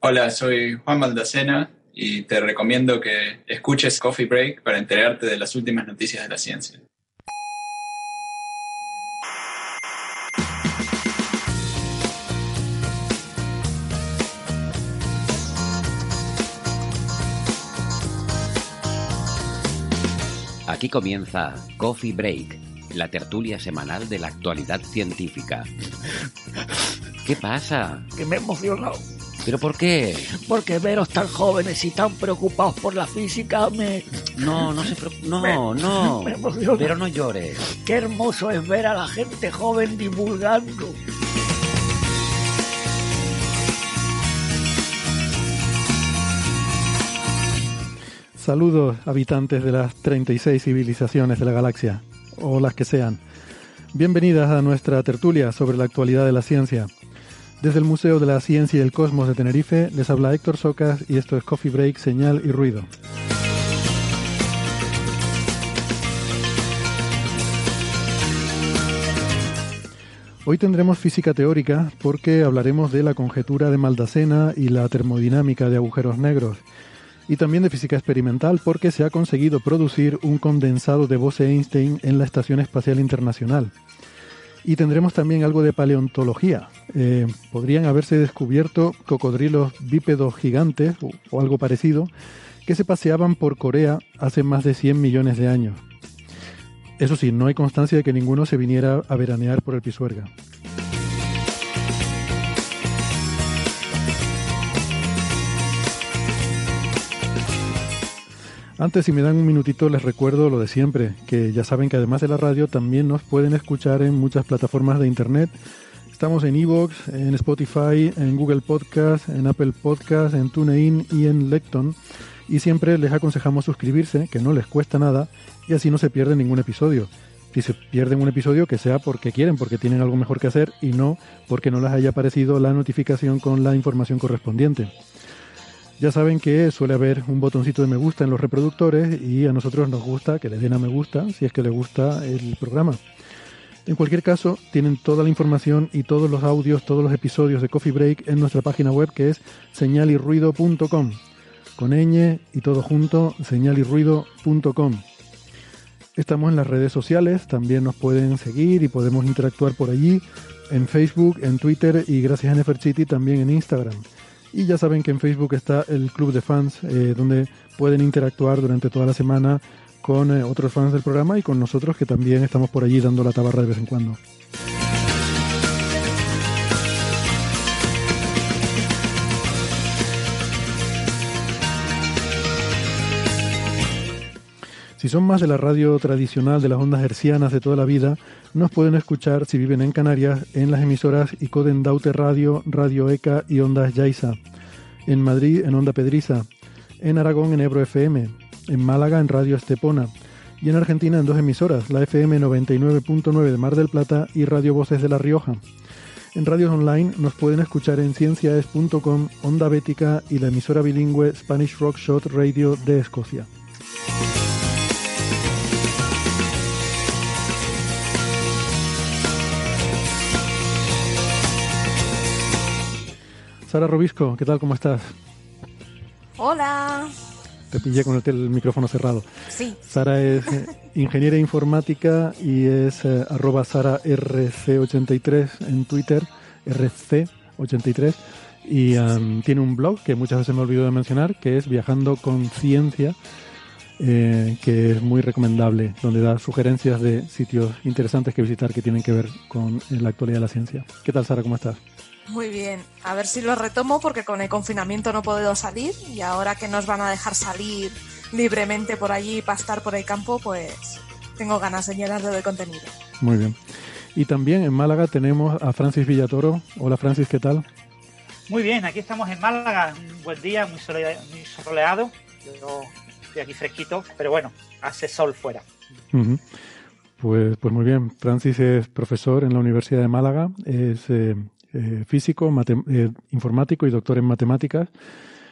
Hola, soy Juan Maldacena y te recomiendo que escuches Coffee Break para enterarte de las últimas noticias de la ciencia. Aquí comienza Coffee Break, la tertulia semanal de la actualidad científica. ¿Qué pasa? que me he emocionado. ¿Pero por qué? Porque veros tan jóvenes y tan preocupados por la física me... No, no se preocupe. No, no. me emociona. Pero no llores. Qué hermoso es ver a la gente joven divulgando. Saludos, habitantes de las 36 civilizaciones de la galaxia, o las que sean. Bienvenidas a nuestra tertulia sobre la actualidad de la ciencia. Desde el Museo de la Ciencia y el Cosmos de Tenerife les habla Héctor Socas y esto es Coffee Break, Señal y Ruido. Hoy tendremos física teórica porque hablaremos de la conjetura de Maldacena y la termodinámica de agujeros negros. Y también de física experimental porque se ha conseguido producir un condensado de Bose-Einstein en la Estación Espacial Internacional. Y tendremos también algo de paleontología. Eh, podrían haberse descubierto cocodrilos bípedos gigantes o, o algo parecido que se paseaban por Corea hace más de 100 millones de años. Eso sí, no hay constancia de que ninguno se viniera a veranear por el Pisuerga. Antes, si me dan un minutito, les recuerdo lo de siempre, que ya saben que además de la radio también nos pueden escuchar en muchas plataformas de internet. Estamos en Evox, en Spotify, en Google Podcast, en Apple Podcast, en TuneIn y en Lecton. Y siempre les aconsejamos suscribirse, que no les cuesta nada, y así no se pierde ningún episodio. Si se pierden un episodio, que sea porque quieren, porque tienen algo mejor que hacer y no porque no les haya aparecido la notificación con la información correspondiente. Ya saben que suele haber un botoncito de me gusta en los reproductores y a nosotros nos gusta que les den a me gusta si es que les gusta el programa. En cualquier caso, tienen toda la información y todos los audios, todos los episodios de Coffee Break en nuestra página web que es señalirruido.com. Con ñ y todo junto, señalirruido.com. Estamos en las redes sociales, también nos pueden seguir y podemos interactuar por allí, en Facebook, en Twitter y gracias a Neferchiti también en Instagram. Y ya saben que en Facebook está el club de fans, eh, donde pueden interactuar durante toda la semana con eh, otros fans del programa y con nosotros que también estamos por allí dando la tabarra de vez en cuando. Si son más de la radio tradicional de las ondas hercianas de toda la vida, nos pueden escuchar si viven en Canarias en las emisoras Icoden Daute Radio, Radio ECA y Ondas Yaiza. En Madrid en Onda Pedriza. En Aragón en Ebro FM. En Málaga en Radio Estepona. Y en Argentina en dos emisoras, la FM 99.9 de Mar del Plata y Radio Voces de La Rioja. En radios online nos pueden escuchar en ciencias.com, Onda Bética y la emisora bilingüe Spanish Rock Shot Radio de Escocia. Sara Robisco, ¿qué tal? ¿Cómo estás? Hola. Te pillé con el, el micrófono cerrado. Sí. Sara es eh, ingeniera informática y es eh, arroba SaraRC83 en Twitter, RC83, y um, tiene un blog que muchas veces me olvido de mencionar, que es Viajando con Ciencia. eh, que es muy recomendable, donde da sugerencias de sitios interesantes que visitar que tienen que ver con la actualidad de la ciencia. ¿Qué tal, Sara? ¿Cómo estás? Muy bien, a ver si lo retomo porque con el confinamiento no puedo salir y ahora que nos van a dejar salir libremente por allí para estar por el campo, pues tengo ganas de llenarlo de contenido. Muy bien. Y también en Málaga tenemos a Francis Villatoro. Hola Francis, ¿qué tal? Muy bien, aquí estamos en Málaga, un buen día, muy soleado. Yo estoy aquí fresquito, pero bueno, hace sol fuera. Pues, pues muy bien, Francis es profesor en la Universidad de Málaga, es eh, eh, físico, eh, informático y doctor en matemáticas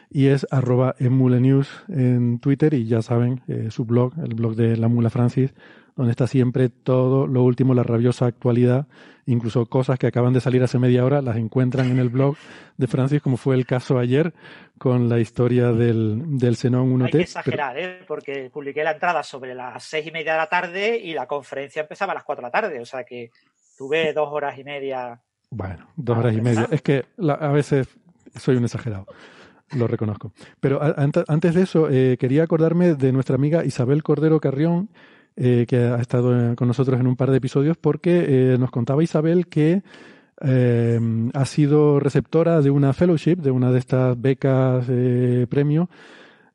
y es arroba emulenews en Twitter y ya saben, su blog, el blog de la mula Francis, donde está siempre todo lo último, la rabiosa actualidad, incluso cosas que acaban de salir hace media hora, las encuentran en el blog de Francis, como fue el caso ayer con la historia del, del Xenon 1T. Hay que exagerar, ¿eh? porque publiqué la entrada sobre las seis y media de la tarde y la conferencia empezaba a las cuatro de la tarde, o sea que tuve dos horas y media. Bueno, dos horas y media. Es que a veces soy un exagerado. Lo reconozco. Pero antes de eso, eh, quería acordarme de nuestra amiga Isabel Cordero Carrión, eh, que ha estado con nosotros en un par de episodios, porque eh, nos contaba Isabel que ha sido receptora de una fellowship, de una de estas becas premio,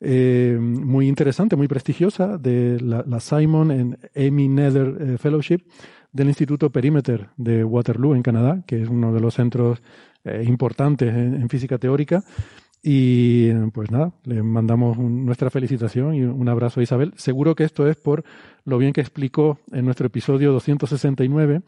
muy interesante, muy prestigiosa, de la, Simon and Amy Nether Fellowship del Instituto Perimeter de Waterloo, en Canadá, que es uno de los centros importantes en física teórica. Y pues nada, le mandamos nuestra felicitación y un abrazo a Isabel. Seguro que esto es por lo bien que explicó en nuestro episodio 269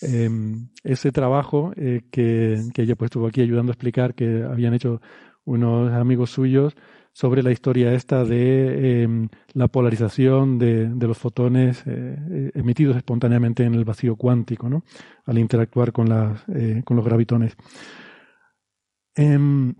em, ese trabajo eh, que, que, ella pues estuvo aquí ayudando a explicar que habían hecho unos amigos suyos sobre la historia esta de em, la polarización de, de los fotones eh, emitidos espontáneamente en el vacío cuántico, ¿no? Al interactuar con, las, eh, con los gravitones. Em,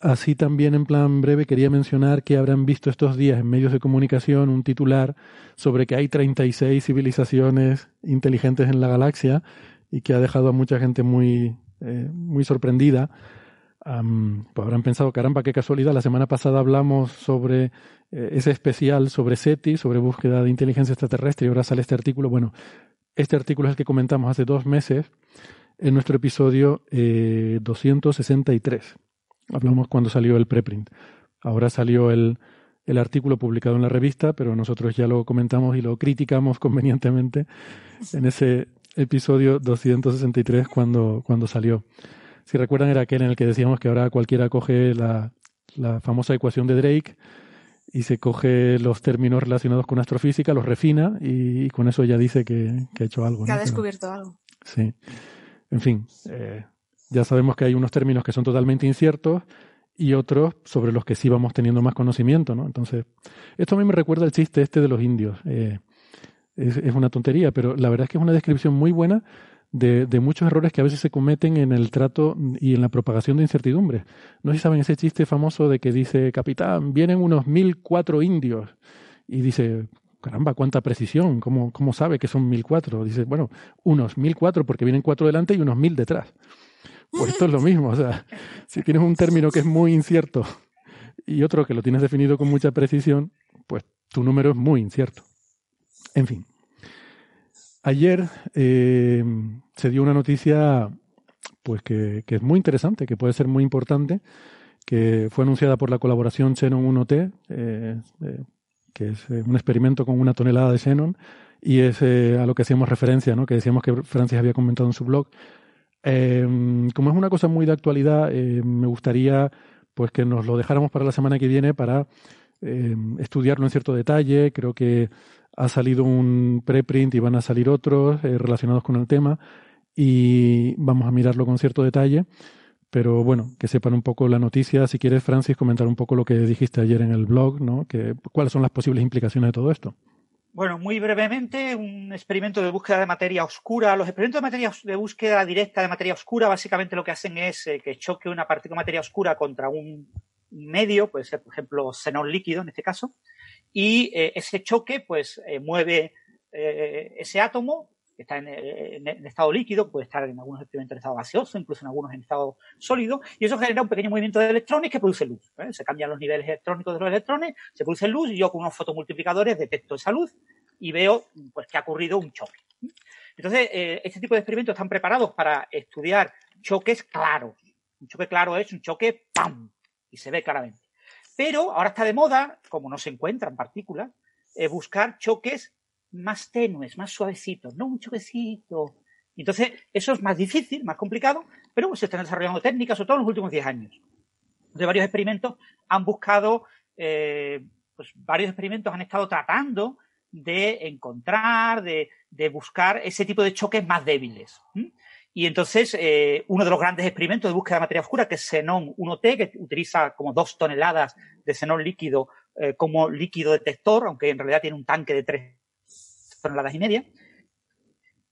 Así también, en plan breve, quería mencionar que habrán visto estos días en medios de comunicación un titular sobre que hay 36 civilizaciones inteligentes en la galaxia y que ha dejado a mucha gente muy, eh, muy sorprendida. Pues habrán pensado, caramba, qué casualidad, la semana pasada hablamos sobre eh, ese especial sobre SETI, sobre búsqueda de inteligencia extraterrestre, y ahora sale este artículo. Bueno, este artículo es el que comentamos hace dos meses en nuestro episodio eh, 263 Hablamos cuando salió el preprint. Ahora salió el, el artículo publicado en la revista, pero nosotros ya lo comentamos y lo criticamos convenientemente en ese episodio 263 cuando, cuando salió. Si recuerdan, era aquel en el que decíamos que ahora cualquiera coge la, la famosa ecuación de Drake y se coge los términos relacionados con astrofísica, los refina y, con eso ya dice que, que ha hecho algo. Que ha descubierto algo. Sí. En fin, eh, ya sabemos que hay unos términos que son totalmente inciertos y otros sobre los que sí vamos teniendo más conocimiento, ¿no? Entonces, esto a mí me recuerda el chiste este de los indios. Eh, es, una tontería, pero la verdad es que es una descripción muy buena de, muchos errores que a veces se cometen en el trato y en la propagación de incertidumbres. No sé si saben ese chiste famoso de que dice, capitán, vienen unos mil cuatro indios. Y dice, caramba, cuánta precisión, ¿cómo, cómo sabe que son mil cuatro? Dice, bueno, unos mil cuatro porque vienen cuatro delante y unos mil detrás. Pues esto es lo mismo, o sea, si tienes un término que es muy incierto y otro que lo tienes definido con mucha precisión, pues tu número es muy incierto. En fin. Ayer eh, se dio una noticia pues que, es muy interesante, que puede ser muy importante, que fue anunciada por la colaboración Xenon 1T, eh, eh, que es un experimento con una tonelada de Xenon, y es a lo que hacíamos referencia, ¿no? que decíamos que Francis había comentado en su blog, Em, como es una cosa muy de actualidad, me gustaría pues que nos lo dejáramos para la semana que viene para em, estudiarlo en cierto detalle. Creo que ha salido un preprint y van a salir otros eh, relacionados con el tema y vamos a mirarlo con cierto detalle. Pero bueno, que sepan un poco la noticia. Si quieres, Francis, comentar un poco lo que dijiste ayer en el blog, ¿no? Que, ¿Cuáles son las posibles implicaciones de todo esto? Bueno, muy brevemente, un experimento de búsqueda de materia oscura. Los experimentos de, materia, de búsqueda directa de materia oscura básicamente lo que hacen es eh, que choque una partícula de materia oscura contra un medio, puede ser, por ejemplo, xenón líquido en este caso, y eh, ese choque pues eh, mueve ese átomo que está en, en, estado líquido, puede estar en algunos experimentos en estado gaseoso, incluso en algunos en estado sólido, y eso genera un pequeño movimiento de electrones que produce luz. ¿eh? Se cambian los niveles electrónicos de los electrones, se produce luz, y yo con unos fotomultiplicadores detecto esa luz y veo pues, que ha ocurrido un choque. Entonces, eh, este tipo de experimentos están preparados para estudiar choques claros. Un choque claro es un choque ¡pam! y se ve claramente. Pero ahora está de moda, como no se encuentran partículas, eh, buscar choques más tenues, más suavecitos, no un choquecito. Entonces, eso es más difícil, más complicado, pero se están desarrollando técnicas, sobre todo en los últimos 10 años. De varios experimentos han buscado, eh, pues varios experimentos han estado tratando de encontrar, de, buscar ese tipo de choques más débiles. Y entonces, eh, uno de los grandes experimentos de búsqueda de materia oscura, que es Xenon 1T, que utiliza como dos toneladas de xenón líquido eh, como líquido detector, aunque en realidad tiene un tanque de tres toneladas y media,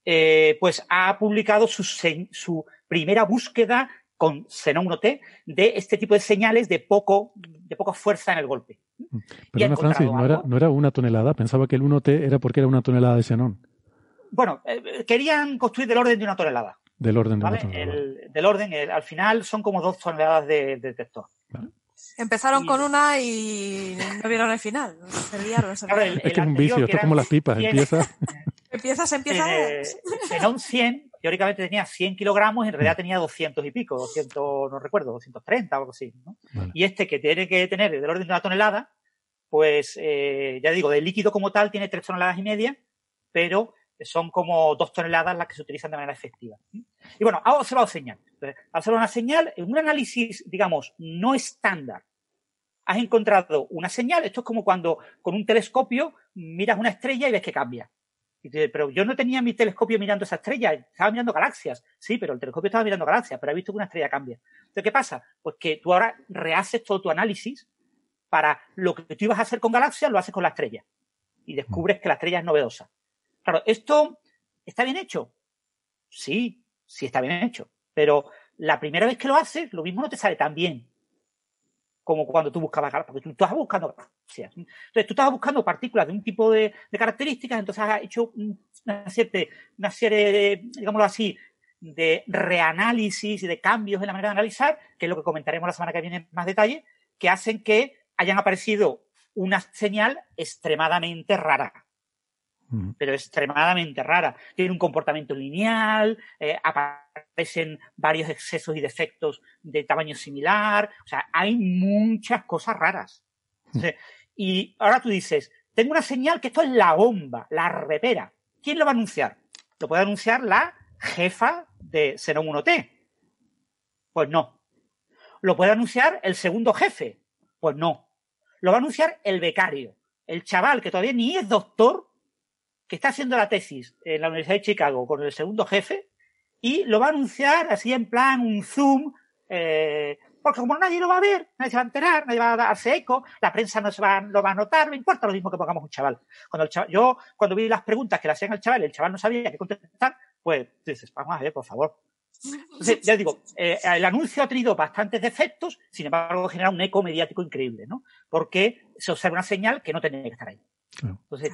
eh, pues ha publicado su, su, primera búsqueda con Xenon 1T de este tipo de señales de poco de poca fuerza en el golpe. Mm. Perdona, Francis, ¿no era, ¿no era, una tonelada? Pensaba que el 1T era porque era una tonelada de xenón. Bueno, eh, querían construir del orden de una tonelada. Del orden de del orden, al final son como dos toneladas de, detector. Empezaron con una y no vieron el final. Se liaron, se es que es un vicio, esto es como las pipas. Empieza... empiezas, empiezas. Eh, un 100, teóricamente tenía 100 kilogramos y en realidad tenía 200 y pico, 200, no recuerdo, 230 o algo así. ¿no? Y este que tiene que tener del orden de una tonelada, pues eh, ya digo, de líquido como tal tiene 3 toneladas y media, pero son como 2 toneladas las que se utilizan de manera efectiva. Y bueno, ha observado señal. Ha observado una señal en un análisis, digamos, no estándar. Has encontrado una señal, esto es como cuando con un telescopio miras una estrella y ves que cambia pero yo no tenía mi telescopio mirando esa estrella, estaba mirando galaxias. Sí, pero el telescopio estaba mirando galaxias, pero he visto que una estrella cambia. Entonces, ¿qué pasa? Pues que tú ahora rehaces todo tu análisis para lo que tú ibas a hacer con galaxias, lo haces con la estrella. Y descubres que la estrella es novedosa. Claro, ¿esto está bien hecho? Sí, sí está bien hecho. Pero la primera vez que lo haces, lo mismo no te sale tan bien como cuando tú buscabas porque tú, estás buscando Entonces, tú estabas buscando partículas de un tipo de, características, entonces has hecho una serie, una serie de, digámoslo así, de reanálisis y de cambios en la manera de analizar, que es lo que comentaremos la semana que viene en más detalle, que hacen que hayan aparecido una señal extremadamente rara pero extremadamente rara. Tiene un comportamiento lineal, eh, aparecen varios excesos y defectos de tamaño similar, o sea, hay muchas cosas raras. y ahora tú dices, tengo una señal que esto es la bomba, la repera. ¿Quién lo va a anunciar? Lo puede anunciar la jefa de Xenon 1T. Pues no. ¿Lo puede anunciar el segundo jefe? Pues no. Lo va a anunciar el becario, el chaval que todavía ni es doctor, que está haciendo la tesis en la Universidad de Chicago con el segundo jefe y lo va a anunciar así en plan un Zoom, eh, porque como nadie lo va a ver, nadie se va a enterar, nadie va a darse eco, la prensa no se va, lo va a notar, no importa lo mismo que pongamos un chaval. Cuando el chaval, yo, cuando vi las preguntas que le hacían al chaval, el chaval no sabía qué contestar, pues dices, vamos a ver, por favor. Entonces, ya digo, eh, el anuncio ha tenido bastantes defectos, sin embargo, genera un eco mediático increíble, ¿no? Porque se observa una señal que no tenía que estar ahí. Entonces,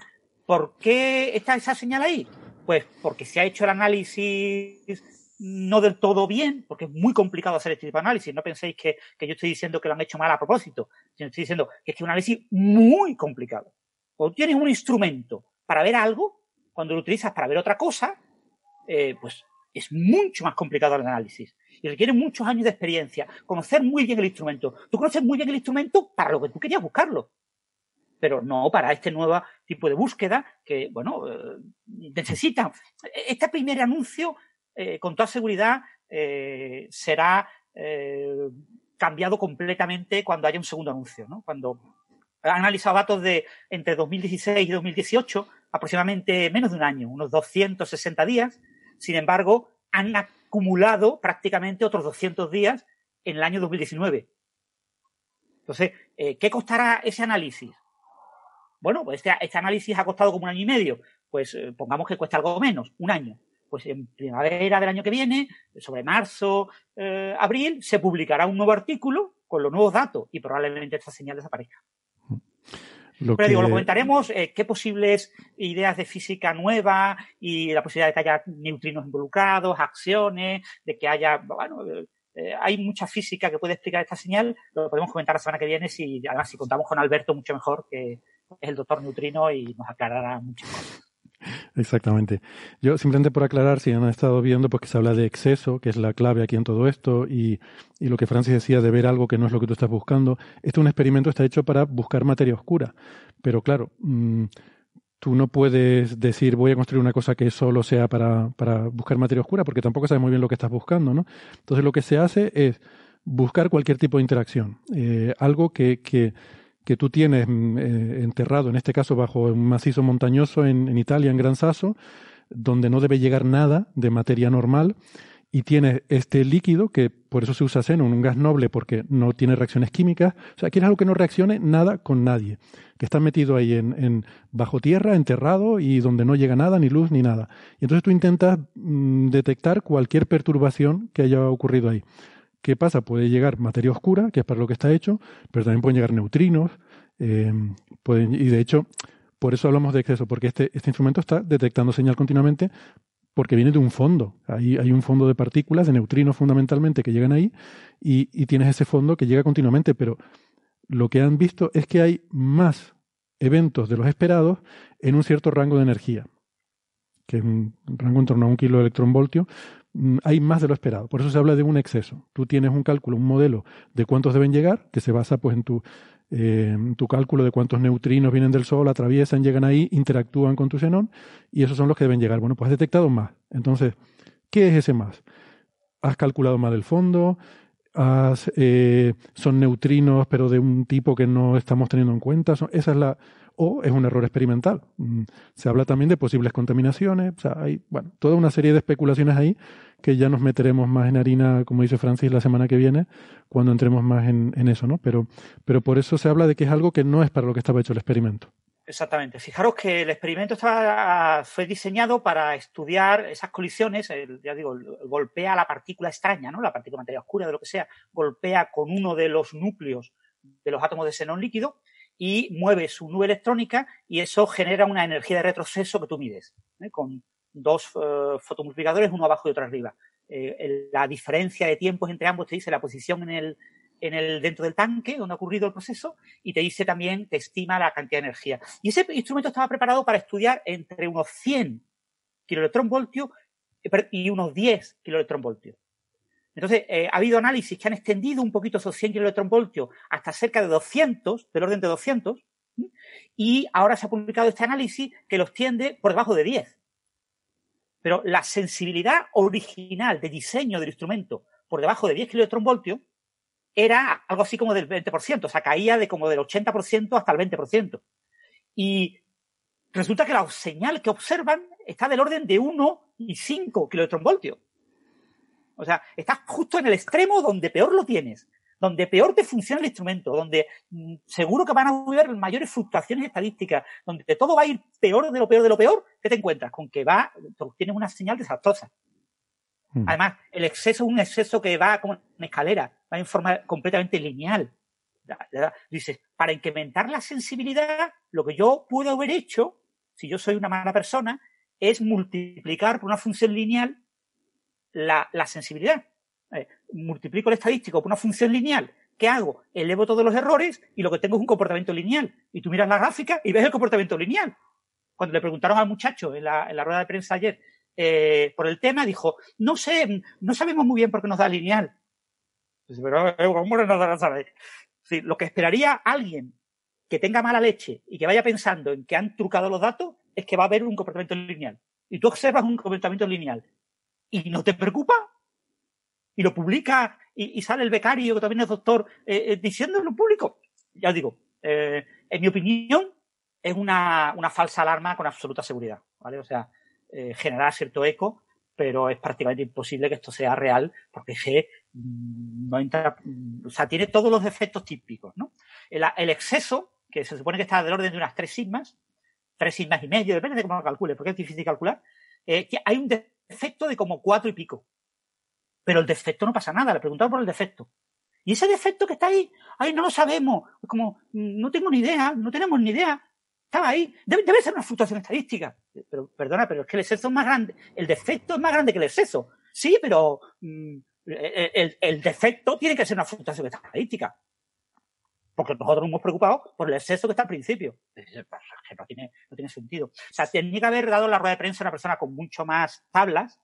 ¿Por qué está esa señal ahí? Pues porque se ha hecho el análisis no del todo bien, porque es muy complicado hacer este tipo de análisis. No penséis que, yo estoy diciendo que lo han hecho mal a propósito, sino estoy diciendo que es un análisis muy complicado. Cuando tienes un instrumento para ver algo, cuando lo utilizas para ver otra cosa, eh, pues es mucho más complicado el análisis y requiere muchos años de experiencia, conocer muy bien el instrumento. Tú conoces muy bien el instrumento para lo que tú querías buscarlo pero no para este nuevo tipo de búsqueda que, bueno, eh, necesita. Este primer anuncio, eh, con toda seguridad, eh, será cambiado completamente cuando haya un segundo anuncio, ¿no? Cuando han analizado datos de entre 2016 y 2018, aproximadamente menos de un año, unos 260 días. Sin embargo, han acumulado prácticamente otros 200 días en el año 2019. Entonces, ¿qué costará ese análisis? Bueno, pues este, este, análisis ha costado como un año y medio. Pues eh, pongamos que cuesta algo menos, un año. Pues en primavera del año que viene, sobre marzo, eh, abril, se publicará un nuevo artículo con los nuevos datos y probablemente esta señal desaparezca. Lo Pero digo, lo comentaremos, eh, qué posibles ideas de física nueva y la posibilidad de que haya neutrinos involucrados, acciones, de que haya, bueno, eh, hay mucha física que puede explicar esta señal, lo podemos comentar la semana que viene si, además, si contamos con Alberto mucho mejor, que es el doctor neutrino y nos aclarará muchas cosas. Exactamente. Yo simplemente por aclarar, si han estado viendo, pues que se habla de exceso, que es la clave aquí en todo esto, y, y lo que Francis decía de ver algo que no es lo que tú estás buscando. Este un experimento está hecho para buscar materia oscura, pero claro, mm, tú no puedes decir voy a construir una cosa que solo sea para, para buscar materia oscura, porque tampoco sabes muy bien lo que estás buscando, ¿no? Entonces lo que se hace es buscar cualquier tipo de interacción, eh, algo que, que que tú tienes mm, eh, enterrado, en este caso bajo un macizo montañoso en, en, Italia, en Gran Sasso, donde no debe llegar nada de materia normal, y tienes este líquido, que por eso se usa xenón, un gas noble porque no tiene reacciones químicas, o sea, quieres algo que no reaccione nada con nadie, que está metido ahí en, en bajo tierra, enterrado, y donde no llega nada, ni luz, ni nada. Y entonces tú intentas mm, detectar cualquier perturbación que haya ocurrido ahí. ¿Qué pasa? Puede llegar materia oscura, que es para lo que está hecho, pero también pueden llegar neutrinos, eh, pueden, y de hecho, por eso hablamos de exceso, porque este, este instrumento está detectando señal continuamente porque viene de un fondo. Hay, hay un fondo de partículas, de neutrinos fundamentalmente, que llegan ahí, y, y tienes ese fondo que llega continuamente, pero lo que han visto es que hay más eventos de los esperados en un cierto rango de energía, que es un rango en torno a un kilo de electronvoltio, hay más de lo esperado. Por eso se habla de un exceso. Tú tienes un cálculo, un modelo de cuántos deben llegar, que se basa pues en tu, eh, tu cálculo de cuántos neutrinos vienen del Sol, atraviesan, llegan ahí, interactúan con tu xenón, y esos son los que deben llegar. Bueno, pues has detectado más. Entonces, ¿qué es ese más? Has calculado mal el fondo, has, eh, son neutrinos, pero de un tipo que no estamos teniendo en cuenta. esa es la, o es un error experimental. Mm, se habla también de posibles contaminaciones, o sea, hay bueno, toda una serie de especulaciones ahí que ya nos meteremos más en harina, como dice Francis, la semana que viene, cuando entremos más en, eso, ¿no? Pero, pero por eso se habla de que es algo que no es para lo que estaba hecho el experimento. Exactamente. Fijaros que el experimento fue diseñado para estudiar esas colisiones, ya digo, golpea la partícula extraña, ¿no? La partícula materia oscura, de lo que sea, golpea con uno de los núcleos de los átomos de xenón líquido y mueve su nube electrónica y eso genera una energía de retroceso que tú mides, ¿eh? con dos eh, fotomultiplicadores, uno abajo y otro arriba. Eh, la diferencia de tiempos entre ambos te dice la posición en el, en el, dentro del tanque donde ha ocurrido el proceso y te dice también, te estima la cantidad de energía. Y ese instrumento estaba preparado para estudiar entre unos 100 kiloelectronvoltios y unos 10 kiloelectronvoltios. Entonces, eh, ha habido análisis que han extendido un poquito esos 100 kiloelectronvoltios hasta cerca de 200, del orden de 200, y ahora se ha publicado este análisis que los tiende por debajo de 10. Pero la sensibilidad original de diseño del instrumento por debajo de 10 kiloelectronvoltios era algo así como del 20%, o sea, caía de como del 80% hasta el 20%. Y resulta que la señal que observan está del orden de 1 y 5 kiloelectronvoltios. O sea, estás justo en el extremo donde peor lo tienes, donde peor te funciona el instrumento, donde mm, seguro que van a haber mayores fluctuaciones estadísticas, donde todo va a ir peor de lo peor de lo peor, ¿qué te encuentras? Con que va, tienes una señal desastrosa. Hmm. Además, el exceso es un exceso que va como en escalera, va en forma completamente lineal. Dices, para incrementar la sensibilidad, lo que yo puedo haber hecho, si yo soy una mala persona, es multiplicar por una función lineal la, la sensibilidad. Eh, multiplico el estadístico por una función lineal. ¿Qué hago? Elevo todos los errores y lo que tengo es un comportamiento lineal. Y tú miras la gráfica y ves el comportamiento lineal. Cuando le preguntaron al muchacho en la, rueda de prensa ayer eh, por el tema, dijo, no sé, no sabemos muy bien por qué nos da lineal. Eh, lo que esperaría alguien que tenga mala leche y que vaya pensando en que han trucado los datos es que va a haber un comportamiento lineal. Y tú observas un comportamiento lineal y no te preocupa. Y lo publica y, sale el becario, que también es doctor, eh, eh, diciéndolo en público. Ya digo, eh, en mi opinión, es una, una, falsa alarma con absoluta seguridad. ¿vale? O sea, eh, generará cierto eco, pero es prácticamente imposible que esto sea real porque se mm, no entra, mm, o sea, tiene todos los defectos típicos, ¿no? El, el, exceso, que se supone que está del orden de unas tres sigmas, tres sigmas y medio, depende de cómo lo calcule, porque es difícil calcular, eh, hay un defecto de como cuatro y pico. Pero el defecto no pasa nada, le preguntaron por el defecto. Y ese defecto que está ahí, ahí no lo sabemos. Como, no tengo ni idea, no tenemos ni idea. Estaba ahí. Debe, ser una fluctuación estadística. Pero, perdona, pero es que el exceso es más grande. El defecto es más grande que el exceso. Sí, pero mm, el, el, defecto tiene que ser una fluctuación estadística. Porque nosotros nos hemos preocupado por el exceso que está al principio. Que no tiene, no tiene sentido. O sea, tenía que haber dado la rueda de prensa a una persona con mucho más tablas,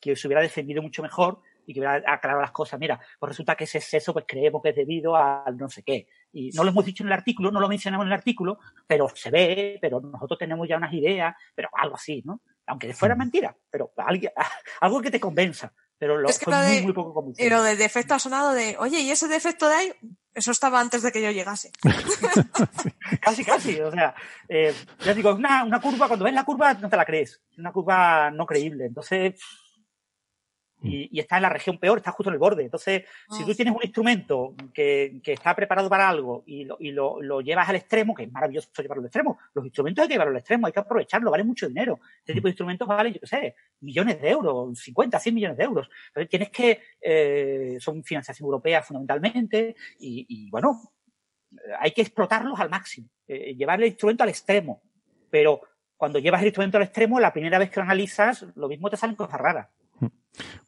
que se hubiera defendido mucho mejor y que hubiera aclarado las cosas. Mira, pues resulta que ese exceso pues creemos que es debido al no sé qué. Y no lo hemos dicho en el artículo, no lo mencionamos en el artículo, pero se ve, pero nosotros tenemos ya unas ideas, pero algo así, ¿no? Aunque fuera mentira, pero algo que te convenza pero lo, es que muy, muy, poco convincente. Y lo del defecto ha sonado de, oye, ¿y ese defecto de ahí? Eso estaba antes de que yo llegase. casi, casi. O sea, eh, ya digo, una, una curva, cuando ves la curva no te la crees. Una curva no creíble. Entonces, Mm. y, está en la región peor, está justo en el borde. Entonces, si tú ah. tienes un instrumento que, que está preparado para algo y, lo, y lo, lo, llevas al extremo, que es maravilloso llevarlo al extremo, los instrumentos hay que llevarlo al extremo, hay que aprovecharlo, vale mucho dinero. Este tipo de instrumentos valen, yo qué sé, millones de euros, 50, 100 millones de euros. Entonces, tienes que, eh, son financiación europea fundamentalmente, y, y, bueno, hay que explotarlos al máximo, eh, llevar el instrumento al extremo. Pero cuando llevas el instrumento al extremo, la primera vez que lo analizas, lo mismo te salen cosas raras.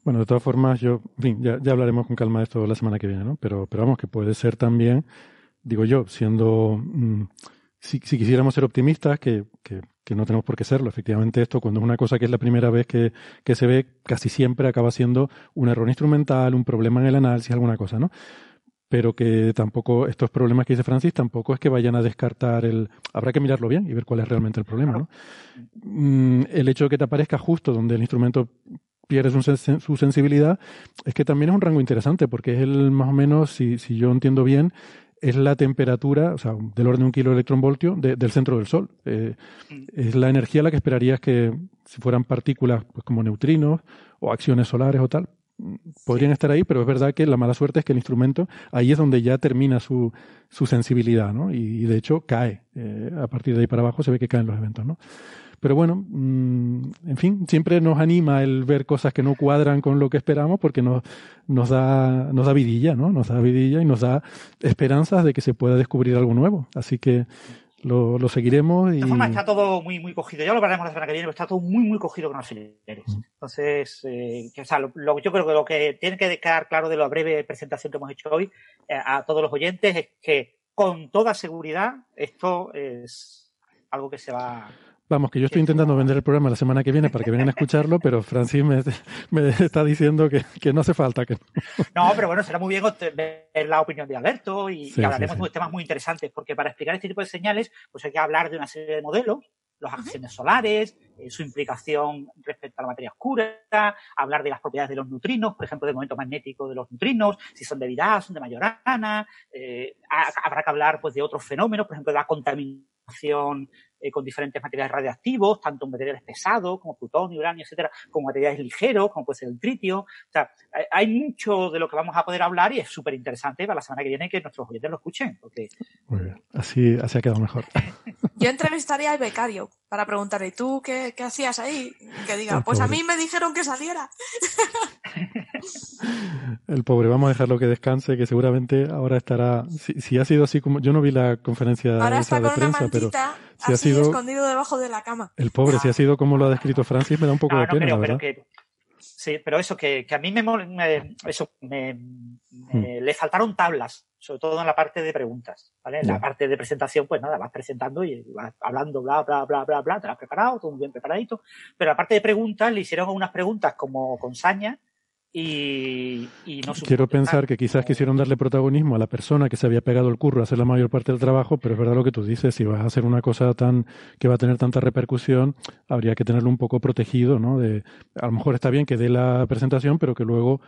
Bueno, de todas formas, yo, en fin, ya, ya, hablaremos con calma de esto la semana que viene, ¿no? Pero, pero vamos, que puede ser también, digo yo, siendo, mm, si, si, quisiéramos ser optimistas, que, que, que, no tenemos por qué serlo. Efectivamente, esto, cuando es una cosa que es la primera vez que, que se ve, casi siempre acaba siendo un error instrumental, un problema en el análisis, alguna cosa, ¿no? pero que tampoco estos problemas que dice Francis tampoco es que vayan a descartar el habrá que mirarlo bien y ver cuál es realmente el problema ¿no? Mm, el hecho de que te aparezca justo donde el instrumento pierde su, sensibilidad, es que también es un rango interesante, porque es el más o menos, si, si yo entiendo bien, es la temperatura, o sea, del orden de un kilo de electronvoltio del centro del Sol. Eh, mm. es la energía la que esperarías que si fueran partículas pues, como neutrinos o acciones solares o tal, podrían estar ahí, pero es verdad que la mala suerte es que el instrumento ahí es donde ya termina su, su sensibilidad, ¿no? Y, de hecho cae. Eh, a partir de ahí para abajo se ve que caen los eventos, ¿no? Pero bueno, mm, en fin, siempre nos anima el ver cosas que no cuadran con lo que esperamos porque nos, nos, da, nos da vidilla, ¿no? Nos da vidilla y nos da esperanzas de que se pueda descubrir algo nuevo. Así que lo, lo seguiremos. Y... De forma está todo muy, muy cogido. Ya lo hablaremos la semana que viene, pero está todo muy, muy cogido con. Mm. Entonces, eh, o sea, lo, yo creo que lo que tiene que quedar claro de la breve presentación que hemos hecho hoy eh, a todos los oyentes es que con toda seguridad esto es algo que se va Vamos, que yo estoy intentando vender el programa la semana que viene para que vengan a escucharlo, pero Francis me, me está diciendo que, que, no hace falta. que No, pero bueno, será muy bien ver la opinión de Alberto y, hablaremos de temas muy interesantes, porque para explicar este tipo de señales, pues hay que hablar de una serie de modelos, los acciones solares, eh, su implicación respecto a la materia oscura, hablar de las propiedades de los neutrinos, por ejemplo, del momento magnético de los neutrinos, si son de Dirac, son de Majorana, eh, habrá que hablar pues de otros fenómenos, por ejemplo, de la contaminación eh, con diferentes materiales radioactivos, tanto materiales pesados como plutonio, uranio, etcétera, como materiales ligeros, como puede ser el tritio. O sea, hay mucho de lo que vamos a poder hablar y es súper interesante para la semana que viene que nuestros oyentes lo escuchen. Porque... Muy bien, así, así ha quedado mejor. Yo entrevistaría al becario para preguntarle, ¿tú qué, qué hacías ahí? Que diga, pues a mí me dijeron que saliera. El pobre, vamos a dejarlo que descanse, que seguramente ahora estará, si, ha sido así como, yo no vi la conferencia ahora esa de prensa, pero si ha sido escondido debajo de la cama. El pobre, si ha sido como lo ha descrito Francis, me da un poco de pena, pero, que, sí, pero eso, que, que a mí me, eso, me, hmm. le faltaron tablas, sobre todo en la parte de preguntas, ¿vale? En la parte de presentación, pues nada, vas presentando y vas hablando, bla, bla, bla, bla, bla, te lo has preparado, todo muy bien preparadito, pero la parte de preguntas le hicieron unas preguntas como con saña, y, no Quiero pensar que quizás quisieron darle protagonismo a la persona que se había pegado el curro a hacer la mayor parte del trabajo, pero es verdad lo que tú dices, si vas a hacer una cosa tan que va a tener tanta repercusión, habría que tenerlo un poco protegido, ¿no? De, a lo mejor está bien que dé la presentación, pero que luego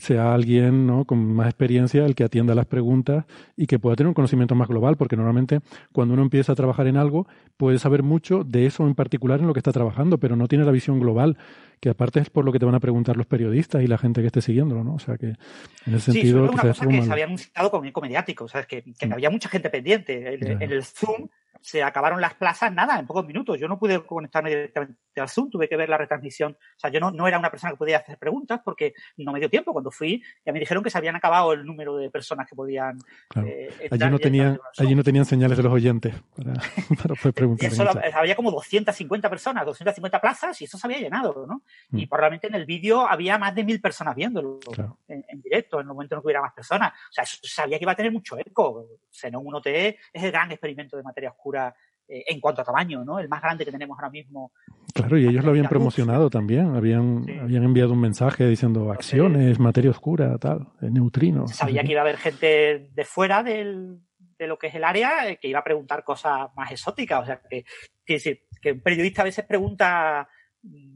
sea alguien ¿no? con más experiencia el que atienda las preguntas y que pueda tener un conocimiento más global, porque normalmente cuando uno empieza a trabajar en algo, puede saber mucho de eso en particular en lo que está trabajando, pero no tiene la visión global que aparte es por lo que te van a preguntar los periodistas y la gente que esté siguiéndolo, ¿no? O sea que en ese sentido... Sí, una cosa que se había anunciado como eco mediático, ¿sabes? Que, que mm. había mucha gente pendiente. En, el Zoom se acabaron las plazas, nada, en pocos minutos. Yo no pude conectarme directamente al Zoom, tuve que ver la retransmisión. O sea, yo no, no era una persona que podía hacer preguntas porque no me dio tiempo. Cuando fui, ya me dijeron que se habían acabado el número de personas que podían. Claro. Eh, allí, no tenían, allí no tenían señales de los oyentes para, para poder preguntar. Eso, había como 250 personas, 250 plazas y eso se había llenado, ¿no? Mm. Y probablemente en el vídeo había más de mil personas viéndolo claro. en, en, directo, en el momento en que hubiera más personas. O sea, sabía que iba a tener mucho eco. Xenon 1T es el gran experimento de materia oscura eh, en cuanto a tamaño, ¿no? El más grande que tenemos ahora mismo. Claro, y ellos lo habían promocionado también, habían, sí. habían enviado un mensaje diciendo acciones, materia oscura, tal, neutrinos. Sabía que iba a haber gente de fuera del, de lo que es el área que iba a preguntar cosas más exóticas, o sea, que, que, que un periodista a veces pregunta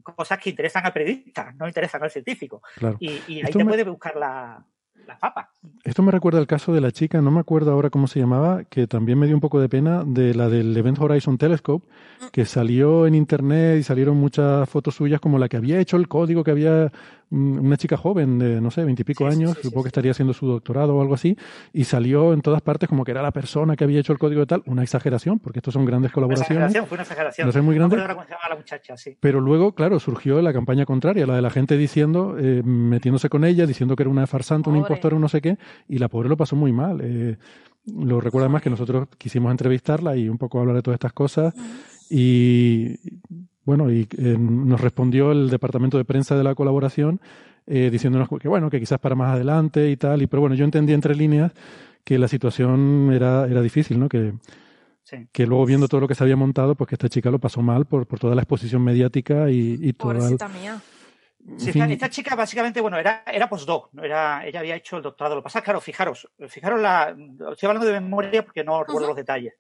cosas que interesan al periodista, no interesan al científico. Claro. Y, y ahí Esto te me... puede buscar la, Esto me recuerda el caso de la chica, no me acuerdo ahora cómo se llamaba, que también me dio un poco de pena, de la del Event Horizon Telescope, que salió en internet y salieron muchas fotos suyas como la que había hecho el código, que había una chica joven de, no sé, veintipico sí, años, sí, sí, supongo que estaría haciendo su doctorado o algo así, y salió en todas partes como que era la persona que había hecho el código de tal, una exageración, porque estos son grandes colaboraciones. Una exageración, fue una exageración. No sé, muy grande. La muchacha, sí. Pero luego, claro, surgió la campaña contraria, la de la gente diciendo, eh, metiéndose con ella, diciendo que era una farsante, una impostora, no sé qué, y la pobre lo pasó muy mal. Eh, lo recuerda más que nosotros quisimos entrevistarla y un poco hablar de todas estas cosas. Y bueno, y eh, nos respondió el departamento de prensa de la colaboración eh, diciéndonos que bueno, que quizás para más adelante y tal. Y pero bueno, yo entendí entre líneas que la situación era, era difícil, ¿no? Que, sí. que luego viendo todo lo que se había montado, pues que esta chica lo pasó mal por, por toda la exposición mediática y, y toda. El... mía. Sí, esta, esta, chica básicamente, bueno, era, era postdoc, ¿no? era, ella había hecho el doctorado. Lo que pasa es, claro, fijaros, fijaros la, estoy hablando de memoria porque no recuerdo uh -huh. los detalles.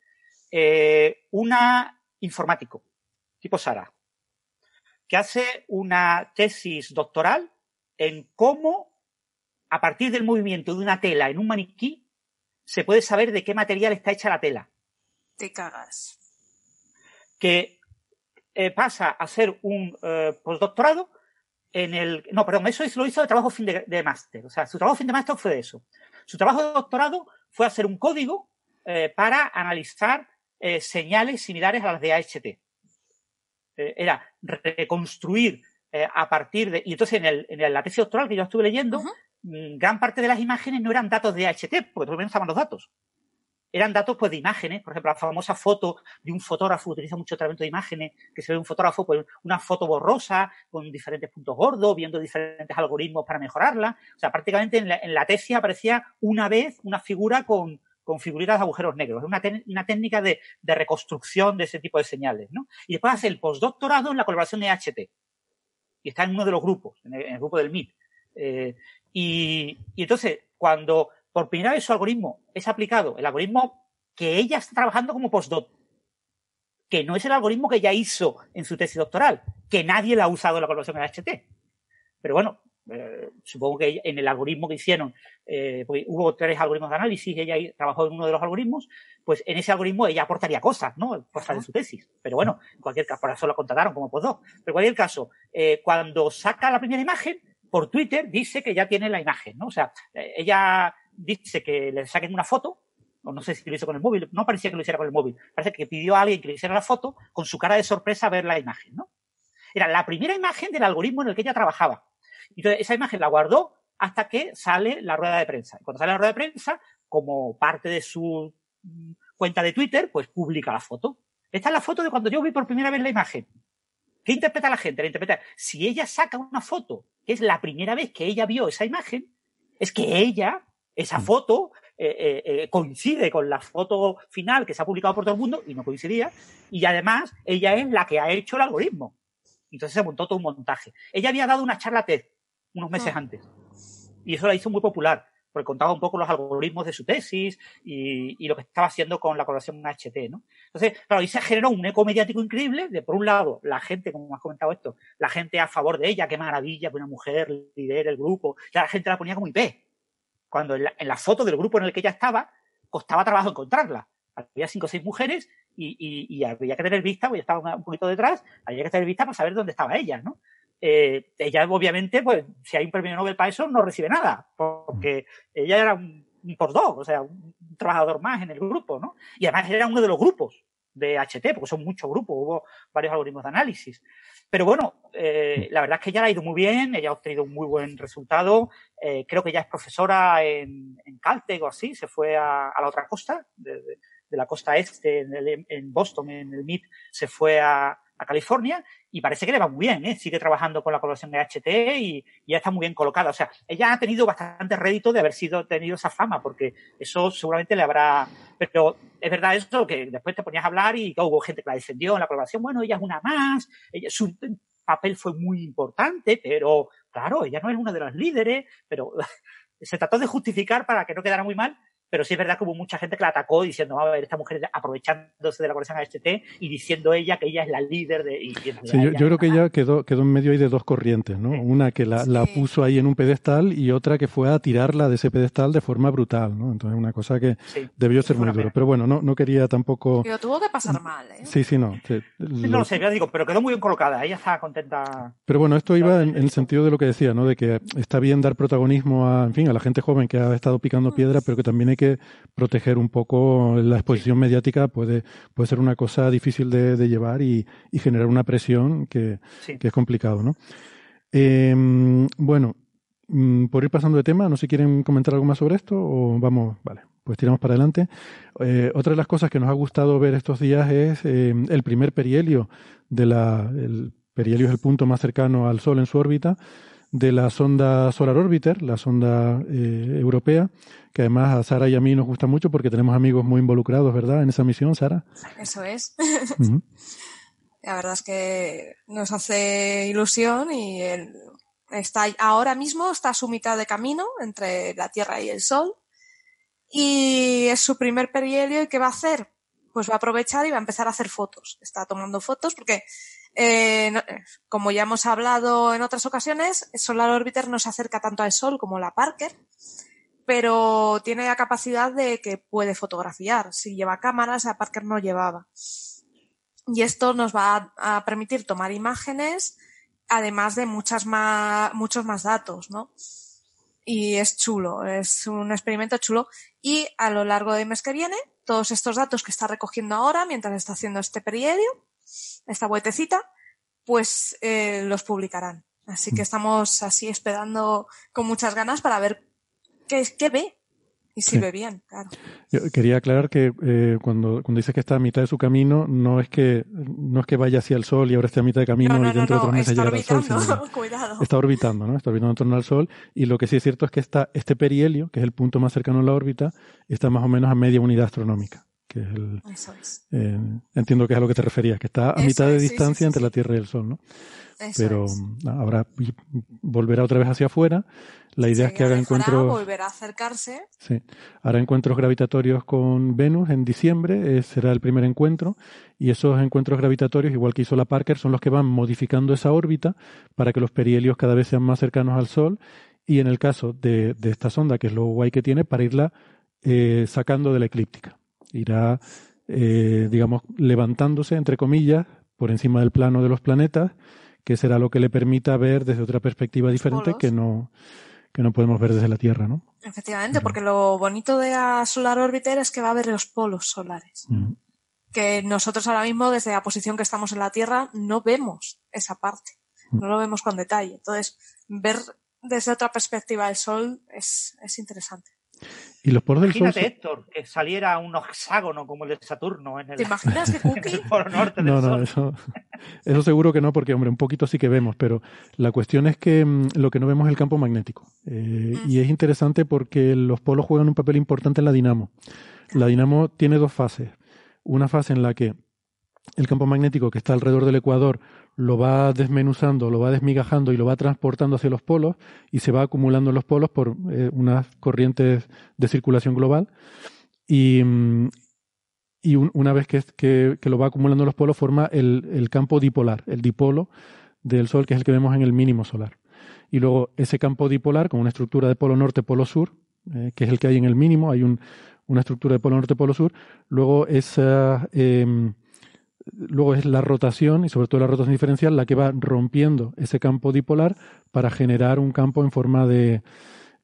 Eh, una informático, tipo Sara, que hace una tesis doctoral en cómo, a partir del movimiento de una tela en un maniquí, se puede saber de qué material está hecha la tela. Te cagas. Que eh, pasa a ser un eh, postdoctorado en el. No, perdón, eso lo hizo de trabajo fin de, de máster. O sea, su trabajo fin de máster fue eso. Su trabajo de doctorado fue hacer un código eh, para analizar eh, señales similares a las de AHT. Eh, era reconstruir eh, a partir de. Y entonces en, el, en la tesis doctoral que yo estuve leyendo, uh -huh. gran parte de las imágenes no eran datos de AHT, porque todavía no estaban los datos. Eran datos pues, de imágenes, por ejemplo, la famosa foto de un fotógrafo, utiliza mucho tratamiento de imágenes, que se ve un fotógrafo, pues una foto borrosa, con diferentes puntos gordos, viendo diferentes algoritmos para mejorarla. O sea, prácticamente en la, en la tesis aparecía una vez una figura con, con figuritas de agujeros negros. Es una, una técnica de, de, reconstrucción de ese tipo de señales. ¿no? Y después hace el postdoctorado en la colaboración de HT. Y está en uno de los grupos, en el, en grupo del MIT. Eh, y, y, entonces, cuando por primera vez su algoritmo es aplicado, el algoritmo que ella está trabajando como postdoc, que no es el algoritmo que ella hizo en su tesis doctoral, que nadie la ha usado en la colaboración de HT. Pero bueno, eh, supongo que en el algoritmo que hicieron, eh, hubo tres algoritmos de análisis, ella trabajó en uno de los algoritmos, pues en ese algoritmo ella aportaría cosas, ¿no? Cosas de su tesis. Pero bueno, en cualquier caso, por eso la contrataron como postdoc. Pero en cualquier caso, eh, cuando saca la primera imagen, por Twitter dice que ya tiene la imagen, ¿no? O sea, ella dice que le saquen una foto, o no sé si lo hizo con el móvil, no parecía que lo hiciera con el móvil, parece que pidió a alguien que le hiciera la foto con su cara de sorpresa a ver la imagen, ¿no? Era la primera imagen del algoritmo en el que ella trabajaba. Entonces, esa imagen la guardó hasta que sale la rueda de prensa. Y cuando sale la rueda de prensa, como parte de su cuenta de Twitter, pues publica la foto. Esta es la foto de cuando yo vi por primera vez la imagen. ¿Qué interpreta la gente? La interpreta. Si ella saca una foto, que es la primera vez que ella vio esa imagen, es que ella, esa foto, eh, eh, eh, coincide con la foto final que se ha publicado por todo el mundo y no coincidía. Y además, ella es la que ha hecho el algoritmo. Entonces se montó todo un montaje. Ella había dado una charla TED unos meses antes. Y eso la hizo muy popular, porque contaba un poco los algoritmos de su tesis y, y lo que estaba haciendo con la colaboración HT, ¿no? Entonces, claro, ahí se generó un eco mediático increíble de, por un lado, la gente, como has comentado esto, la gente a favor de ella, qué maravilla que una mujer lidere el grupo, ya la gente la ponía como IP. Cuando en la, en la foto del grupo en el que ella estaba, costaba trabajo encontrarla. Había cinco o seis mujeres y, y, y, había que tener vista, pues yo estaba un poquito detrás, había que tener vista para saber dónde estaba ella, ¿no? Eh, ella obviamente, pues si hay un premio Nobel para eso, no recibe nada, porque ella era un, un por dos, o sea, un, trabajador más en el grupo, ¿no? Y además era uno de los grupos. de HT, porque son muchos grupos, hubo varios algoritmos de análisis. Pero bueno, eh, la verdad es que ella ha ido muy bien, ella ha obtenido un muy buen resultado. Eh, creo que ya es profesora en, en Caltech o así, se fue a, la otra costa, de, la costa este, en, en, Boston, en el MIT, se fue a, California y parece que le va muy bien, ¿eh? sigue trabajando con la colaboración de HT y, ya está muy bien colocada. O sea, ella ha tenido bastante rédito de haber sido tenido esa fama, porque eso seguramente le habrá. Pero es verdad eso que después te ponías a hablar y hubo gente que la defendió en la colaboración. Bueno, ella es una más, ella, su papel fue muy importante, pero claro, ella no es una de los líderes, pero se trató de justificar para que no quedara muy mal pero sí es verdad que hubo mucha gente que la atacó diciendo, a ver, esta mujer aprovechándose de la conexión HT y diciendo ella que ella es la líder de... Y, sí, yo, yo creo que ella quedó, quedó en medio ahí de dos corrientes, ¿no? Sí. Una que la, sí. la, puso ahí en un pedestal y otra que fue a tirarla de ese pedestal de forma brutal, ¿no? Entonces una cosa que sí, debió ser muy duro. Pero bueno, no, no quería tampoco... Pero tuvo que pasar mal, ¿eh? Sí, sí, no. No lo sé, ya digo, pero quedó muy bien colocada, ella estaba contenta. Pero bueno, esto iba en, en, el sentido de lo que decía, ¿no? De que está bien dar protagonismo a, en fin, a la gente joven que ha estado picando piedra, pero que también hay que proteger un poco la exposición mediática puede, puede ser una cosa difícil de, de llevar y, y, generar una presión que, sí. que es complicado, ¿no? Eh, bueno, mm, por ir pasando de tema, no sé si quieren comentar algo más sobre esto o vamos, vale, pues tiramos para adelante. Eh, otra de las cosas que nos ha gustado ver estos días es eh, el primer perihelio de la, el perihelio es el punto más cercano al Sol en su órbita de la sonda Solar Orbiter, la sonda eh, europea, que además a Sara y a mí nos gusta mucho porque tenemos amigos muy involucrados, ¿verdad? En esa misión, Sara. Eso es. Uh -huh. La verdad es que nos hace ilusión y está ahora mismo está a su mitad de camino entre la Tierra y el Sol y es su primer perihelio y ¿qué va a hacer? Pues va a aprovechar y va a empezar a hacer fotos. Está tomando fotos porque eh, no, como ya hemos hablado en otras ocasiones, Solar Orbiter no se acerca tanto al Sol como la Parker, pero tiene la capacidad de que puede fotografiar. Si lleva cámaras, la Parker no llevaba. Y esto nos va a, permitir tomar imágenes, además de muchas más, muchos más datos, ¿no? Y es chulo, es un experimento chulo. Y a lo largo del mes que viene, todos estos datos que está recogiendo ahora, mientras está haciendo este perihelio, esta vueltecita, pues eh, los publicarán. Así que estamos así esperando con muchas ganas para ver qué, qué ve y si sí. ve bien, claro. Yo quería aclarar que eh, cuando, cuando dices que está a mitad de su camino, no es que no es que vaya hacia el Sol y ahora esté a mitad de camino no, no, y dentro no, de otros meses llegará al Sol. Cuidado. Está orbitando, ¿no? Está orbitando en torno al Sol. Y lo que sí es cierto es que está, este perihelio, que es el punto más cercano a la órbita, está más o menos a media unidad astronómica que es el, Eso es. Eh, entiendo que es a lo que te referías, que está a Eso mitad de es, distancia sí, sí, entre la Tierra y el Sol, ¿no? Eso Pero es. ahora volverá otra vez hacia afuera. La idea es que haga encuentros. volverá a acercarse. Sí, hará encuentros gravitatorios con Venus en diciembre, eh, será el primer encuentro, y esos encuentros gravitatorios, igual que hizo la Parker, son los que van modificando esa órbita para que los perihelios cada vez sean más cercanos al Sol, y en el caso de, de esta sonda, que es lo guay que tiene, para irla eh, sacando de la eclíptica. Irá, eh, digamos, levantándose, entre comillas, por encima del plano de los planetas, que será lo que le permita ver desde otra perspectiva diferente polos. que no, que no podemos ver desde la Tierra, ¿no? Efectivamente, porque lo bonito de la Solar Orbiter es que va a ver los polos solares. Que nosotros ahora mismo, desde la posición que estamos en la Tierra, no vemos esa parte. No lo vemos con detalle. Entonces, ver desde otra perspectiva el Sol es, es interesante. Y los polos del Sol. Imagínate, Héctor, que saliera un hexágono como el de Saturno en el, ¿Te imaginas que en Cookie? el polo norte del No, no, Sol. eso, eso seguro que no, porque, hombre, un poquito sí que vemos, pero la cuestión es que mm, lo que no vemos es el campo magnético. Eh, Mm. y es interesante porque los polos juegan un papel importante en la dinamo. La dinamo tiene dos fases. Una fase en la que el campo magnético que está alrededor del ecuador lo va desmenuzando, lo va desmigajando y lo va transportando hacia los polos y se va acumulando en los polos por eh, unas corrientes de circulación global. Y, mm, y un- una vez que, que, lo va acumulando en los polos forma el, el campo dipolar, el dipolo del Sol, que es el que vemos en el mínimo solar. Y luego ese campo dipolar, con una estructura de polo norte, polo sur, eh, que es el que hay en el mínimo, hay un, una estructura de polo norte, polo sur, luego esa, eh, luego es la rotación, y sobre todo la rotación diferencial, la que va rompiendo ese campo dipolar para generar un campo en forma de,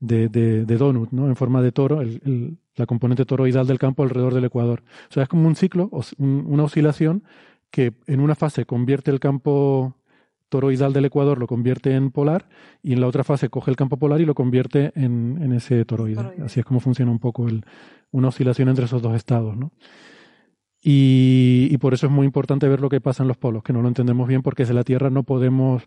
de, de, de donut, ¿no? en forma de toro. El, el, la componente toroidal del campo alrededor del ecuador. O sea, es como un ciclo, una oscilación que en una fase convierte el campo toroidal del ecuador, lo convierte en polar, y en la otra fase coge el campo polar y lo convierte en, ese toroide. Así es como funciona un poco el, una oscilación entre esos dos estados, ¿no? Y, por eso es muy importante ver lo que pasa en los polos, que no lo entendemos bien porque desde la Tierra no podemos,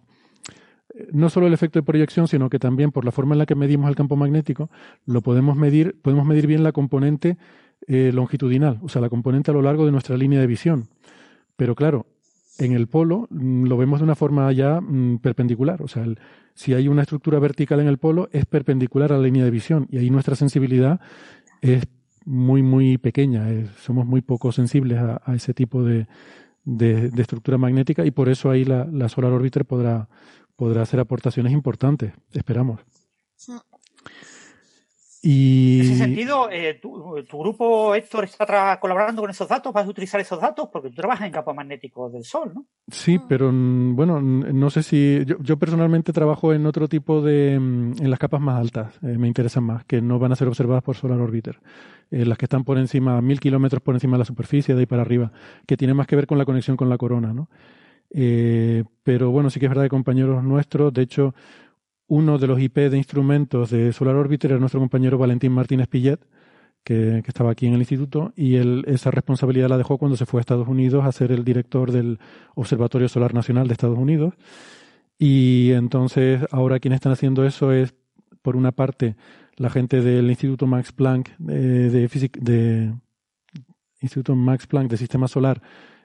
eh, no solo el efecto de proyección, sino que también por la forma en la que medimos el campo magnético, lo podemos medir, podemos medir bien la componente eh, longitudinal, o sea, la componente a lo largo de nuestra línea de visión. Pero claro, en el polo mm, lo vemos de una forma ya mm, perpendicular, o sea, si hay una estructura vertical en el polo es perpendicular a la línea de visión y ahí nuestra sensibilidad es muy, muy pequeña. somos muy poco sensibles a, ese tipo de, de, estructura magnética y por eso ahí la, la Solar Orbiter podrá, podrá hacer aportaciones importantes, esperamos. Y... En ese sentido, eh, tu, grupo, Héctor, está colaborando con esos datos, vas a utilizar esos datos porque tú trabajas en campos magnéticos del Sol, ¿no? Sí, pero mm, bueno, no sé si. Yo, personalmente trabajo en otro tipo de. Mm, en las capas más altas, eh, me interesan más, que no van a ser observadas por Solar Orbiter. Eh, las que están por encima, mil kilómetros por encima de la superficie, de ahí para arriba, que tiene más que ver con la conexión con la corona, ¿no? pero bueno, sí que es verdad que compañeros nuestros, de hecho, uno de los IP de instrumentos de Solar Orbiter era nuestro compañero Valentín Martínez Pillet, que, estaba aquí en el instituto, y él esa responsabilidad la dejó cuando se fue a Estados Unidos a ser el director del Observatorio Solar Nacional de Estados Unidos. Y entonces ahora quienes están haciendo eso es, por una parte, la gente del Instituto Max Planck eh, de, de Instituto Max Planck de Sistema Solar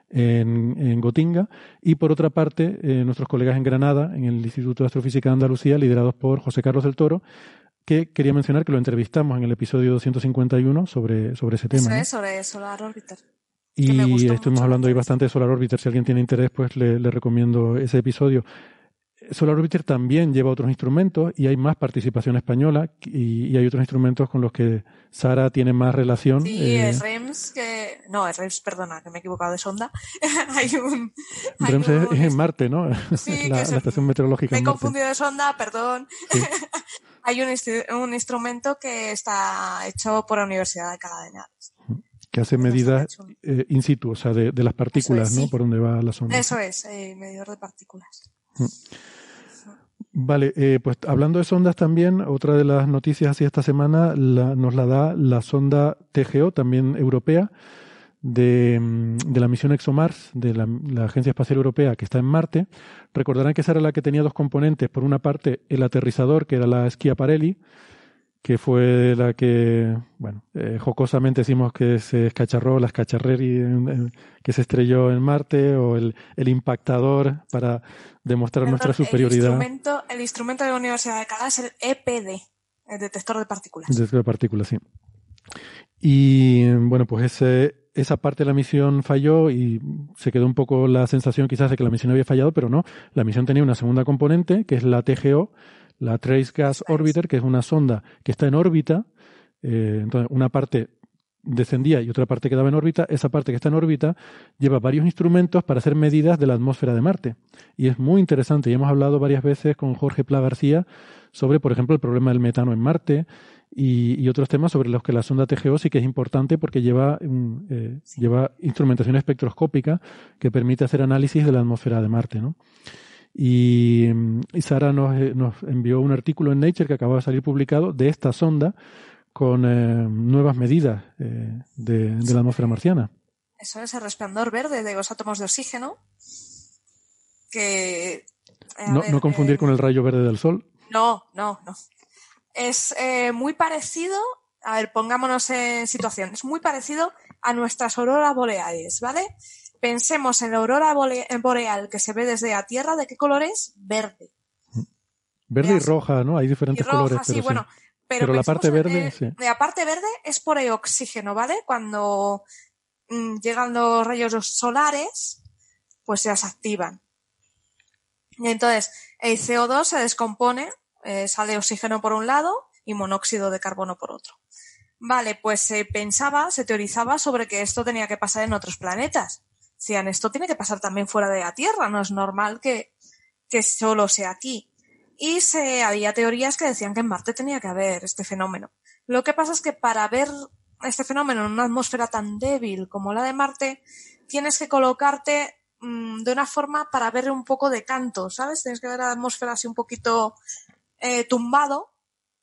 en, Gotinga, y por otra parte, eh, nuestros colegas en Granada, en el Instituto de Astrofísica de Andalucía, liderados por José Carlos del Toro, que quería mencionar que lo entrevistamos en el episodio 251 sobre, sobre ese tema. sobre Solar Orbiter. Y estuvimos hablando ahí bastante de Solar Orbiter. Si alguien tiene interés, pues le recomiendo ese episodio. Solar Orbiter también lleva otros instrumentos y hay más participación española y, hay otros instrumentos con los que Sara tiene más relación. Sí, eh, es REMS, que... No, es REMS, perdona, que me he equivocado de sonda. hay un... REMS es, en Marte, ¿no? Sí, la, estación meteorológica. Me he confundido de sonda, perdón. hay un, un, instrumento que está hecho por la Universidad de Alcalá de Henares. Que hace medidas eh, in situ, o sea, de, las partículas, ¿no? Por donde va la sonda. Eso es, eh, medidor de partículas. Mm. Vale, eh, pues hablando de sondas también, otra de las noticias así esta semana nos la da la sonda TGO, también europea, de, mm, la misión ExoMars, de la, la, Agencia Espacial Europea, que está en Marte. Recordarán que esa era la que tenía dos componentes. Por una parte, el aterrizador, que era la Schiaparelli, que fue la que, bueno, eh, jocosamente decimos que se escacharró, la escacharreri que se estrelló en Marte, o el, el impactador para demostrar nuestra superioridad. El instrumento, el instrumento de la Universidad de Alcalá es el EPD, el detector de partículas. El detector de partículas, sí. Y bueno, pues ese, esa parte de la misión falló y se quedó un poco la sensación quizás de que la misión había fallado, pero no. La misión tenía una segunda componente, que es la TGO, la Trace Gas Orbiter, que es una sonda que está en órbita. Eh, entonces, una parte descendía y otra parte quedaba en órbita. Esa parte que está en órbita lleva varios instrumentos para hacer medidas de la atmósfera de Marte. Y es muy interesante. Y hemos hablado varias veces con Jorge Pla García sobre, por ejemplo, el problema del metano en Marte y, otros temas sobre los que la sonda TGO sí que es importante porque lleva, eh, lleva instrumentación espectroscópica que permite hacer análisis de la atmósfera de Marte. ¿no? Y, Sara eh, nos, envió un artículo en Nature que acaba de salir publicado de esta sonda con eh, nuevas medidas eh, de, la atmósfera marciana. Eso es el resplandor verde de los átomos de oxígeno. Que. No, confundir con el rayo verde del Sol. No, no, no. Es muy parecido. A ver, pongámonos en situación. Es muy parecido a nuestras auroras boreales, ¿vale? Pensemos en la aurora boreal que se ve desde la Tierra, ¿de qué color es? Verde. Verde y roja, ¿no? Hay diferentes colores. Pero sí, bueno. Pero, la parte verde, sí. La parte verde es por el oxígeno, ¿vale? Cuando mm, llegan los rayos solares, pues se las activan. Y entonces, el CO2 se descompone, eh, sale oxígeno por un lado y monóxido de carbono por otro. Vale, pues se pensaba, se teorizaba sobre que esto tenía que pasar en otros planetas decían, esto tiene que pasar también fuera de la Tierra, no es normal que, que solo sea aquí. Y se, había teorías que decían que en Marte tenía que haber este fenómeno. Lo que pasa es que para ver este fenómeno en una atmósfera tan débil como la de Marte, tienes que colocarte mm, de una forma para ver un poco de canto, ¿sabes? Tienes que ver la atmósfera así un poquito eh, tumbado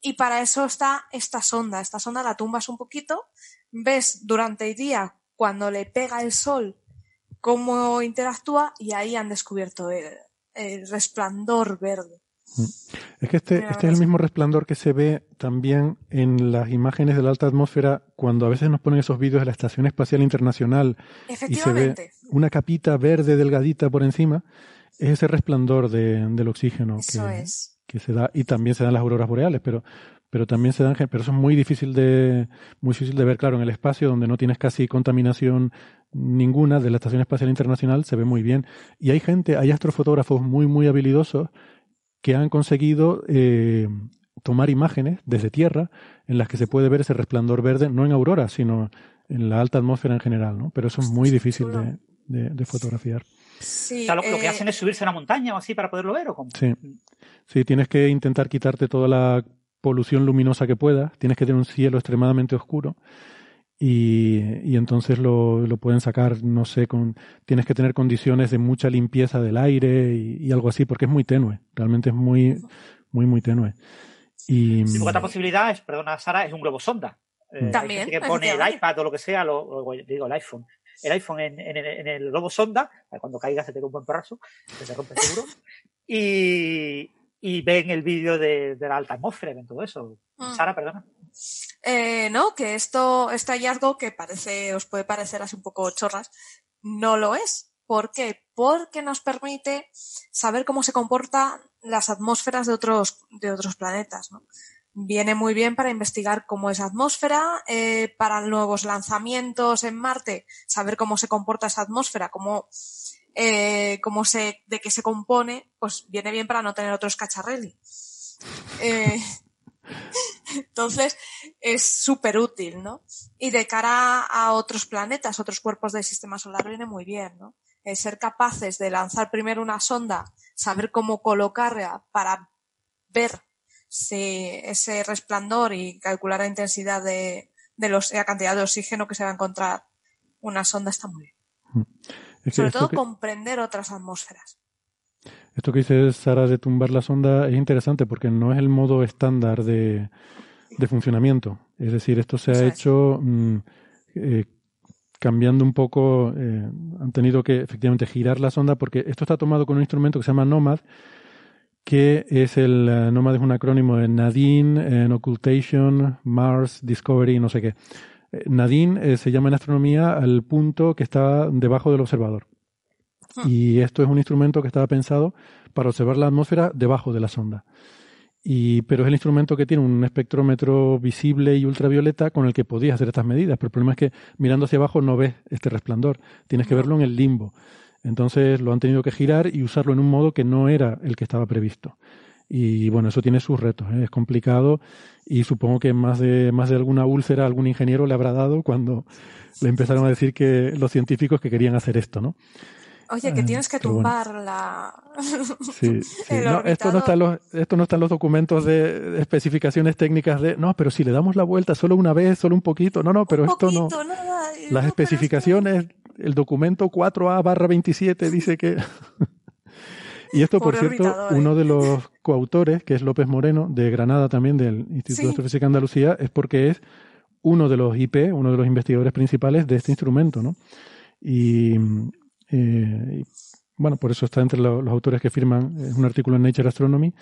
y para eso está esta sonda. Esta sonda la tumbas un poquito, ves durante el día cuando le pega el sol cómo interactúa y ahí han descubierto el, el resplandor verde. Es que este, este es el mismo resplandor que se ve también en las imágenes de la alta atmósfera cuando a veces nos ponen esos vídeos de la Estación Espacial Internacional y se ve una capita verde delgadita por encima. Es ese resplandor de, del oxígeno que, que se da y también se dan las auroras boreales, pero pero también se dan, pero eso es muy difícil de muy difícil de ver, claro, en el espacio donde no tienes casi contaminación ninguna de la Estación Espacial Internacional se ve muy bien y hay gente, hay astrofotógrafos muy muy habilidosos que han conseguido eh, tomar imágenes desde tierra en las que se puede ver ese resplandor verde, no en aurora, sino en la alta atmósfera en general, ¿no? Pero eso es muy difícil de, fotografiar. Sí, lo, que eh, hacen es subirse a una montaña o así para poderlo ver, ¿o cómo? Sí. sí, tienes que intentar quitarte toda la polución luminosa que puedas, tienes que tener un cielo extremadamente oscuro y, y entonces lo, lo, pueden sacar, no sé, con, tienes que tener condiciones de mucha limpieza del aire y, algo así, porque es muy tenue, realmente es muy, muy, muy tenue. Y, sí, otra posibilidad es, perdona Sara, es un globo sonda. Eh, También. Que pone el iPad o lo que sea, lo, digo, el iPhone. El iPhone en, en, en, el globo sonda, cuando caiga se te da un buen perrazo, se te rompe seguro. y, y ven el vídeo de, de, la alta atmósfera, ven todo eso. Mm. Sara, perdona. Eh, no, que esto, este hallazgo que parece, os puede parecer así un poco chorras, no lo es. ¿Por qué? Porque nos permite saber cómo se comportan las atmósferas de otros, de otros planetas. ¿no? Viene muy bien para investigar cómo es la atmósfera, eh, para nuevos lanzamientos en Marte, saber cómo se comporta esa atmósfera, cómo, eh, cómo se, de qué se compone, pues viene bien para no tener otros cacharrelli. Eh, entonces, es súper útil, ¿no? Y de cara a otros planetas, otros cuerpos del sistema solar, viene muy bien, ¿no? ser capaces de lanzar primero una sonda, saber cómo colocarla para ver si ese resplandor y calcular la intensidad de, los, la cantidad de oxígeno que se va a encontrar una sonda está muy bien. Mm. Sobre todo comprender otras atmósferas. Esto que dice Sara de tumbar la sonda es interesante porque no es el modo estándar de, funcionamiento. Es decir, esto se ha hecho mm, eh, cambiando un poco, eh, han tenido que efectivamente girar la sonda porque esto está tomado con un instrumento que se llama NOMAD, que es el eh, NOMAD es un acrónimo de Nadine, en Occultation, Mars, Discovery, no sé qué. Nadine se llama en astronomía al punto que está debajo del observador. Y esto es un instrumento que estaba pensado para observar la atmósfera debajo de la sonda. Y, pero es el instrumento que tiene un espectrómetro visible y ultravioleta con el que podías hacer estas medidas. Pero el problema es que mirando hacia abajo no ves este resplandor. Tienes que verlo en el limbo. Entonces lo han tenido que girar y usarlo en un modo que no era el que estaba previsto. Y bueno, eso tiene sus retos, ¿eh? es complicado y supongo que más de, más de alguna úlcera algún ingeniero le habrá dado cuando le empezaron a decir que los científicos que querían hacer esto, ¿no? Oye, que ah, tienes que tumbar la. Sí, esto, no está en los, esto no está en los documentos de, especificaciones técnicas de. No, pero si le damos la vuelta solo una vez, solo un poquito. No, no, pero esto no. Las especificaciones, el documento 4A barra 27 dice que. Y esto, por cierto, ¿eh? uno de los coautores, que es López Moreno, de Granada también, del Instituto de Astrofísica de Andalucía, es porque es uno de los IP, uno de los investigadores principales de este instrumento, ¿no? Y eh, bueno, por eso está entre los, autores que firman un artículo en Nature Astronomy.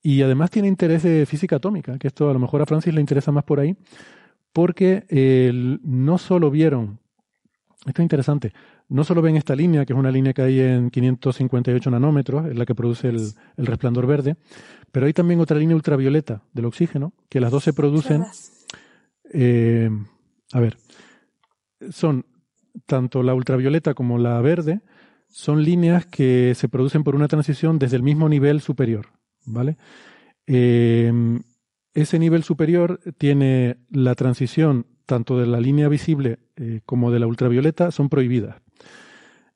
Y además tiene interés de física atómica, que esto a lo mejor a Francis le interesa más por ahí, porque no solo vieron, esto es interesante, no solo ven esta línea, que es una línea que hay en 558 nanómetros, es la que produce el, resplandor verde, pero hay también otra línea ultravioleta del oxígeno, que las dos se producen, eh, a ver, son tanto la ultravioleta como la verde son líneas que se producen por una transición desde el mismo nivel superior, ¿vale? Eh, ese nivel superior tiene la transición tanto de la línea visible eh, como de la ultravioleta son prohibidas.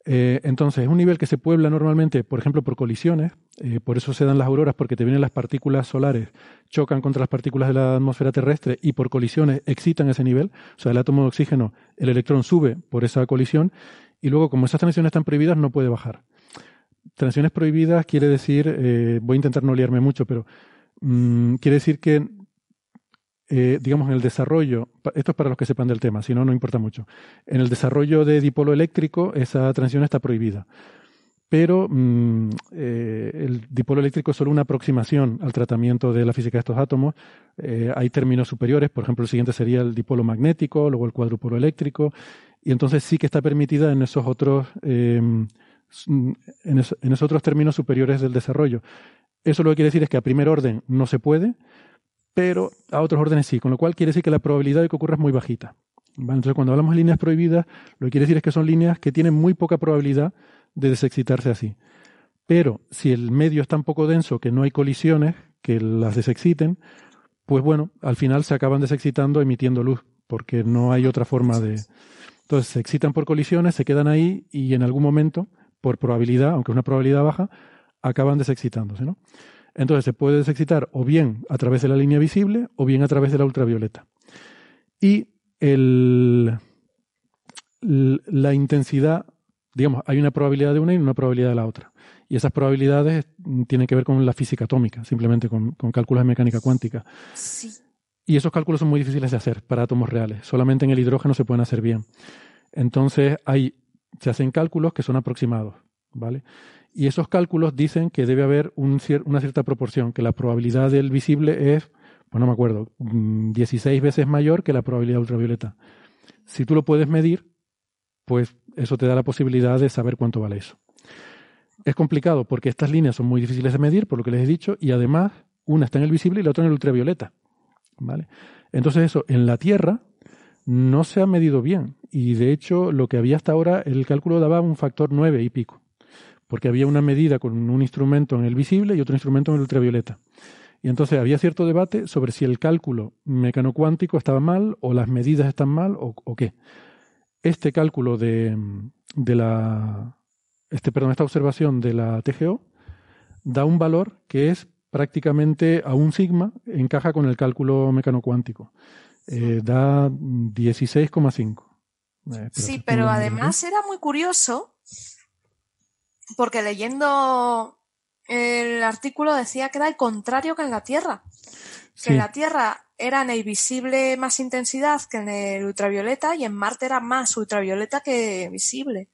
Eh, entonces, es un nivel que se puebla normalmente, por ejemplo, por colisiones, eh, por eso se dan las auroras, porque te vienen las partículas solares, chocan contra las partículas de la atmósfera terrestre y por colisiones excitan ese nivel. O sea, el átomo de oxígeno, el electrón sube por esa colisión y luego, como esas transiciones están prohibidas, no puede bajar. Transiciones prohibidas quiere decir, eh, voy a intentar no liarme mucho, pero mm, quiere decir que eh, digamos, en el desarrollo, esto es para los que sepan del tema, si no, no importa mucho. En el desarrollo de dipolo eléctrico, esa transición está prohibida. Pero mm, eh, el dipolo eléctrico es solo una aproximación al tratamiento de la física de estos átomos. Eh, hay términos superiores, por ejemplo, el siguiente sería el dipolo magnético, luego el cuádrupolo eléctrico, y entonces sí que está permitida en esos otros, em, en esos otros términos superiores del desarrollo. Eso lo que quiere decir es que a primer orden no se puede, pero a otros órdenes sí, con lo cual quiere decir que la probabilidad de que ocurra es muy bajita. Entonces, cuando hablamos de líneas prohibidas, lo que quiere decir es que son líneas que tienen muy poca probabilidad de desexcitarse así. Pero si el medio es tan poco denso que no hay colisiones que las desexciten, pues bueno, al final se acaban desexcitando emitiendo luz, porque no hay otra forma de... Entonces se excitan por colisiones, se quedan ahí y en algún momento, por probabilidad, aunque es una probabilidad baja, acaban desexcitándose, ¿no? Entonces se puede desexcitar o bien a través de la línea visible o bien a través de la ultravioleta. Y el, la intensidad, digamos, hay una probabilidad de una y una probabilidad de la otra. Y esas probabilidades tienen que ver con la física atómica, simplemente con, cálculos de mecánica cuántica. Y esos cálculos son muy difíciles de hacer para átomos reales. Solamente en el hidrógeno se pueden hacer bien. Entonces hay, se hacen cálculos que son aproximados, ¿vale? Y esos cálculos dicen que debe haber una cierta proporción, que la probabilidad del visible es, pues no me acuerdo, 16 mm, veces mayor que la probabilidad ultravioleta. Si tú lo puedes medir, pues eso te da la posibilidad de saber cuánto vale eso. Es complicado porque estas líneas son muy difíciles de medir, por lo que les he dicho, y además una está en el visible y la otra en el ultravioleta. ¿Vale? Entonces eso, en la Tierra no se ha medido bien. Y de hecho, lo que había hasta ahora, el cálculo daba un factor 9 y pico porque había una medida con un instrumento en el visible y otro instrumento en el ultravioleta. Y entonces había cierto debate sobre si el cálculo mecanocuántico estaba mal o las medidas están mal o, qué. Este cálculo de, de la, este, perdón, esta observación de la TGO da un valor que es prácticamente a un sigma, encaja con el cálculo mecanocuántico. Eh, da 16,5. Eh, sí, pero además era muy curioso porque leyendo el artículo decía que era el contrario que en la Tierra. Que en la Tierra era en el visible más intensidad que en el ultravioleta y en Marte era más ultravioleta que visible.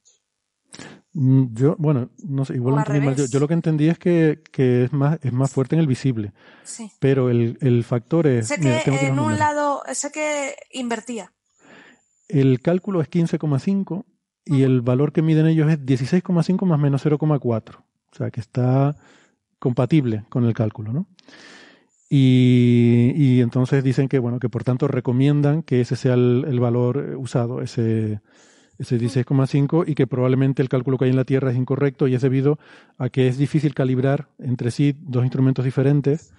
Mm, yo, bueno, no sé, igual Yo, lo que entendí es que, es, más, es más fuerte en el visible. Sí. Pero el, factor es. Sé que en un lado, sé que invertía. El cálculo es 15,5 y el valor que miden ellos es 16,5 más menos 0,4. O sea, que está compatible con el cálculo, ¿no? Y, y, entonces dicen que, bueno, que por tanto recomiendan que ese sea el, valor usado, ese, ese 16,5, y que probablemente el cálculo que hay en la Tierra es incorrecto y es debido a que es difícil calibrar entre sí dos instrumentos diferentes.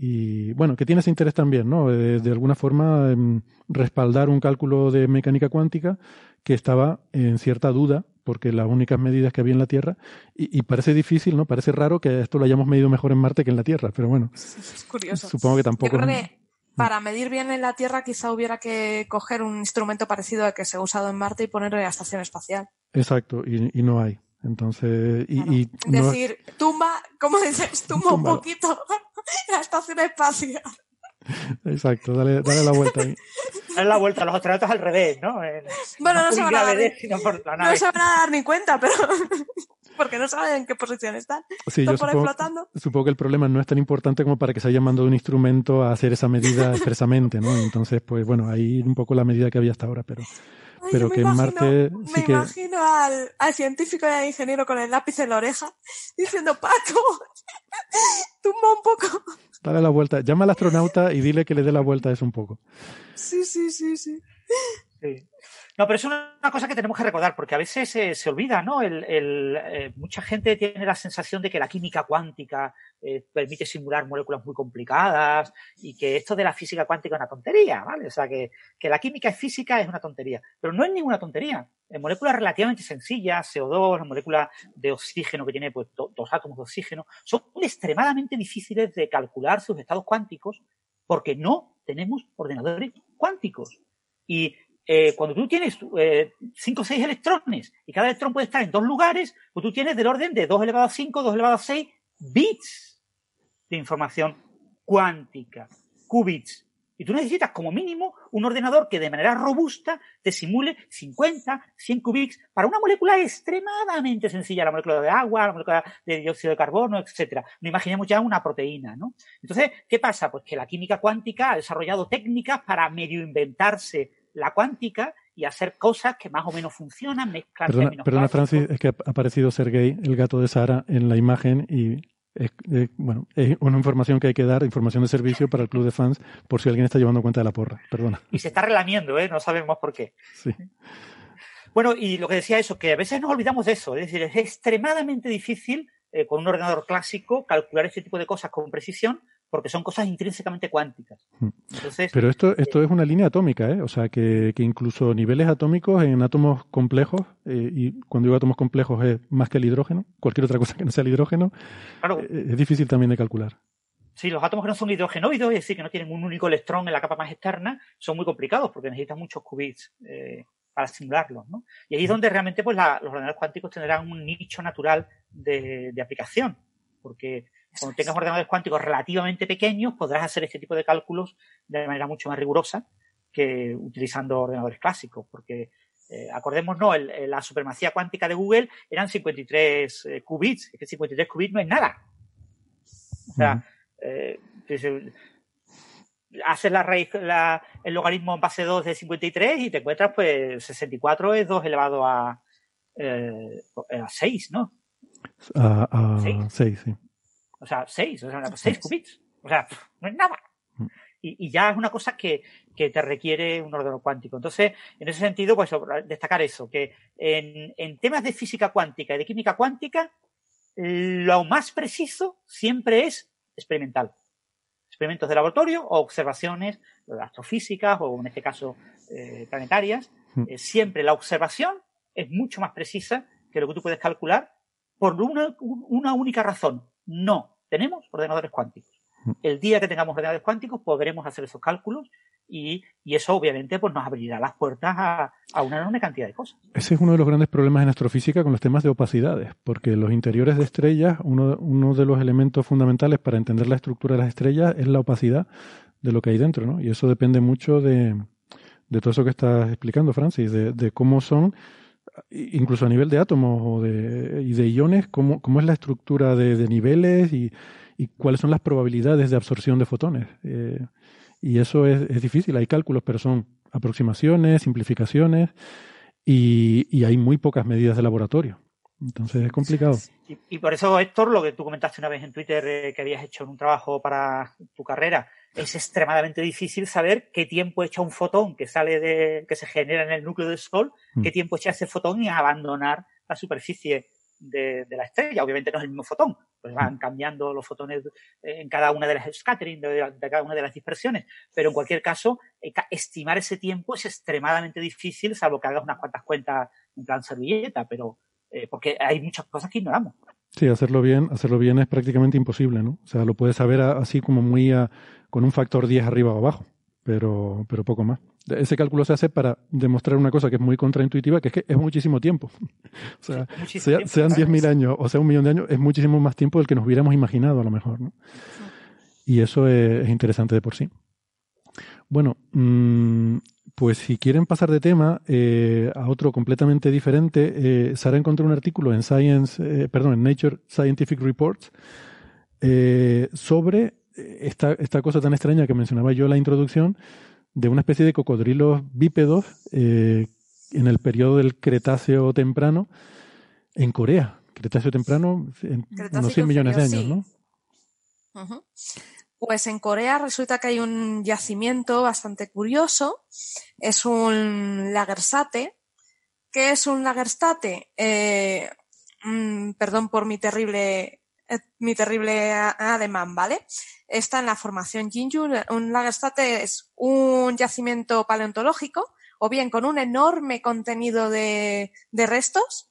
Y bueno, que tiene ese interés también, ¿no? De, de alguna forma em, respaldar un cálculo de mecánica cuántica que estaba en cierta duda, porque las únicas medidas que había en la Tierra, y, parece difícil, ¿no? Parece raro que esto lo hayamos medido mejor en Marte que en la Tierra, pero bueno. Es curioso. Supongo que tampoco. Yo creo que para medir bien en la Tierra quizá hubiera que coger un instrumento parecido al que se ha usado en Marte y ponerlo en la estación espacial. Exacto, y, no hay. Entonces, y, decir, tumba, ¿cómo dices? Tumba un poquito la estación espacial. Exacto, dale, dale la vuelta ahí. Dale la vuelta, los astronautas al revés, ¿no? bueno, no, se van a dar, no se van a dar ni cuenta, pero porque no saben en qué posición están. Sí, yo supongo, flotando. supongo que el problema no es tan importante como para que se haya mandado un instrumento a hacer esa medida expresamente, ¿no? Entonces, pues bueno, ahí un poco la medida que había hasta ahora, pero pero que en Marte sí me imagino al, al, científico y al ingeniero con el lápiz en la oreja diciendo Paco tumba un poco Dale la vuelta. Llama al astronauta y dile que le dé la vuelta a eso un poco. Sí, sí, sí, sí. Sí. No, pero es una, cosa que tenemos que recordar, porque a veces se olvida, ¿no? El, eh, mucha gente tiene la sensación de que la química cuántica eh, permite simular moléculas muy complicadas y que esto de la física cuántica es una tontería, ¿vale? O sea, que, que la química es física es una tontería, pero no es ninguna tontería. En moléculas relativamente sencillas, CO2, la molécula de oxígeno que tiene pues, dos átomos de oxígeno, son extremadamente difíciles de calcular sus estados cuánticos porque no tenemos ordenadores cuánticos. Y eh, cuando tú tienes eh, 5 o 6 electrones y cada electrón puede estar en dos lugares, pues tú tienes del orden de 2 elevado a 5, 2 elevado a 6 bits de información cuántica, qubits. Y tú necesitas como mínimo un ordenador que de manera robusta te simule 50, 100 qubits para una molécula extremadamente sencilla, la molécula de agua, la molécula de dióxido de carbono, etcétera. No imaginemos ya una proteína, ¿no? Entonces, ¿qué pasa? Pues que la química cuántica ha desarrollado técnicas para medio inventarse la cuántica y hacer cosas que más o menos funcionan, mezclar Perdona, perdona Francis, es que ha aparecido Sergei, el gato de Sara, en la imagen y es, bueno, es una información que hay que dar, información de servicio para el club de fans, por si alguien está llevando cuenta de la porra. Perdona. Y se está relamiendo, ¿eh? No sabemos por qué. Sí. Bueno, y lo que decía eso, que a veces nos olvidamos de eso. Es decir, es extremadamente difícil eh, con un ordenador clásico calcular este tipo de cosas con precisión, porque son cosas intrínsecamente cuánticas. Hmm. Pero esto, esto es una línea atómica, ¿eh? O sea, que, incluso niveles atómicos en átomos complejos, eh, y cuando digo átomos complejos es más que el hidrógeno, cualquier otra cosa que no sea el hidrógeno, eh, es difícil también de calcular. Sí, los átomos que no son hidrogenoides, es decir, que no tienen un único electrón en la capa más externa, son muy complicados porque necesitan muchos qubits eh, para simularlos, ¿no? Y ahí es donde realmente pues, los ordenadores cuánticos tendrán un nicho natural de, de aplicación, porque cuando tengas ordenadores cuánticos relativamente pequeños, podrás hacer este tipo de cálculos de manera mucho más rigurosa que utilizando ordenadores clásicos, porque eh, acordémonos, la supremacía cuántica de Google eran 53 eh, qubits, es que 53 qubits no es nada. O sea, eh, haces la raíz, el logaritmo en base 2 de 53 y te encuentras, pues, 64 es 2 elevado a, a 6, ¿no? A, 6, sí. O sea, 6, o sea, 6 qubits. O sea, no es nada. Mm. Y, ya es una cosa que, que, te requiere un ordenador cuántico. Entonces, en ese sentido, pues destacar eso, que en, en temas de física cuántica y de química cuántica, lo más preciso siempre es experimental. Experimentos de laboratorio o observaciones astrofísicas o en este caso eh, planetarias. Mm. Eh, siempre la observación es mucho más precisa que lo que tú puedes calcular por una, una única razón no, tenemos ordenadores cuánticos. Mm. El día que tengamos ordenadores cuánticos podremos hacer esos cálculos y, eso obviamente pues nos abrirá las puertas a, una enorme cantidad de cosas. Ese es uno de los grandes problemas en astrofísica con los temas de opacidades, porque los interiores de estrellas, uno, uno de los elementos fundamentales para entender la estructura de las estrellas es la opacidad de lo que hay dentro, ¿no? Y eso depende mucho de, todo eso que estás explicando, Francis, de cómo son incluso a nivel de átomos o de, y de iones, cómo, cómo es la estructura de, niveles y, y, cuáles son las probabilidades de absorción de fotones. Eh, y eso es, es, difícil, hay cálculos, pero son aproximaciones, simplificaciones y, y hay muy pocas medidas de laboratorio. Entonces es complicado. Y, por eso, Héctor, lo que tú comentaste una vez en Twitter eh, que habías hecho un trabajo para tu carrera, es extremadamente difícil saber qué tiempo echa un fotón que sale de, que se genera en el núcleo del Sol, mm. qué tiempo echa ese fotón y abandonar la superficie de, la estrella. Obviamente no es el mismo fotón, pues van mm. cambiando los fotones en cada una de las scattering, de, cada una de las dispersiones. Pero en cualquier caso, eh, estimar ese tiempo es extremadamente difícil, salvo que hagas unas cuantas cuentas en plan servilleta, pero eh, porque hay muchas cosas que ignoramos. Sí, hacerlo bien, hacerlo bien es prácticamente imposible, ¿no? O sea, lo puedes saber así como muy con un factor 10 arriba o abajo, pero, pero poco más. Ese cálculo se hace para demostrar una cosa que es muy contraintuitiva, que es que es muchísimo tiempo. o sea, sean 10.000 años o sea un millón de años, es muchísimo más tiempo del que nos hubiéramos imaginado a lo mejor, ¿no? Y eso es, interesante de por sí. Bueno, mmm, pues si quieren pasar de tema eh, a otro completamente diferente, eh, Sara encontró un artículo en Science, eh, perdón, en Nature Scientific Reports eh, sobre esta, esta cosa tan extraña que mencionaba yo en la introducción de una especie de cocodrilos bípedos en el periodo del Cretáceo temprano en Corea. Cretáceo temprano, en unos 100 millones de años, ¿no? Pues en Corea resulta que hay un yacimiento bastante curioso. Es un lagersate. ¿Qué es un lagerstate? Eh, mm, perdón por mi terrible, eh, mi terrible ademán, ¿vale? Está en la formación Jinju. Un lagerstate es un yacimiento paleontológico, o bien con un enorme contenido de, de restos,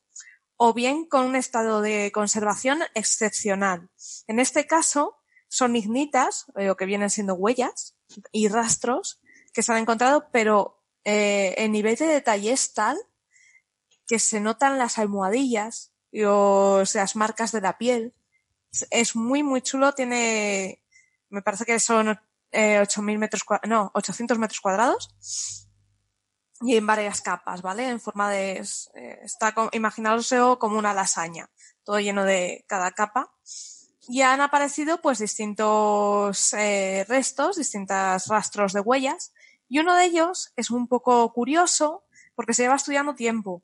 o bien con un estado de conservación excepcional. En este caso, son ignitas, eh, o que vienen siendo huellas y rastros que se han encontrado, pero eh, el nivel de detalle es tal que se notan las almohadillas y o las marcas de la piel. Es muy, muy chulo. Tiene, me parece que son eh, 8.000 metros no, 800 metros cuadrados. Y en varias capas, ¿vale? En forma de, eh, está, imaginaoslo como una lasaña, todo lleno de cada capa y han aparecido pues distintos eh, restos, distintos rastros de huellas y uno de ellos es un poco curioso porque se lleva estudiando tiempo.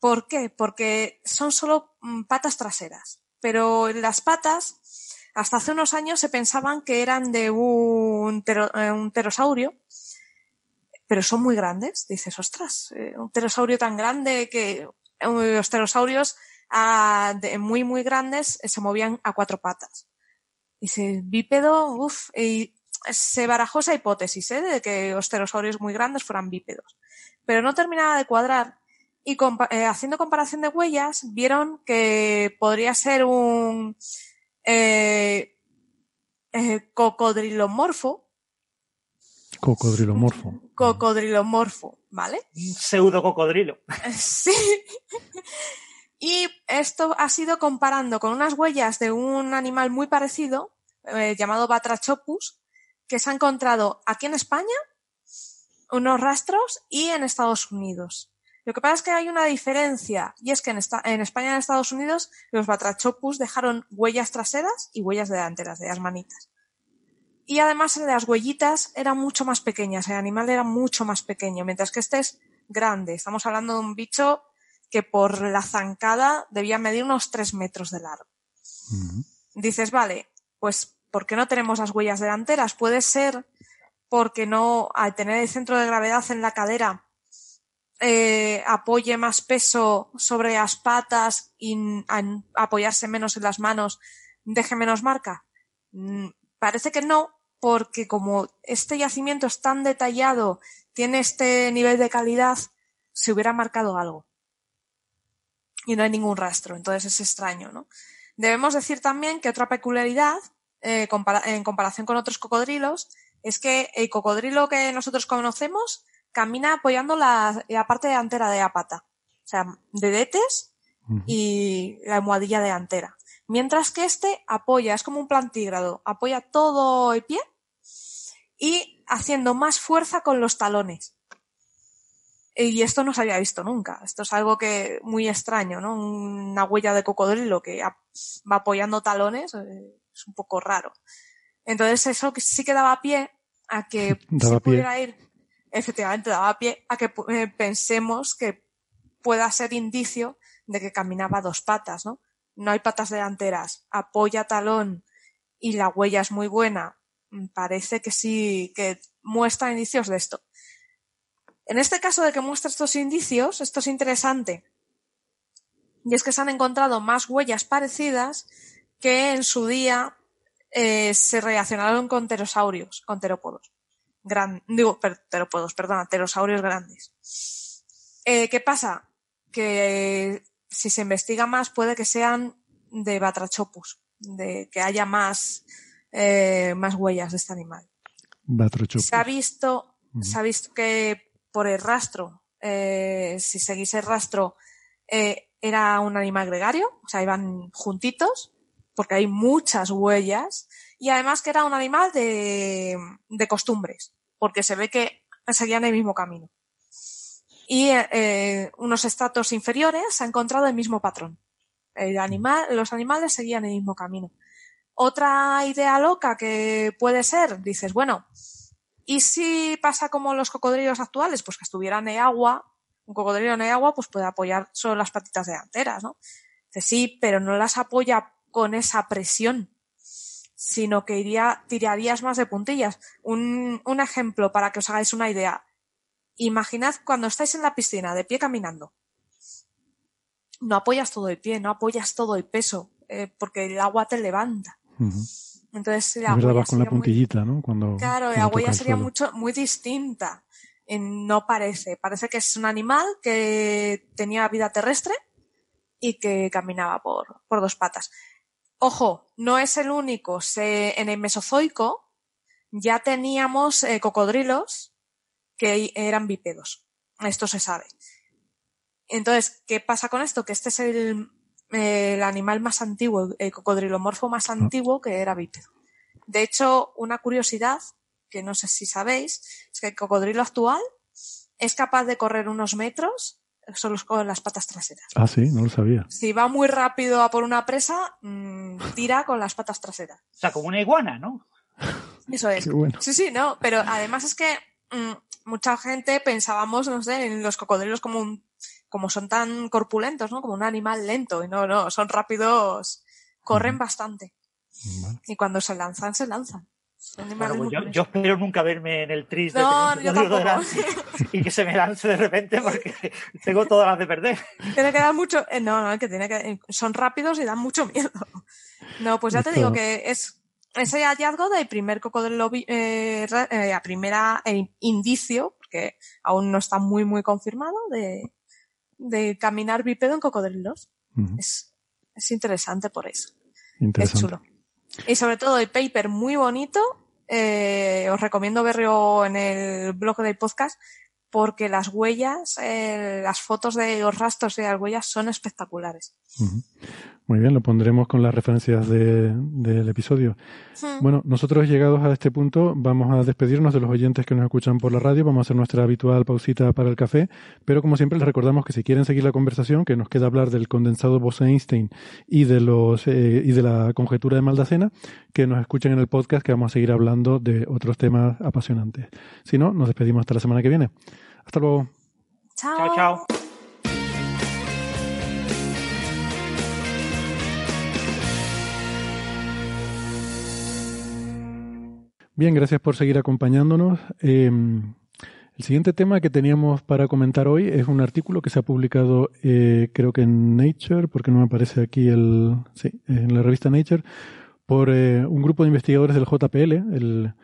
¿Por qué? Porque son solo mm, patas traseras, pero las patas hasta hace unos años se pensaban que eran de un, eh, un pterosaurio, pero son muy grandes. Dices, ostras, eh, un pterosaurio tan grande que los pterosaurios a, de, muy, muy grandes se movían a cuatro patas. Dice, bípedo, uff, y se barajó esa hipótesis, ¿eh? de que los pterosaurios muy grandes fueran bípedos. Pero no terminaba de cuadrar. Y eh, haciendo comparación de huellas, vieron que podría ser un eh, eh, cocodrilomorfo. Cocodrilomorfo. Cocodrilomorfo, ¿vale? Un pseudo cocodrilo. Sí. Y esto ha sido comparando con unas huellas de un animal muy parecido, eh, llamado Batrachopus, que se ha encontrado aquí en España, unos rastros, y en Estados Unidos. Lo que pasa es que hay una diferencia, y es que en, España y en Estados Unidos los Batrachopus dejaron huellas traseras y huellas delanteras de las manitas. Y además las huellitas eran mucho más pequeñas, el animal era mucho más pequeño, mientras que este es grande. Estamos hablando de un bicho que por la zancada debía medir unos tres metros de largo. Dices, vale, pues ¿por qué no tenemos las huellas delanteras? Puede ser porque no, al tener el centro de gravedad en la cadera, eh, apoye más peso sobre las patas y apoyarse menos en las manos, deje menos marca. Mm, parece que no, porque como este yacimiento es tan detallado, tiene este nivel de calidad, se hubiera marcado algo y no hay ningún rastro. Entonces es extraño, ¿no? Debemos decir también que otra peculiaridad, eh, en comparación con otros cocodrilos, es que el cocodrilo que nosotros conocemos camina apoyando la, parte delantera de la pata. O sea, dedetes y la almohadilla delantera. Mientras que este apoya, es como un plantígrado, apoya todo el pie y haciendo más fuerza con los talones. Y esto no se había visto nunca. Esto es algo que muy extraño, ¿no? Una huella de cocodrilo que va apoyando talones eh, es un poco raro. Entonces eso sí que daba pie a que se pudiera ir, efectivamente daba pie a que eh, pensemos que pueda ser indicio de que caminaba dos patas, ¿no? No hay patas delanteras, apoya talón y la huella es muy buena. Mm, parece que sí, que muestra indicios de esto. En este caso de que muestra estos indicios, esto es interesante. Y es que se han encontrado más huellas parecidas que en su día eh, se relacionaron con pterosaurios, con terópodos. Gran, digo, terópodos, perdón, pterosaurios grandes. Eh, ¿Qué pasa? Que si se investiga más puede que sean de Batrachopus, de que haya más, eh, más huellas de este animal. Batrachopus. Se ha visto, se ha visto que por el rastro, eh, si seguís el rastro, eh, era un animal gregario, o sea, iban juntitos, porque hay muchas huellas, y además que era un animal de, de costumbres, porque se ve que seguían el mismo camino. Y eh, unos estratos inferiores se ha encontrado el mismo patrón. El animal, los animales seguían el mismo camino. Otra idea loca que puede ser, dices, bueno, ¿Y si pasa como los cocodrilos actuales? Pues que estuvieran en agua, un cocodrilo en agua pues puede apoyar solo las patitas delanteras, ¿no? Dice, sí, pero no las apoya con esa presión. sino que iría, tirarías más de puntillas. Un, un ejemplo para que os hagáis una idea. Imaginad cuando estáis en la piscina, de pie caminando. No apoyas todo el pie, no apoyas todo el peso, eh, porque el agua te levanta. Entonces la verdad, huella vas con la sería muy- puntillita, ¿no? Cuando, Claro, cuando la huella el sería mucho, muy distinta. No parece. Parece que es un animal que tenía vida terrestre y que caminaba por, por dos patas. Ojo, no es el único. Se- en el Mesozoico ya teníamos eh, cocodrilos que eran bípedos. Esto se sabe. Entonces, ¿qué pasa con esto? Que este es el, el animal más antiguo, el cocodrilomorfo más antiguo que era bípedo. De hecho, una curiosidad, que no sé si sabéis, es que el cocodrilo actual es capaz de correr unos metros solo con las patas traseras. Ah, sí, no lo sabía. Si va muy rápido a por una presa, mm, tira con las patas traseras. O sea, como una iguana, ¿no? Eso es. Qué bueno. Sí, sí, no, pero además es que mm, mucha gente pensábamos, no sé, en los cocodrilos como un, como son tan corpulentos, ¿no? Como un animal lento, y no, no, son rápidos, corren bastante. Vale. Y cuando se lanzan, se lanzan. Pues yo, espero nunca verme en el tris de No, yo y que se me lance de repente porque tengo todas las de perder. Tiene que dar mucho, eh, no, no, que tiene que, eh, son rápidos y dan mucho miedo. No, pues ya te digo que es ese hallazgo del primer cocodrilo, eh, eh, a primera eh, indicio, porque aún no está muy, muy confirmado, de, de caminar bípedo en cocodrilos. Es, es interesante por eso. Es Interesante. chulo. Y sobre todo el paper muy bonito. eh, os recomiendo verlo en el blog del podcast porque las huellas, eh, las fotos de los rastros de las huellas son espectaculares. Muy bien, lo pondremos con las referencias de- del episodio. Hmm. Bueno, nosotros llegados a este punto vamos a despedirnos de los oyentes que nos escuchan por la radio, vamos a hacer nuestra habitual pausita para el café, pero como siempre les recordamos que si quieren seguir la conversación, que nos queda hablar del condensado Bose-Einstein y de los eh, y de la conjetura de Maldacena, que nos escuchen en el podcast que vamos a seguir hablando de otros temas apasionantes. Si no, nos despedimos hasta la semana que viene. Hasta luego. Chao. Chao, chao. Bien, gracias por seguir acompañándonos. Eh, el siguiente tema que teníamos para comentar hoy es un artículo que se ha publicado, eh, creo que en Nature, porque no me aparece aquí el, sí, en la revista Nature, por eh, un grupo de investigadores del JPL, el,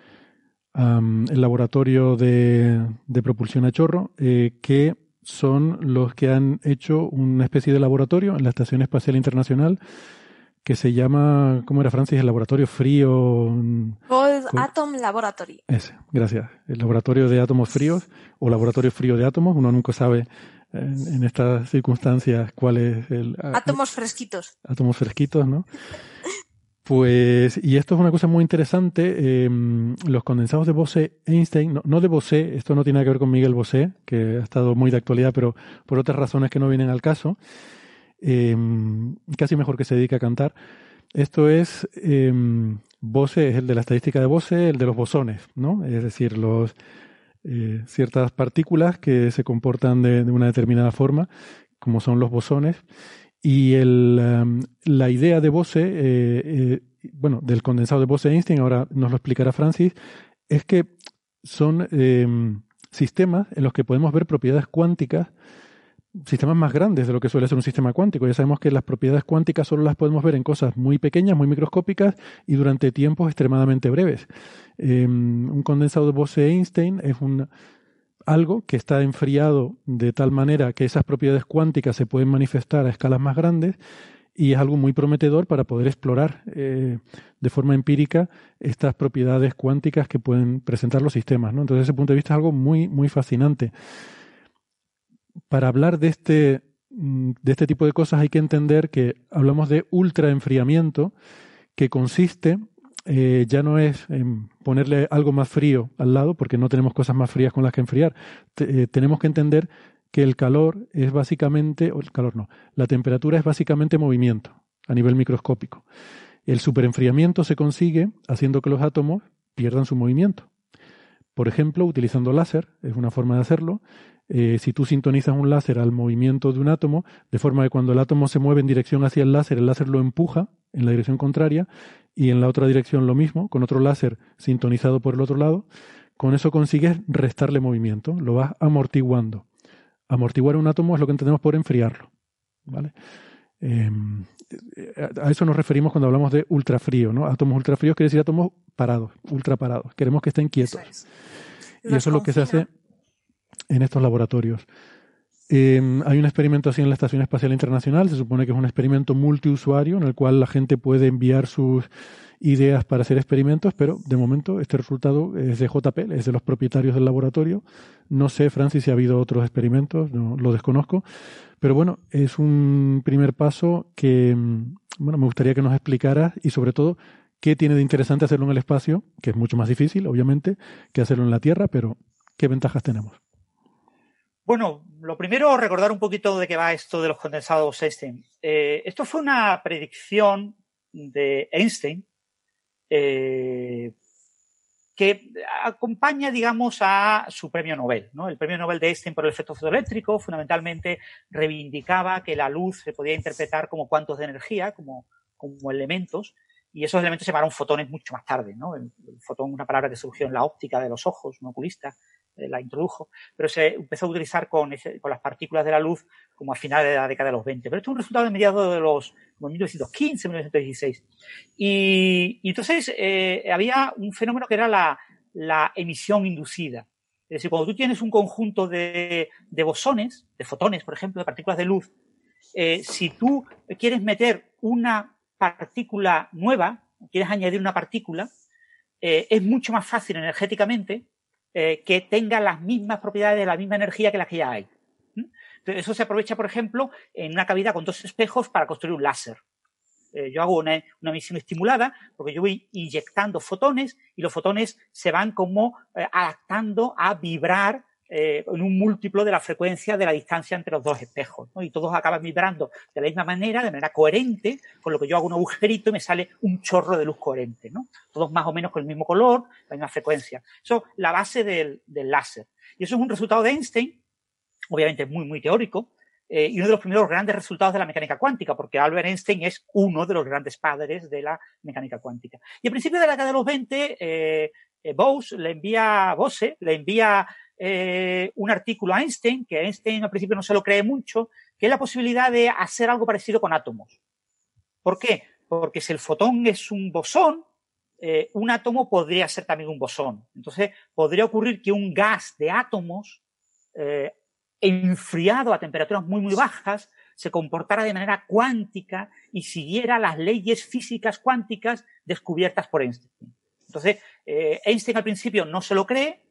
am, el laboratorio de, de propulsión a chorro, eh, que son los que han hecho una especie de laboratorio en la Estación Espacial Internacional que se llama, ¿cómo era Francis? El laboratorio frío. mm, Cold Cool. Atom Laboratory. ese, gracias. El laboratorio de átomos fríos o laboratorio frío de átomos. Uno nunca sabe en, en estas circunstancias cuál es el Átomos fresquitos. átomos fresquitos, ¿no? Pues, y esto es una cosa muy interesante. eh, los condensados de Bose-Einstein, no, no de Bose, esto no tiene nada que ver con Miguel Bosé, que ha estado muy de actualidad, pero por otras razones que no vienen al caso. eh, casi mejor que se dedique a cantar. Esto es, eh, Bose es el de la estadística de Bose, el de los bosones, ¿no? Es decir, los, eh, ciertas partículas que se comportan de una determinada forma, como son los bosones. Y el, um, la idea de Bose, eh, eh, bueno, del condensado de Bose-Einstein, ahora nos lo explicará Francis, es que son eh, sistemas en los que podemos ver propiedades cuánticas, sistemas más grandes de lo que suele ser un sistema cuántico. Ya sabemos que las propiedades cuánticas solo las podemos ver en cosas muy pequeñas, muy microscópicas y durante tiempos extremadamente breves. Eh, un condensado de Bose-Einstein es un, algo que está enfriado de tal manera que esas propiedades cuánticas se pueden manifestar a escalas más grandes y es algo muy prometedor para poder explorar eh, de forma empírica estas propiedades cuánticas que pueden presentar los sistemas. ¿no? Entonces, desde ese punto de vista es algo muy, muy fascinante. Para hablar de este, mm, de este tipo de cosas hay que entender que hablamos de ultraenfriamiento, que consiste eh, ya no es en ponerle algo más frío al lado, porque no tenemos cosas más frías con las que enfriar. Eh, tenemos que entender que el calor es básicamente, o el calor no, la temperatura es básicamente movimiento a nivel microscópico. El superenfriamiento se consigue haciendo que los átomos pierdan su movimiento. Por ejemplo, utilizando láser, es una forma de hacerlo. eh, si tú sintonizas un láser al movimiento de un átomo, de forma que cuando el átomo se mueve en dirección hacia el láser, el láser lo empuja en la dirección contraria y en la otra dirección lo mismo, con otro láser sintonizado por el otro lado, con eso consigues restarle movimiento, lo vas amortiguando. Amortiguar un átomo es lo que entendemos por enfriarlo. ¿vale? Em, a eso nos referimos cuando hablamos de ultrafrío, ¿no? Átomos ultrafríos quiere decir átomos parados, ultra parados. Queremos que estén quietos. Y eso es lo que se hace en estos laboratorios. Em, hay un experimento así en la Estación Espacial Internacional, se supone que es un experimento multiusuario en el cual la gente puede enviar sus ideas para hacer experimentos, pero de momento este resultado es de JPL, es de los propietarios del laboratorio. No sé, Francis, si ha habido otros experimentos, no, lo desconozco, pero bueno, es un primer paso que em, bueno, me gustaría que nos explicaras y sobre todo qué tiene de interesante hacerlo en el espacio, que es mucho más difícil, obviamente, que hacerlo en la Tierra, pero qué ventajas tenemos. Bueno, lo primero, recordar un poquito de qué va esto de los condensados Einstein. Eh, esto fue una predicción de Einstein eh, que acompaña, digamos, a su premio Nobel. ¿no? El premio Nobel de Einstein por el efecto fotoeléctrico fundamentalmente reivindicaba que la luz se podía interpretar como cuantos de energía, como, como elementos, y esos elementos se llamaron fotones mucho más tarde. ¿no? El, el fotón, una palabra que surgió en la óptica de los ojos, un oculista, la introdujo, pero se empezó a utilizar con, con, las partículas de la luz como a finales de la década de los 20. Pero esto es un resultado de mediados de los 1915, 1916. Y, entonces eh, había un fenómeno que era la, emisión inducida. Es decir, cuando tú tienes un conjunto de, de bosones, de fotones, por ejemplo, de partículas de luz, eh, si tú quieres meter una partícula nueva, quieres añadir una partícula, eh, es mucho más fácil energéticamente eh, que tenga las mismas propiedades de la misma energía que las que ya hay. Entonces, eso se aprovecha, por ejemplo, en una cavidad con dos espejos para construir un láser. Eh, yo hago una, una, emisión estimulada porque yo voy inyectando fotones y los fotones se van como eh, adaptando a vibrar eh, en un múltiplo de la frecuencia de la distancia entre los dos espejos. Y todos acaban vibrando de la misma manera, de manera coherente, con lo que yo hago un agujerito y me sale un chorro de luz coherente. ¿no? Todos más o menos con el mismo color, la misma frecuencia. Eso es la base del, del láser. Y eso es un resultado de Einstein, obviamente muy, muy teórico, eh, y uno de los primeros grandes resultados de la mecánica cuántica, porque Albert Einstein es uno de los grandes padres de la mecánica cuántica. Y a principios de la década de los 20, eh, eh, Bose le envía, Bose le envía eh, un artículo a Einstein, que Einstein al principio no se lo cree mucho, que es la posibilidad de hacer algo parecido con átomos. ¿Por qué? Porque si el fotón es un bosón, eh, un átomo podría ser también un bosón. Entonces, podría ocurrir que un gas de átomos eh, enfriado a temperaturas muy, muy bajas se comportara de manera cuántica y siguiera las leyes físicas cuánticas descubiertas por Einstein. Entonces, Einstein al principio no se lo cree,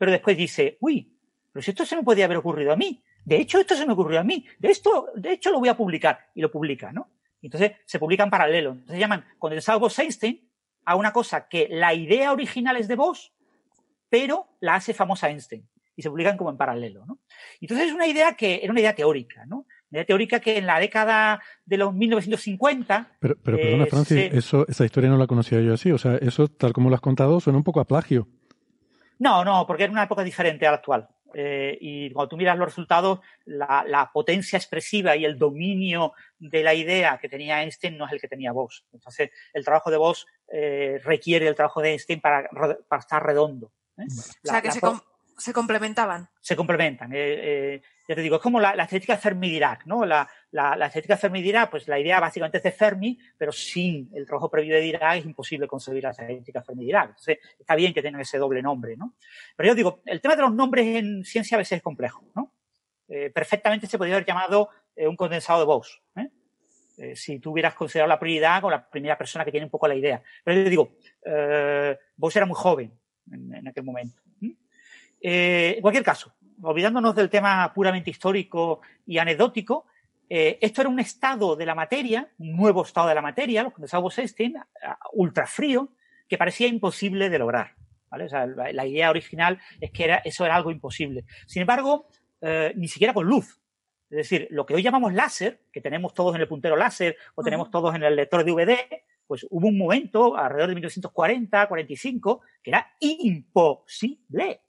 pero después dice, uy, pero si esto se me podía haber ocurrido a mí. De hecho, esto se me ocurrió a mí. De esto, de hecho, lo voy a publicar. Y lo publica, ¿no? Entonces, se publica en paralelo. Entonces, llaman condensado Bose-Einstein a una cosa que la idea original es de Bose, pero la hace famosa Einstein. Y se publican como en paralelo, ¿no? Entonces, es una idea que era una idea teórica, ¿no? Una idea teórica que en la década de los 1950... Pero, pero perdona, eh, Francis, se... eso, esa historia no la conocía yo así. O sea, eso, tal como lo has contado, suena un poco a plagio. No, no, porque era una época diferente a la actual. Eh, y cuando tú miras los resultados, la, la, potencia expresiva y el dominio de la idea que tenía Einstein no es el que tenía Bose. Entonces, el trabajo de Bose eh, requiere el trabajo de Einstein para, para estar redondo. ¿eh? La, o sea, que se, com se, complementaban. Se complementan. Eh, ya te digo, es como la, la Fermi-Dirac, ¿no? La, la, la Fermi-Dirac, pues la idea básicamente es de Fermi, pero sin el trabajo previo de Dirac es imposible concebir la estética Fermi-Dirac. Entonces, está bien que tengan ese doble nombre, ¿no? Pero yo digo, el tema de los nombres en ciencia a veces es complejo, ¿no? Eh, perfectamente se podría haber llamado eh, un condensado de Bose, ¿eh? ¿eh? si tú hubieras considerado la prioridad con la primera persona que tiene un poco la idea. Pero yo digo, eh, era muy joven en, en aquel momento. Eh, en cualquier caso, olvidándonos del tema puramente histórico y anecdótico, eh, esto era un estado de la materia, un nuevo estado de la materia, los condensados Einstein, ultra frío, que parecía imposible de lograr. ¿vale? O sea, la, la, idea original es que era, eso era algo imposible. Sin embargo, eh, ni siquiera con luz. Es decir, lo que hoy llamamos láser, que tenemos todos en el puntero láser o tenemos uh -huh. todos en el lector de DVD, pues hubo un momento, alrededor de 1940, 45, que era imposible.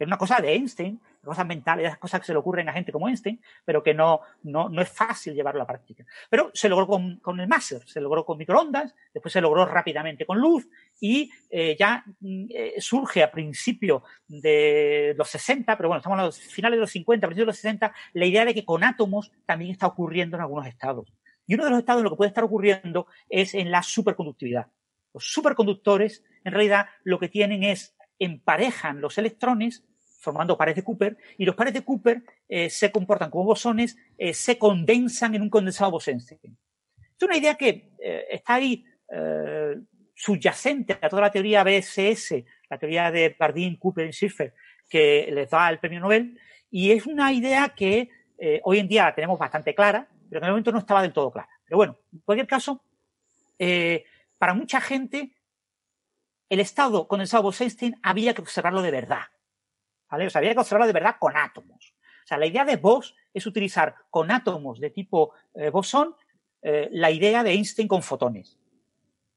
Era una cosa de Einstein, cosas mentales, esas cosas que se le ocurren a gente como Einstein, pero que no, no, no es fácil llevarlo a la práctica. Pero se logró con, con el máser, se logró con microondas, después se logró rápidamente con luz y eh, ya mm, eh, surge a principios de los 60, pero bueno, estamos a los finales de los 50, principios de los 60, la idea de que con átomos también está ocurriendo en algunos estados. Y uno de los estados en lo que puede estar ocurriendo es en la superconductividad. Los superconductores, en realidad, lo que tienen es emparejan los electrones formando pares de Cooper, y los pares de Cooper eh, se comportan como bosones, eh, se condensan en un condensado bosén. Es una idea que eh, está ahí subyacente a toda la teoría BSS, la teoría de Bardeen, Cooper y Schiffer, que les da el premio Nobel, y es una idea que hoy en día la tenemos bastante clara, pero en el momento no estaba del todo clara. Pero bueno, en cualquier caso, para mucha gente, el estado condensado Bose-Einstein había que observarlo de verdad. ¿Vale? O sea, había que observarlo de verdad con átomos. O sea, la idea de Bose es utilizar con átomos de tipo eh, bosón eh, la idea de Einstein con fotones.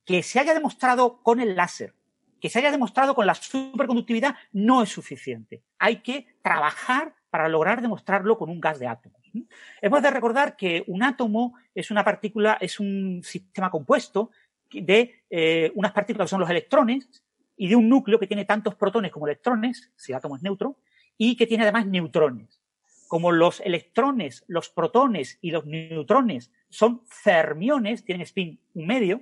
Que se haya demostrado con el láser, que se haya demostrado con la superconductividad, no es suficiente. Hay que trabajar para lograr demostrarlo con un gas de átomos. Hemos de recordar que un átomo es una partícula, es un sistema compuesto de eh, unas partículas que son los electrones y de un núcleo que tiene tantos protones como electrones, si el átomo es neutro, y que tiene además neutrones. Como los electrones, los protones y los neutrones son fermiones, tienen spin un medio,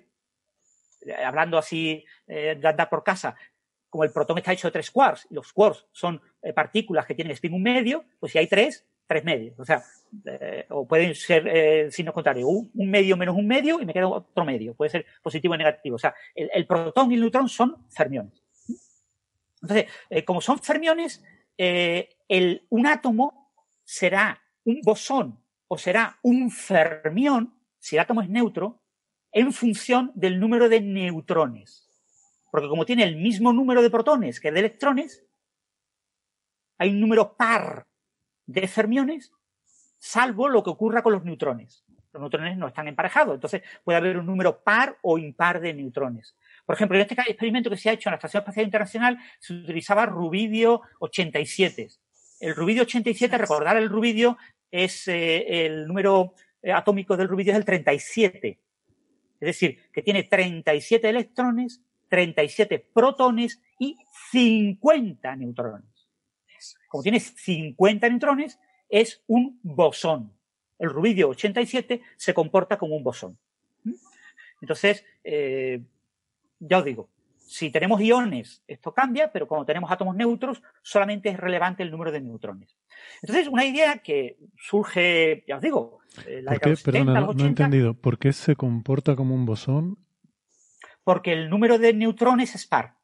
eh, hablando así eh, de andar por casa, como el protón está hecho de tres quarks y los quarks son partículas que tienen spin un medio, pues si hay tres, tres medios. O sea, eh, o pueden ser eh, signos contrarios, un, medio menos un medio y me queda otro medio. Puede ser positivo o negativo. O sea, el, protón y el neutrón son fermiones. Entonces, eh, como son fermiones, el, un átomo será un bosón o será un fermión, si el átomo es neutro, en función del número de neutrones. Porque como tiene el mismo número de protones que de electrones, hay un número par de fermiones, salvo lo que ocurra con los neutrones. Los neutrones no están emparejados, entonces puede haber un número par o impar de neutrones. Por ejemplo, en este experimento que se ha hecho en la Estación Espacial Internacional se utilizaba rubidio 87. El rubidio 87, recordar el rubidio, es eh, el número eh, atómico del rubidio es el 37. Es decir, que tiene 37 electrones, 37 protones y 50 neutrones como tiene 50 neutrones, es un bosón. El rubidio 87 se comporta como un bosón. Entonces, eh, ya os digo, si tenemos iones, esto cambia, pero cuando tenemos átomos neutros, solamente es relevante el número de neutrones. Entonces, una idea que surge, ya os digo, eh, la ¿Por qué? Perdona, no he entendido. ¿Por qué se comporta como un bosón? Porque el número de neutrones es par.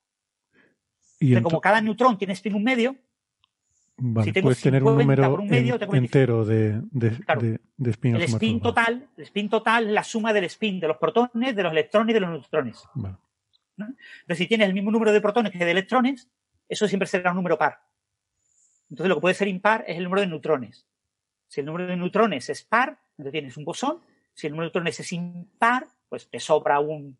¿Y como cada neutrón tiene spin un medio, Vale, puedes tener un número entero de, de, de, spin El spin total, el spin total es la suma del spin de los protones, de los electrones y de los neutrones. Entonces, si tienes el mismo número de protones que de electrones, eso siempre será un número par. Entonces, lo que puede ser impar es el número de neutrones. Si el número de neutrones es par, entonces tienes un bosón. Si el número de neutrones es impar, pues te sobra un.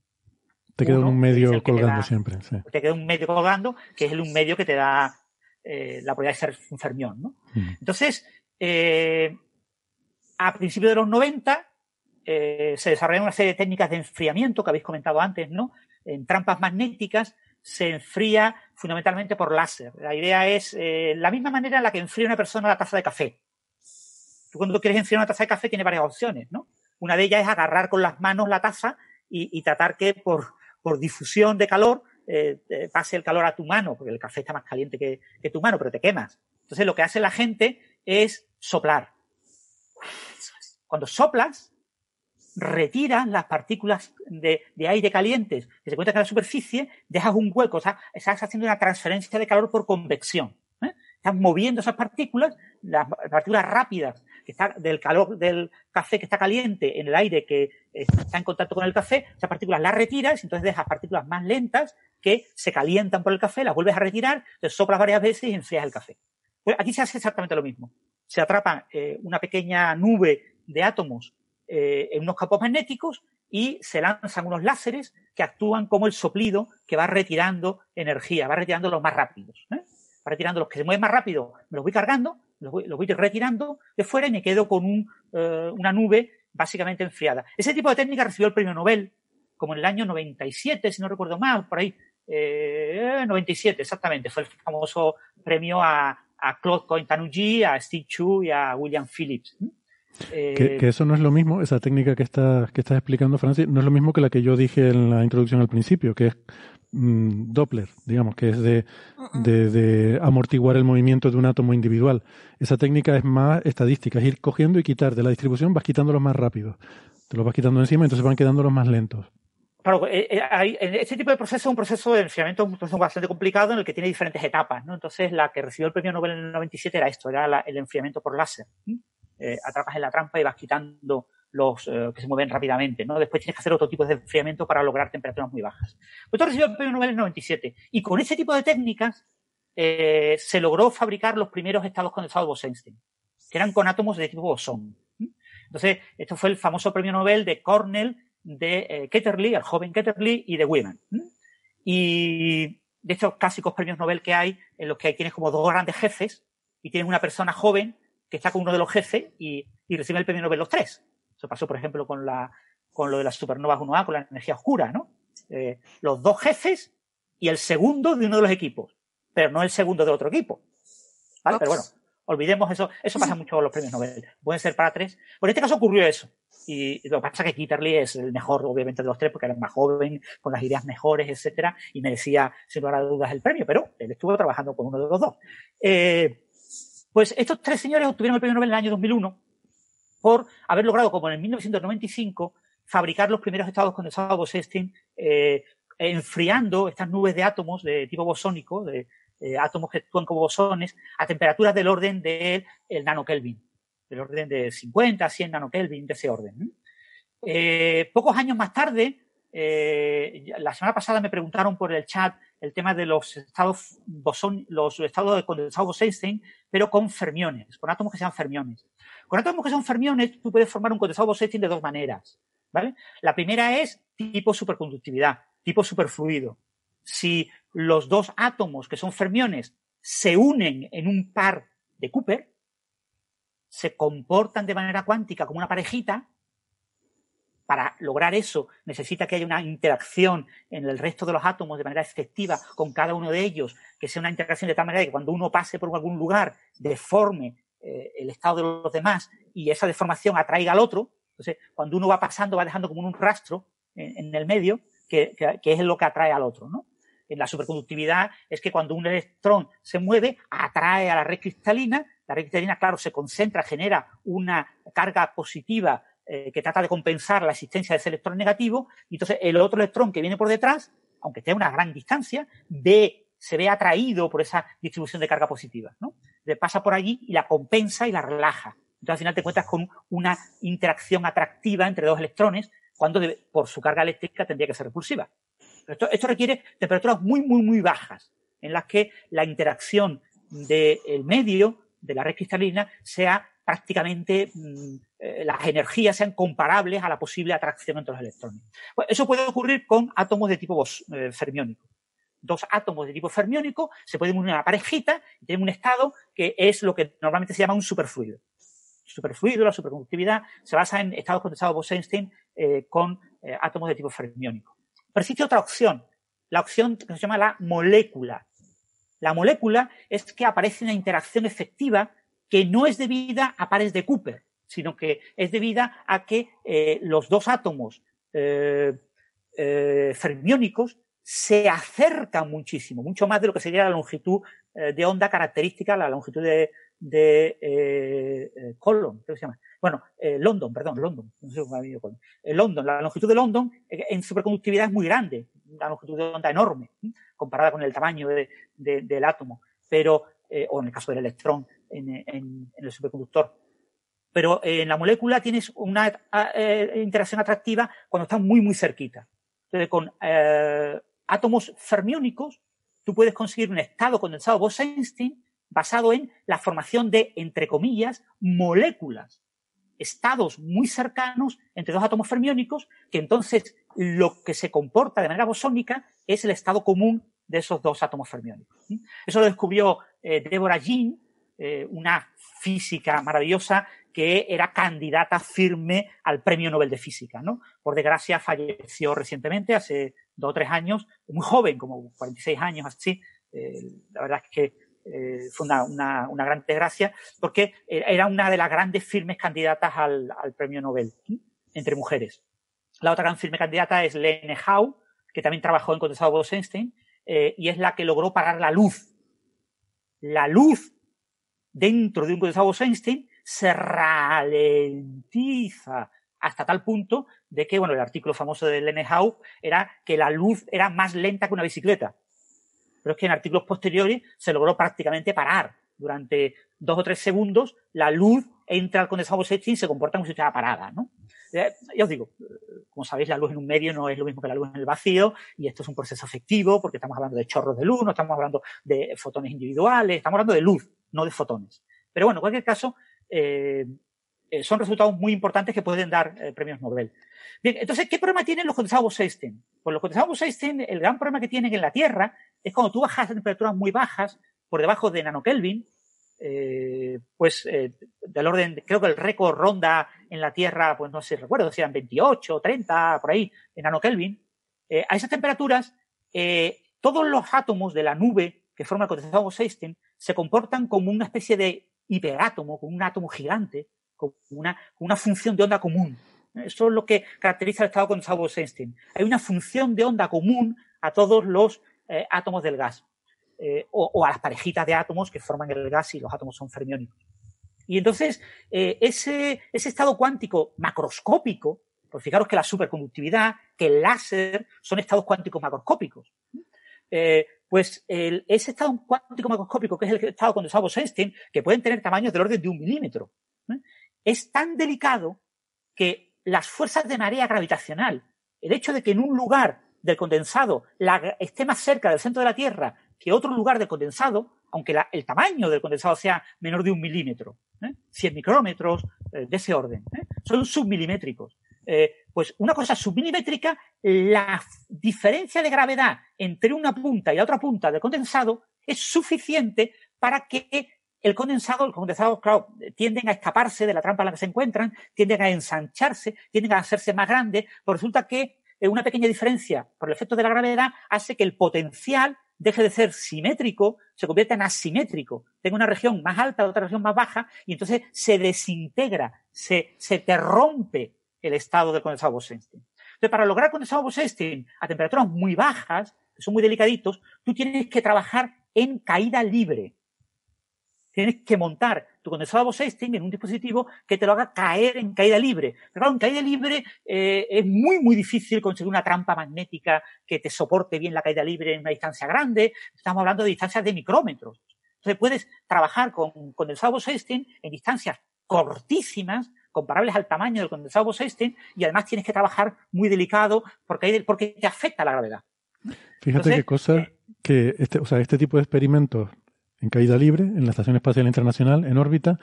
Te queda un medio colgando siempre. Te queda un medio colgando, que es el un medio que te da eh, la probabilidad de ser un fermión. ¿no? Mm. Entonces, eh, a principios de los 90 eh, se desarrollaron una serie de técnicas de enfriamiento que habéis comentado antes, ¿no? En trampas magnéticas se enfría fundamentalmente por láser. La idea es la misma manera en la que enfría una persona la taza de café. Tú cuando quieres enfriar una taza de café tienes varias opciones, ¿no? Una de ellas es agarrar con las manos la taza y, y tratar que por, por difusión de calor eh, pase el calor a tu mano, porque el café está más caliente que, tu mano, pero te quemas. Entonces lo que hace la gente es soplar. Cuando soplas, retiras las partículas de, aire calientes que se encuentran en la superficie, dejas un hueco, o sea, estás haciendo una transferencia de calor por convección. ¿eh? Estás moviendo esas partículas, las partículas rápidas que está del calor del café que está caliente en el aire que está en contacto con el café, esas partículas las retiras entonces dejas partículas más lentas que se calientan por el café, las vuelves a retirar, te soplas varias veces y enfrías el café. Pues aquí se hace exactamente lo mismo. Se atrapa eh, una pequeña nube de átomos eh, en unos campos magnéticos y se lanzan unos láseres que actúan como el soplido que va retirando energía, va retirando los más rápidos. ¿eh? va retirando los que se mueven más rápido, me los voy cargando, los voy, los voy retirando de fuera y me quedo con un, eh, una nube básicamente enfriada. Ese tipo de técnica recibió el premio Nobel como en el año 97, si no recuerdo mal, por ahí, eh, 97 exactamente, fue el famoso premio a, a Claude Cointanuji, a Steve Chu y a William Phillips. Eh, que, que, eso no es lo mismo, esa técnica que, está, que estás explicando, Francis, no es lo mismo que la que yo dije en la introducción al principio, que es mmm, Doppler, digamos, que es de, de, de, amortiguar el movimiento de un átomo individual. Esa técnica es más estadística, es ir cogiendo y quitar de la distribución, vas quitándolos más rápido. Te los vas quitando encima, entonces van quedando los más lentos. Claro, este tipo de proceso es un proceso de enfriamiento un proceso bastante complicado en el que tiene diferentes etapas, ¿no? Entonces, la que recibió el premio Nobel en el 97 era esto, era la, el enfriamiento por láser. Eh, atrapas en la trampa y vas quitando los eh, que se mueven rápidamente, ¿no? Después tienes que hacer otro tipo de enfriamiento para lograr temperaturas muy bajas. Pues esto recibió el premio Nobel en el 97 y con ese tipo de técnicas eh, se logró fabricar los primeros estados condensados de Bose-Einstein, que eran con átomos de tipo bosón. Entonces, esto fue el famoso premio Nobel de Cornell de eh, Ketterle, el joven Ketterle, y de Wiman. Y de estos clásicos premios Nobel que hay, en los que tienes como dos grandes jefes y tienes una persona joven que está con uno de los jefes y, y recibe el premio Nobel los tres. Eso pasó, por ejemplo, con, la, con lo de las supernovas 1A, con la energía oscura, ¿no? Eh, los dos jefes y el segundo de uno de los equipos, pero no el segundo de otro equipo. ¿Vale? Pero bueno, olvidemos eso. Eso pasa mucho con los premios Nobel. Pueden ser para tres. Por este caso ocurrió eso. Y lo que pasa es que Kitterly es el mejor, obviamente, de los tres, porque era el más joven, con las ideas mejores, etcétera, y merecía, sin lugar a dudas, el premio, pero él estuvo trabajando con uno de los dos. Eh, pues estos tres señores obtuvieron el premio Nobel en el año 2001 por haber logrado, como en el 1995, fabricar los primeros estados condensados Bose-Einstein, eh, enfriando estas nubes de átomos de tipo bosónico, de eh, átomos que actúan como bosones, a temperaturas del orden del de nanokelvin, del orden de 50 a 100 nanokelvin, de ese orden. Eh, pocos años más tarde, la semana pasada me preguntaron por el chat el tema de los estados bosón, los estados de condensado Bose-Einstein, pero con fermiones, con átomos que sean fermiones. Con átomos que son fermiones, tú puedes formar un condensado Bose-Einstein de dos maneras. ¿vale? La primera es tipo superconductividad, tipo superfluido. Si los dos átomos que son fermiones se unen en un par de Cooper, se comportan de manera cuántica como una parejita, para lograr eso necesita que haya una interacción en el resto de los átomos de manera efectiva con cada uno de ellos, que sea una interacción de tal manera que cuando uno pase por algún lugar deforme eh, el estado de los demás y esa deformación atraiga al otro. Entonces, cuando uno va pasando, va dejando como un rastro en, el medio que, que, que, es lo que atrae al otro, ¿no? En la superconductividad es que cuando un electrón se mueve, atrae a la red cristalina, la red cristalina, claro, se concentra, genera una carga positiva eh, que trata de compensar la existencia de ese electrón negativo, y entonces el otro electrón que viene por detrás, aunque esté a una gran distancia, ve, se ve atraído por esa distribución de carga positiva, ¿no? Le pasa por allí y la compensa y la relaja. Entonces al final te encuentras con una interacción atractiva entre dos electrones, cuando por su carga eléctrica tendría que ser repulsiva. Esto, esto requiere temperaturas muy, muy, muy bajas, en las que la interacción del medio, de la red cristalina, sea prácticamente mmm, eh, las energías sean comparables a la posible atracción entre los electrones. Pues eso puede ocurrir con átomos de tipo eh, fermiónico. Dos átomos de tipo fermiónico se pueden unir a una parejita y tienen un estado que es lo que normalmente se llama un superfluido. Superfluido, la superconductividad, se basa en estados condensados Bose-Einstein eh, con eh, átomos de tipo fermiónico. Pero existe otra opción, la opción que se llama la molécula. La molécula es que aparece una interacción efectiva que no es debida a pares de Cooper, sino que es debida a que eh, los dos átomos eh, eh, fermiónicos se acercan muchísimo, mucho más de lo que sería la longitud eh, de onda característica, la longitud de, de eh, Colon, ¿qué se llama? Bueno, London, perdón, London, no sé cómo ha venido Colon. London, la longitud de London en superconductividad es muy grande, una longitud de onda enorme, comparada con el tamaño de, de, del átomo, pero, o en el caso del electrón, en, en, en el superconductor. Pero eh, en la molécula tienes una eh, interacción atractiva cuando están muy, muy cerquita. Entonces, con eh, átomos fermiónicos, tú puedes conseguir un estado condensado Bose-Einstein basado en la formación de, entre comillas, moléculas, estados muy cercanos entre dos átomos fermiónicos, que entonces lo que se comporta de manera bosónica es el estado común de esos dos átomos fermiónicos. Eso lo descubrió eh, Deborah Jean, eh, una física maravillosa que era candidata firme al Premio Nobel de Física. ¿no? Por desgracia falleció recientemente, hace dos o tres años, muy joven, como 46 años así. Eh, la verdad es que fue una, gran desgracia, porque era una de las grandes firmes candidatas al, al Premio Nobel entre mujeres. La otra gran firme candidata es Lene Howe, que también trabajó en condensado Bose-Einstein, eh, y es la que logró parar la luz. La luz dentro de un condensado Bose-Einstein se ralentiza hasta tal punto de que, bueno, el artículo famoso de Lene Howe era que la luz era más lenta que una bicicleta. Pero es que en artículos posteriores se logró prácticamente parar. Durante dos o tres segundos, la luz entra al condensado Bose-Einstein y se comporta como si estuviera parada, ¿no? Eh, ya os digo, como sabéis, la luz en un medio no es lo mismo que la luz en el vacío y esto es un proceso efectivo porque estamos hablando de chorros de luz, no estamos hablando de fotones individuales, estamos hablando de luz, no de fotones. Pero bueno, en cualquier caso, eh, eh, son resultados muy importantes que pueden dar premios Nobel. Bien, entonces, ¿qué problema tienen los condensados Bose-Einstein? Pues los condensados Bose-Einstein, el gran problema que tienen en la Tierra es cuando tú bajas a temperaturas muy bajas, por debajo de nanokelvin, eh, pues eh, del orden, creo que el récord ronda en la Tierra, pues no sé, recuerdo si eran 28, 30, por ahí, en nanokelvin. Eh, a esas temperaturas, eh, todos los átomos de la nube que forma el condensado Bose-Einstein se comportan como una especie de hiperátomo, como un átomo gigante, con una, función de onda común. Eso es lo que caracteriza el estado condensado Bose-Einstein. Hay una función de onda común a todos los átomos del gas. Eh, o, a las parejitas de átomos que forman el gas y los átomos son fermiónicos. Y entonces, eh, ese, estado cuántico macroscópico, pues fijaros que la superconductividad, que el láser, son estados cuánticos macroscópicos. Eh, pues el, ese estado cuántico macroscópico, que es el estado condensado Bose-Einstein, que pueden tener tamaños del orden de un milímetro, es tan delicado que las fuerzas de marea gravitacional, el hecho de que en un lugar del condensado la, esté más cerca del centro de la Tierra que otro lugar de condensado, aunque el tamaño del condensado sea menor de un milímetro, ¿eh? 100 micrómetros, eh, de ese orden, ¿eh? son submilimétricos. Eh, pues una cosa submilimétrica, la diferencia de gravedad entre una punta y la otra punta del condensado es suficiente para que el condensado, el condensado, claro, tienden a escaparse de la trampa en la que se encuentran, tienden a ensancharse, tienden a hacerse más grandes, pues resulta que una pequeña diferencia por el efecto de la gravedad hace que el potencial deje de ser simétrico, se convierta en asimétrico. Tenga una región más alta, otra región más baja, y entonces se desintegra, se, se te rompe el estado del condensado Bose-Einstein. Entonces, para lograr condensado Bose-Einstein a temperaturas muy bajas, que son muy delicaditos, tú tienes que trabajar en caída libre tienes que montar tu condensador Bose-Einstein en un dispositivo que te lo haga caer en caída libre. Pero claro, en caída libre eh, es muy, muy difícil conseguir una trampa magnética que te soporte bien la caída libre en una distancia grande. Estamos hablando de distancias de micrómetros. Entonces puedes trabajar con condensado Bose-Einstein en distancias cortísimas, comparables al tamaño del condensado Bose-Einstein, y además tienes que trabajar muy delicado porque, porque te afecta la gravedad. Fíjate qué cosa eh, que este, o sea, este tipo de experimentos en caída libre en la Estación Espacial Internacional, en órbita.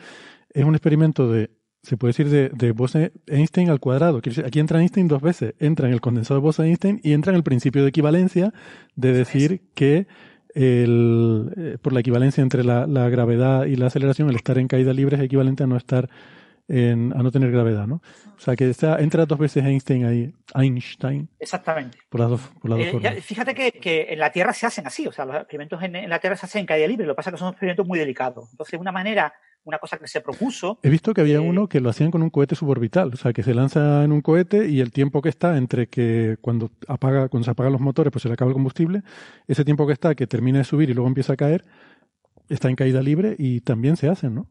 Es un experimento de, se puede decir, de, de Bose-Einstein al cuadrado. Aquí entra Einstein dos veces. Entra en el condensado de Bose-Einstein y entra en el principio de equivalencia de decir que el, eh, por la equivalencia entre la, la, gravedad y la aceleración, el estar en caída libre es equivalente a no estar en, a no tener gravedad, ¿no? O sea, que está, entra dos veces Einstein ahí, Einstein. Exactamente. Por las dos, por las dos eh, fíjate que, que, en la Tierra se hacen así, o sea, los experimentos en, en, la Tierra se hacen en caída libre, lo que pasa es que son experimentos muy delicados. Entonces, una manera, una cosa que se propuso... He visto que había eh, uno que lo hacían con un cohete suborbital, o sea, que se lanza en un cohete y el tiempo que está entre que cuando apaga, cuando se apagan los motores, pues se le acaba el combustible, ese tiempo que está, que termina de subir y luego empieza a caer, está en caída libre y también se hacen, ¿no?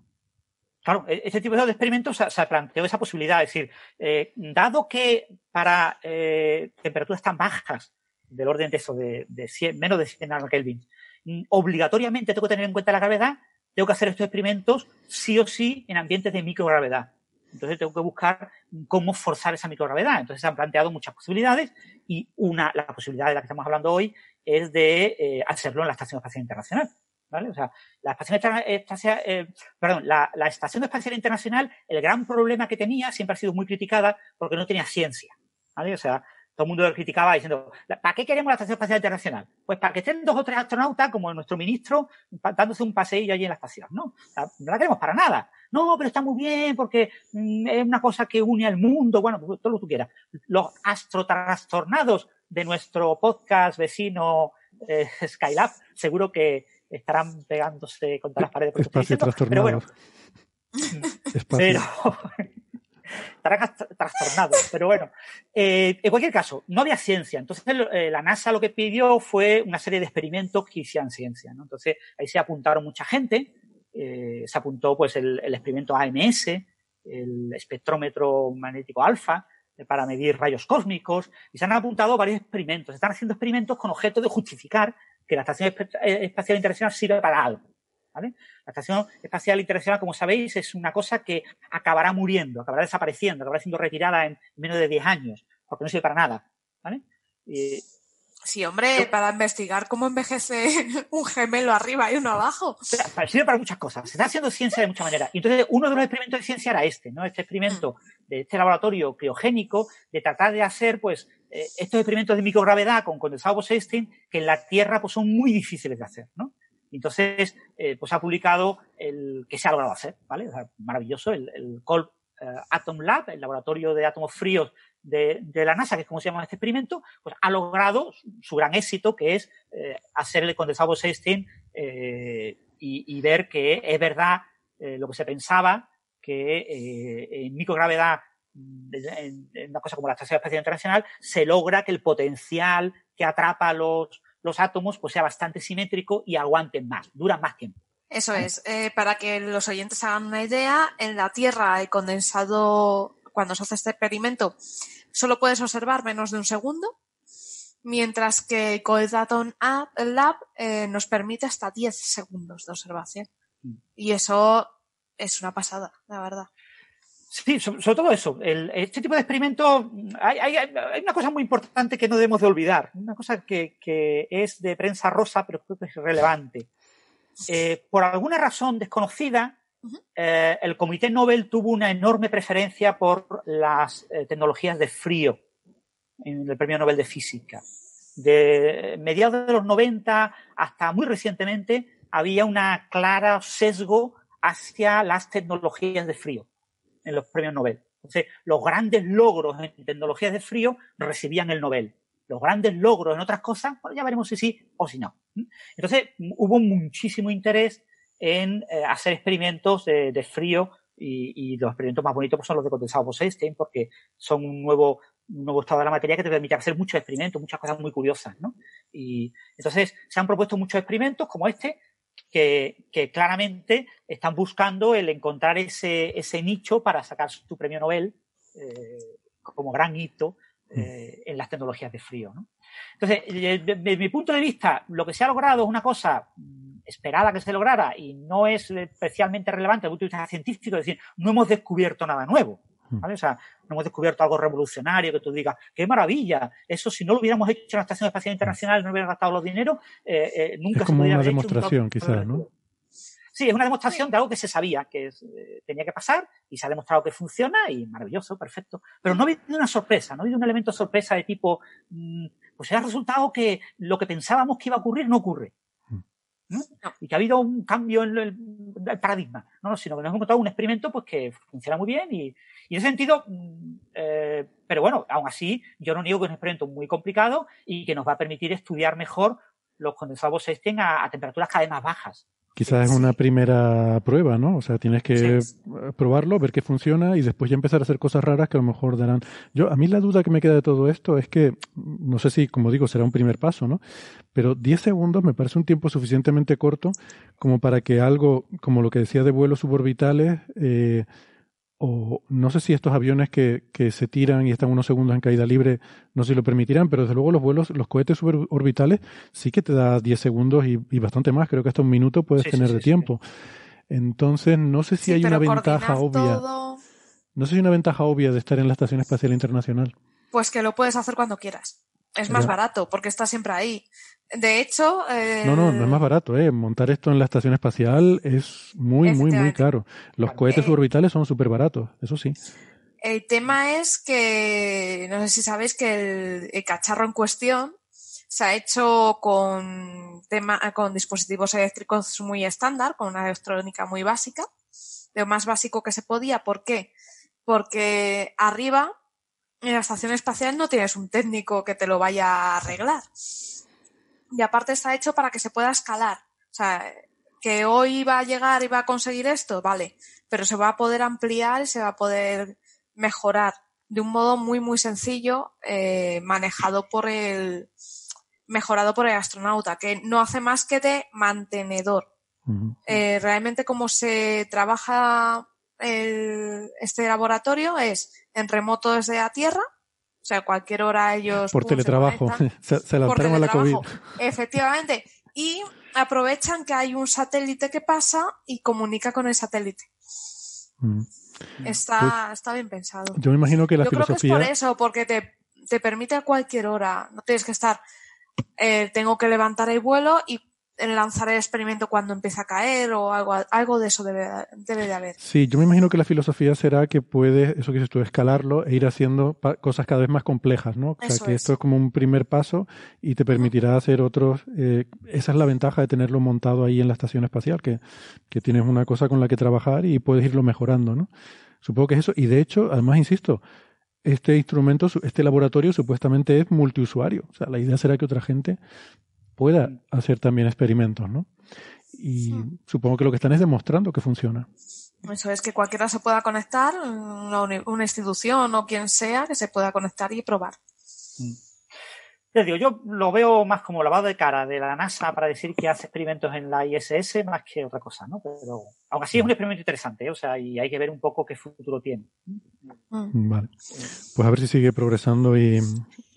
Claro, este tipo de experimentos se, planteó esa posibilidad, es decir, eh, dado que para eh, temperaturas tan bajas, del orden de eso, de, de 100, menos de 100 Kelvin, mm, obligatoriamente tengo que tener en cuenta la gravedad, tengo que hacer estos experimentos sí o sí en ambientes de microgravedad. Entonces tengo que buscar cómo forzar esa microgravedad. Entonces se han planteado muchas posibilidades y una, la posibilidad de la que estamos hablando hoy es de eh, hacerlo en la Estación Espacial Internacional. ¿Vale? O sea, la Estación Espacial, eh, perdón, la, Estación Espacial Internacional, el gran problema que tenía siempre ha sido muy criticada porque no tenía ciencia, ¿vale? O sea, todo el mundo lo criticaba diciendo, ¿para qué queremos la Estación Espacial Internacional? Pues para que estén dos o tres astronautas, como nuestro ministro, dándose un paseillo allí en la estación. No, no la queremos para nada. No, pero está muy bien porque mm, es una cosa que une al mundo. Bueno, pues, todo lo que tú quieras. Los astrotrastornados de nuestro podcast vecino eh, Skylab, seguro que estarán pegándose contra las paredes. Espacio pero bueno. Pero estarán trastornados. Pero bueno, eh, en cualquier caso, no había ciencia. Entonces, eh, la NASA lo que pidió fue una serie de experimentos que hicieran ciencia. ¿no? Entonces, ahí se apuntaron mucha gente. Eh, se apuntó pues el, el, experimento AMS, el espectrómetro magnético alfa, para medir rayos cósmicos, y se han apuntado varios experimentos. Se están haciendo experimentos con objeto de justificar que la Estación Espacial Internacional sirve para algo. ¿vale? La Estación Espacial Internacional, como sabéis, es una cosa que acabará muriendo, acabará desapareciendo, acabará siendo retirada en menos de 10 años, porque no sirve para nada. ¿vale? Y, Sí, hombre, para investigar cómo envejece un gemelo arriba y uno abajo. Sirve para muchas cosas. Se está haciendo ciencia de muchas maneras. Y entonces, uno de los experimentos de ciencia era este, ¿no? Este experimento de este laboratorio criogénico, de tratar de hacer, pues, eh, estos experimentos de microgravedad con condensado Bose-Einstein, que en la Tierra, pues, son muy difíciles de hacer, ¿no? Entonces, eh, pues ha publicado el que se ha logrado hacer, ¿vale? Maravilloso, el, el Cold eh, Atom Lab, el laboratorio de átomos fríos de, de, la NASA, que es como se llama este experimento, pues ha logrado su gran éxito, que es hacer el condensado Bose-Einstein eh, y, y, ver que es verdad lo que se pensaba, que en microgravedad, en, en, una cosa como la Estación Espacial Internacional, se logra que el potencial que atrapa los, los átomos pues sea bastante simétrico y aguanten más, duran más tiempo. Eso es, eh, para que los oyentes hagan una idea, en la Tierra el condensado, cuando se hace este experimento, solo puedes observar menos de un segundo, mientras que Cold Atom Lab eh, nos permite hasta 10 segundos de observación. Mm. Y eso es una pasada, la verdad. Sí, sobre, sobre todo eso. El, este tipo de experimentos, hay, hay, hay, una cosa muy importante que no debemos de olvidar, una cosa que, que es de prensa rosa, pero creo que es relevante. Eh, por alguna razón desconocida, eh, el Comité Nobel tuvo una enorme preferencia por las eh, tecnologías de frío en el Premio Nobel de Física. De mediados de los 90 hasta muy recientemente había una clara sesgo hacia las tecnologías de frío en los premios Nobel. Entonces, los grandes logros en tecnologías de frío recibían el Nobel. Los grandes logros en otras cosas, bueno, ya veremos si sí o si no. Entonces, hubo muchísimo interés en eh, hacer experimentos de, frío y, y, los experimentos más bonitos pues, son los de condensado Bose-Einstein porque son un nuevo, un nuevo estado de la materia que te permite hacer muchos experimentos, muchas cosas muy curiosas, ¿no? Y entonces se han propuesto muchos experimentos como este que, que, claramente están buscando el encontrar ese, ese nicho para sacar su premio Nobel eh, como gran hito eh, en las tecnologías de frío. ¿no? Entonces, desde mi punto de vista, lo que se ha logrado es una cosa mm, esperada que se lograra y no es especialmente relevante desde el punto de vista científico, es decir, no hemos descubierto nada nuevo. ¿Vale? O sea, no hemos descubierto algo revolucionario que tú digas, qué maravilla, eso si no lo hubiéramos hecho en la Estación Espacial Internacional, no hubiera gastado los dineros, eh, eh, nunca es como se una demostración, quizás, ¿no? Sí, es una demostración de algo que se sabía que eh, tenía que pasar y se ha demostrado que funciona y maravilloso, perfecto. Pero no ha habido una sorpresa, no ha habido un elemento sorpresa de tipo, mmm, pues ha resultado que lo que pensábamos que iba a ocurrir no ocurre. ¿No? Y que ha habido un cambio en el, el paradigma, no, no, sino que nos hemos encontrado un experimento pues que funciona muy bien y, y en ese sentido, eh, pero bueno, aún así, yo no niego que es un experimento muy complicado y que nos va a permitir estudiar mejor los condensados Einstein a, a temperaturas cada vez más bajas. Quizás es una primera prueba, ¿no? O sea, tienes que sí. probarlo, ver que funciona y después ya empezar a hacer cosas raras que a lo mejor darán. Yo, a mí la duda que me queda de todo esto es que, no sé si, como digo, será un primer paso, ¿no? Pero 10 segundos me parece un tiempo suficientemente corto como para que algo, como lo que decía de vuelos suborbitales, eh, o no sé si estos aviones que, que, se tiran y están unos segundos en caída libre, no sé si lo permitirán, pero desde luego los vuelos, los cohetes suborbitales sí que te da 10 segundos y, y, bastante más, creo que hasta un minuto puedes sí, tener sí, de sí, tiempo. Entonces, no sé si hay una ventaja obvia. Todo... No sé si hay una ventaja obvia de estar en la Estación Espacial Internacional. Pues que lo puedes hacer cuando quieras. Es más ya. barato porque está siempre ahí. De hecho. Eh... No, no, no es más barato. ¿eh? Montar esto en la estación espacial es muy, muy, muy caro. Los cohetes eh... suborbitales son súper baratos, eso sí. El tema es que, no sé si sabéis que el, el cacharro en cuestión se ha hecho con, tema, con dispositivos eléctricos muy estándar, con una electrónica muy básica, lo más básico que se podía. ¿Por qué? Porque arriba, en la estación espacial, no tienes un técnico que te lo vaya a arreglar. Y aparte está hecho para que se pueda escalar. O sea, que hoy va a llegar y va a conseguir esto, vale, pero se va a poder ampliar y se va a poder mejorar de un modo muy, muy sencillo, eh, manejado por el, mejorado por el astronauta, que no hace más que de mantenedor. Eh, realmente como se trabaja el- este laboratorio es en remoto desde la Tierra, o sea, cualquier hora ellos Por se teletrabajo. Se, se Por lanzaron a la COVID. teletrabajo, Efectivamente. Y aprovechan que hay un satélite que pasa y comunica con el satélite. Mm. Está, está bien pensado. Yo me imagino que la Yo creo que es filosofía. por eso, porque te, te permite a cualquier hora. No tienes que estar, eh, tengo que levantar el vuelo y lanzar el experimento cuando empieza a caer o algo, algo de eso debe, debe de haber. Sí, yo me imagino que la filosofía será que puedes, eso que dices tú, escalarlo e ir haciendo cosas cada vez más complejas, ¿no? O sea, Eso que es. esto es como un primer paso y te permitirá hacer otros. eh, esa es la ventaja de tenerlo montado ahí en la estación espacial, que, que tienes una cosa con la que trabajar y puedes irlo mejorando, ¿no? Supongo que es eso. Y de hecho, además, insisto, este instrumento, este laboratorio supuestamente es multiusuario. O sea, la idea será que otra gente pueda hacer también experimentos, ¿no? Y Mm. supongo que lo que están es demostrando que funciona. Eso es que cualquiera se pueda conectar, una, institución o quien sea, que se pueda conectar y probar. Ya digo, yo lo veo más como lavado de cara de la NASA para decir que hace experimentos en la ISS más que otra cosa, ¿no? Pero aún así es un experimento interesante, ¿eh? o sea, y hay que ver un poco qué futuro tiene. Mm. Vale. Pues a ver si sigue progresando y,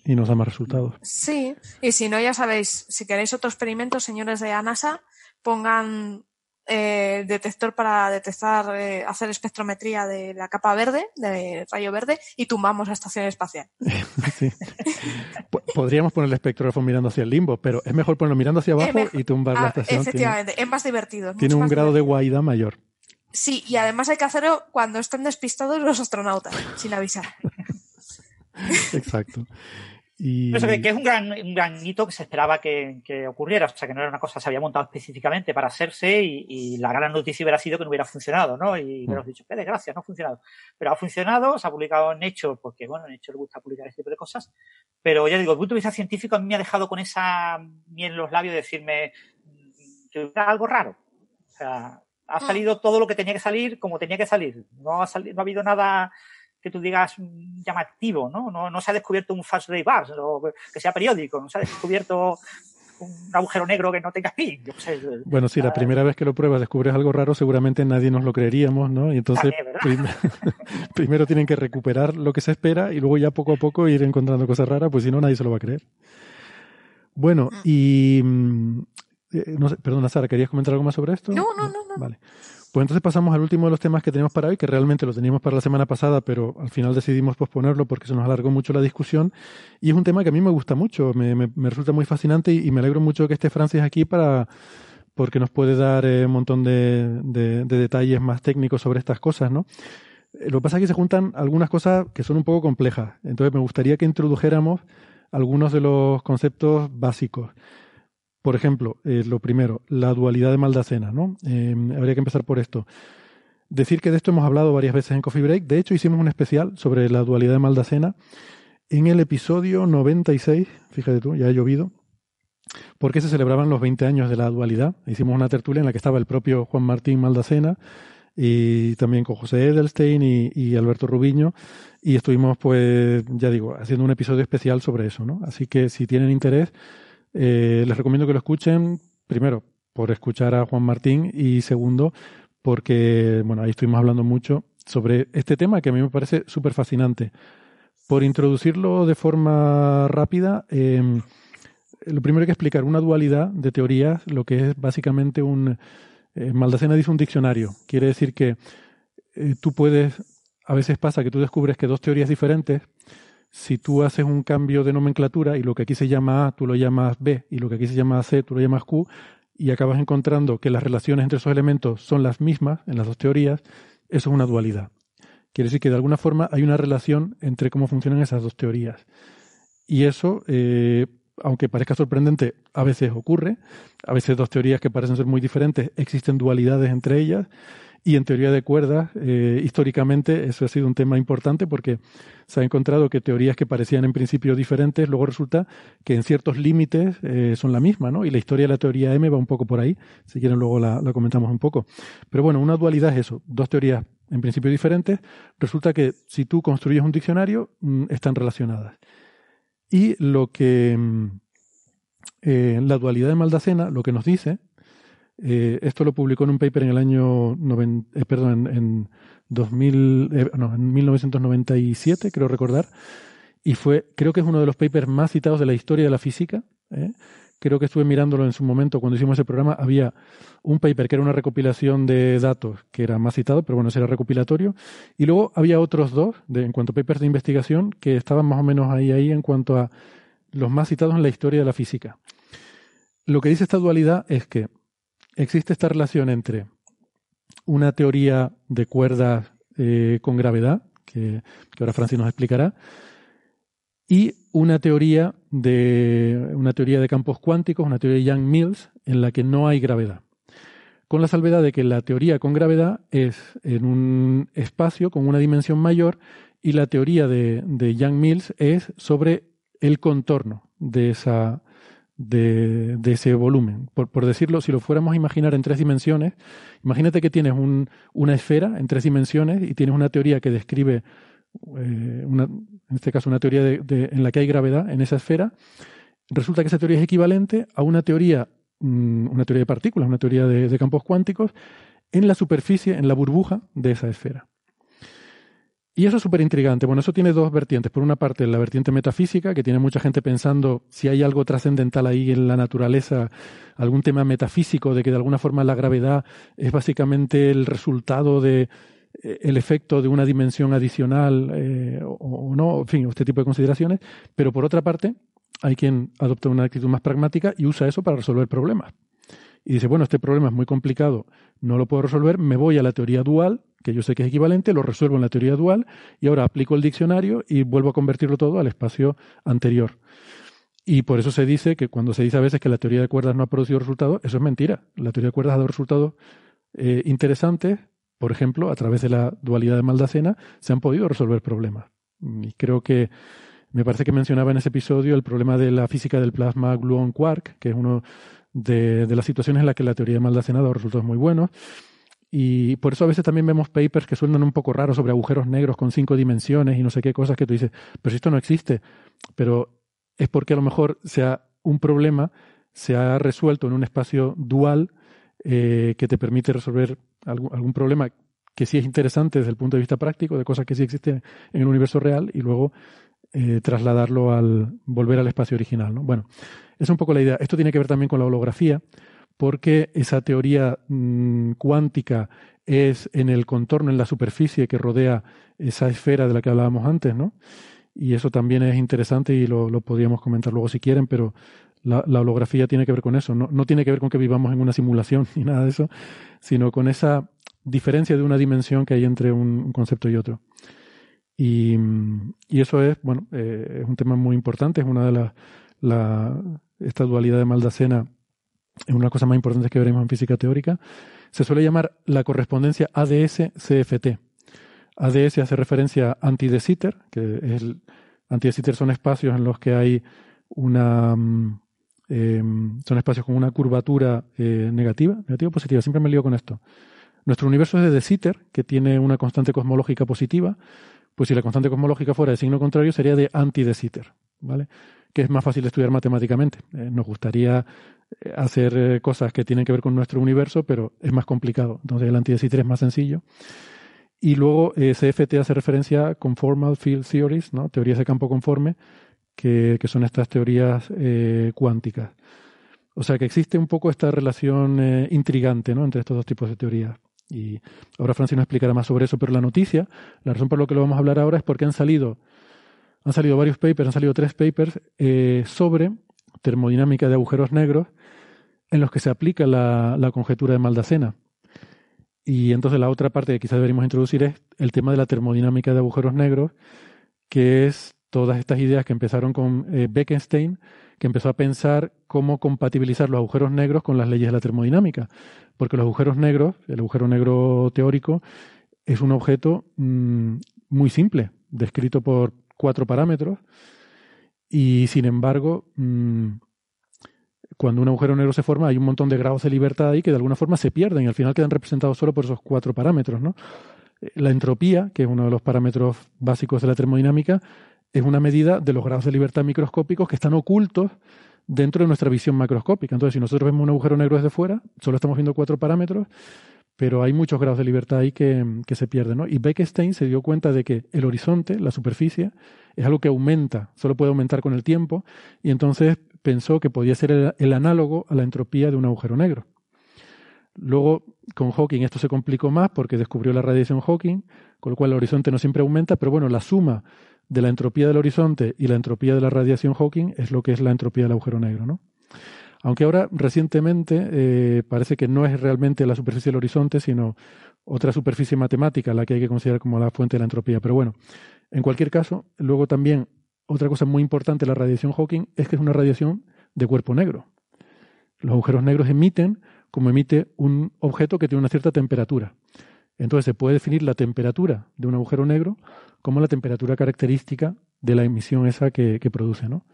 y nos da más resultados. Sí, y si no, ya sabéis, si queréis otro experimento, señores de la NASA, pongan eh, detector para detectar, eh, hacer espectrometría de la capa verde, de rayo verde, y tumbamos la estación espacial. Sí. Po- Podríamos poner el espectrógrafo mirando hacia el limbo, pero es mejor ponerlo mirando hacia abajo y tumbar la Ah, estación. Tiene, efectivamente, es más divertido. es tiene un grado de guaidad mayor. Sí, y además hay que hacerlo cuando estén despistados los astronautas, sin avisar. Exacto. Y Eso que, que es un gran, un gran hito que se esperaba que, que ocurriera, o sea, que no era una cosa que se había montado específicamente para hacerse y, y la gran noticia hubiera sido que no hubiera funcionado, ¿no? Y hubiéramos dicho, qué desgracia, no ha funcionado. Pero ha funcionado, se ha publicado en Nature, porque, bueno, en Nature le gusta publicar este tipo de cosas, pero ya digo, el punto de vista científico a mí me ha dejado con esa miel en los labios de decirme mm, que era algo raro. O sea, ha salido todo lo que tenía que salir como tenía que salir. No ha, salido, no ha habido nada que tú digas mm, llamativo, ¿no? No, no se ha descubierto un fast ray bar o que sea periódico, no se ha descubierto un agujero negro que no tenga. Yo sé. bueno, si la primera vez que lo pruebas descubres algo raro, seguramente nadie nos lo creeríamos, ¿no? Y entonces También, ¿verdad? prim- primero tienen que recuperar lo que se espera y luego ya poco a poco ir encontrando cosas raras, pues si no nadie se lo va a creer. Bueno, y mm, eh, no sé, perdona Sara, ¿querías comentar algo más sobre esto? No, no, no, no. Vale. Pues entonces pasamos al último de los temas que tenemos para hoy, que realmente lo teníamos para la semana pasada, pero al final decidimos posponerlo porque se nos alargó mucho la discusión. Y es un tema que a mí me gusta mucho, me, resulta muy fascinante y, me alegro mucho que esté Francis aquí para porque nos puede dar eh, un montón de detalles más técnicos sobre estas cosas, ¿no? Eh, Lo que pasa es que se juntan algunas cosas que son un poco complejas. Entonces me gustaría que introdujéramos algunos de los conceptos básicos. Por ejemplo, eh, lo primero, la dualidad de Maldacena, ¿no? Eh, habría que empezar por esto. Decir que de esto hemos hablado varias veces en Coffee Break. De hecho, hicimos un especial sobre la dualidad de Maldacena en el episodio 96. Fíjate tú, ya ha llovido. Porque se celebraban los 20 años de la dualidad. Hicimos una tertulia en la que estaba el propio Juan Martín Maldacena y también con José Edelstein y, y Alberto Rubiño. Y estuvimos, pues, ya digo, haciendo un episodio especial sobre eso, ¿no? Así que si tienen interés, eh, les recomiendo que lo escuchen, primero, por escuchar a Juan Martín y segundo, porque, bueno, ahí estuvimos hablando mucho sobre este tema que a mí me parece súper fascinante. Por introducirlo de forma rápida, eh, lo primero hay que explicar una dualidad de teorías, lo que es básicamente un... Eh, Maldacena dice un diccionario. Quiere decir que eh, tú puedes... A veces pasa que tú descubres que dos teorías diferentes, si tú haces un cambio de nomenclatura y lo que aquí se llama A, tú lo llamas B, y lo que aquí se llama C, tú lo llamas Q, y acabas encontrando que las relaciones entre esos elementos son las mismas en las dos teorías, eso es una dualidad. Quiere decir que de alguna forma hay una relación entre cómo funcionan esas dos teorías. Y eso, eh, aunque parezca sorprendente, a veces ocurre. A veces dos teorías que parecen ser muy diferentes, existen dualidades entre ellas. Y en teoría de cuerdas, eh, históricamente, eso ha sido un tema importante porque se ha encontrado que teorías que parecían en principio diferentes, luego resulta que en ciertos límites eh, son la misma, ¿no? Y la historia de la teoría M va un poco por ahí. Si quieren, luego la, comentamos un poco. Pero bueno, una dualidad es eso. Dos teorías en principio diferentes. Resulta que si tú construyes un diccionario, mm, están relacionadas. Y lo que mm, eh, la dualidad de Maldacena, lo que nos dice, eh, esto lo publicó en un paper en el año, eh, perdón, en, 2000, no, en 1997, creo recordar, y fue, creo que es uno de los papers más citados de la historia de la física. Creo que estuve mirándolo en su momento cuando hicimos ese programa. Había un paper que era una recopilación de datos que era más citado, pero bueno, ese era recopilatorio. Y luego había otros dos, de, en cuanto a papers de investigación, que estaban más o menos ahí, ahí en cuanto a los más citados en la historia de la física. Lo que dice esta dualidad es que existe esta relación entre una teoría de cuerdas eh, con gravedad, que, ahora Francis nos explicará, y una teoría de una teoría de campos cuánticos, una teoría de Young-Mills, en la que no hay gravedad. Con la salvedad de que la teoría con gravedad es en un espacio con una dimensión mayor y la teoría de, de Young-Mills es sobre el contorno de, esa, de, ese volumen. Por, decirlo, si lo fuéramos a imaginar en tres dimensiones, imagínate que tienes un, una esfera en tres dimensiones y tienes una teoría que describe eh, una, en este caso una teoría de, en la que hay gravedad en esa esfera, resulta que esa teoría es equivalente a una teoría, mm, una teoría de partículas, una teoría de, campos cuánticos, en la superficie, en la burbuja de esa esfera. Y eso es súper intrigante. Bueno, eso tiene dos vertientes. Por una parte, la vertiente metafísica, que tiene mucha gente pensando si hay algo trascendental ahí en la naturaleza, algún tema metafísico de que de alguna forma la gravedad es básicamente el resultado de, eh, el efecto de una dimensión adicional eh, o, no, en fin, este tipo de consideraciones, pero por otra parte hay quien adopta una actitud más pragmática y usa eso para resolver problemas. Y dice, bueno, este problema es muy complicado, no lo puedo resolver, me voy a la teoría dual, que yo sé que es equivalente, lo resuelvo en la teoría dual y ahora aplico el diccionario y vuelvo a convertirlo todo al espacio anterior. Y por eso se dice que cuando se dice a veces que la teoría de cuerdas no ha producido resultados, eso es mentira. La teoría de cuerdas ha dado resultados eh, interesantes, por ejemplo, a través de la dualidad de Maldacena, se han podido resolver problemas. Y creo que me parece que mencionaba en ese episodio el problema de la física del plasma gluon-quark, que es uno de, las situaciones en las que la teoría de Maldacena ha dado resultados muy buenos. Y por eso a veces también vemos papers que suenan un poco raros sobre agujeros negros con cinco dimensiones y no sé qué cosas que tú dices, pero si esto no existe, pero es porque a lo mejor sea un problema se ha resuelto en un espacio dual eh, que te permite resolver algún, algún, problema que sí es interesante desde el punto de vista práctico, de cosas que sí existen en el universo real, y luego eh, trasladarlo al volver al espacio original. ¿no? Bueno, es un poco la idea. Esto tiene que ver también con la holografía, porque esa teoría mmm, cuántica es en el contorno, en la superficie que rodea esa esfera de la que hablábamos antes, ¿no? Y eso también es interesante y lo, podríamos comentar luego si quieren, pero la, holografía tiene que ver con eso. No, tiene que ver con que vivamos en una simulación ni nada de eso, sino con esa diferencia de una dimensión que hay entre un, concepto y otro. Y, eso es, bueno, eh, es un tema muy importante, es una de las, la, esta dualidad de Maldacena es una cosa más importante que veremos en física teórica. Se suele llamar la correspondencia ADS-CFT. ADS hace referencia a anti de Sitter, que es el, anti de Sitter son espacios en los que hay una, mm, eh, son espacios con una curvatura eh, negativa, negativa o positiva, siempre me lío con esto. Nuestro universo es de De Sitter, que tiene una constante cosmológica positiva, pues si la constante cosmológica fuera de signo contrario sería de anti-De Sitter, ¿vale? Que es más fácil de estudiar matemáticamente. Eh, nos gustaría eh, hacer eh, cosas que tienen que ver con nuestro universo, pero es más complicado. Entonces el anti-De Sitter es más sencillo. Y luego CFT hace referencia a Conformal Field Theories, ¿no? teorías de campo conforme, que, son estas teorías cuánticas. O sea que existe un poco esta relación intrigante ¿no? entre estos dos tipos de teorías. Y ahora Francis nos explicará más sobre eso, pero la noticia, la razón por la que lo vamos a hablar ahora es porque han salido, han salido varios papers, han salido tres papers eh, sobre termodinámica de agujeros negros en los que se aplica la, la conjetura de Maldacena. Y entonces la otra parte que quizás deberíamos introducir es el tema de la termodinámica de agujeros negros, que es todas estas ideas que empezaron con eh, Bekenstein, que empezó a pensar cómo compatibilizar los agujeros negros con las leyes de la termodinámica. Porque los agujeros negros, el agujero negro teórico, es un objeto mm, muy simple, descrito por cuatro parámetros, y sin embargo, mm, cuando un agujero negro se forma, hay un montón de grados de libertad ahí que de alguna forma se pierden y al final quedan representados solo por esos cuatro parámetros. ¿no? La entropía, que es uno de los parámetros básicos de la termodinámica, es una medida de los grados de libertad microscópicos que están ocultos dentro de nuestra visión macroscópica. Entonces, si nosotros vemos un agujero negro desde fuera, solo estamos viendo cuatro parámetros, pero hay muchos grados de libertad ahí que, se pierden. ¿no? Y Beckstein se dio cuenta de que el horizonte, la superficie, es algo que aumenta, solo puede aumentar con el tiempo, y entonces pensó que podía ser el, análogo a la entropía de un agujero negro. Luego, con Hawking esto se complicó más porque descubrió la radiación Hawking, con lo cual el horizonte no siempre aumenta, pero bueno, la suma de la entropía del horizonte y la entropía de la radiación Hawking es lo que es la entropía del agujero negro, ¿no? Aunque ahora recientemente eh, parece que no es realmente la superficie del horizonte, sino otra superficie matemática la que hay que considerar como la fuente de la entropía. Pero bueno, en cualquier caso, luego también otra cosa muy importante de la radiación Hawking es que es una radiación de cuerpo negro. Los agujeros negros emiten como emite un objeto que tiene una cierta temperatura. Entonces se puede definir la temperatura de un agujero negro como la temperatura característica de la emisión esa que, produce. ¿no?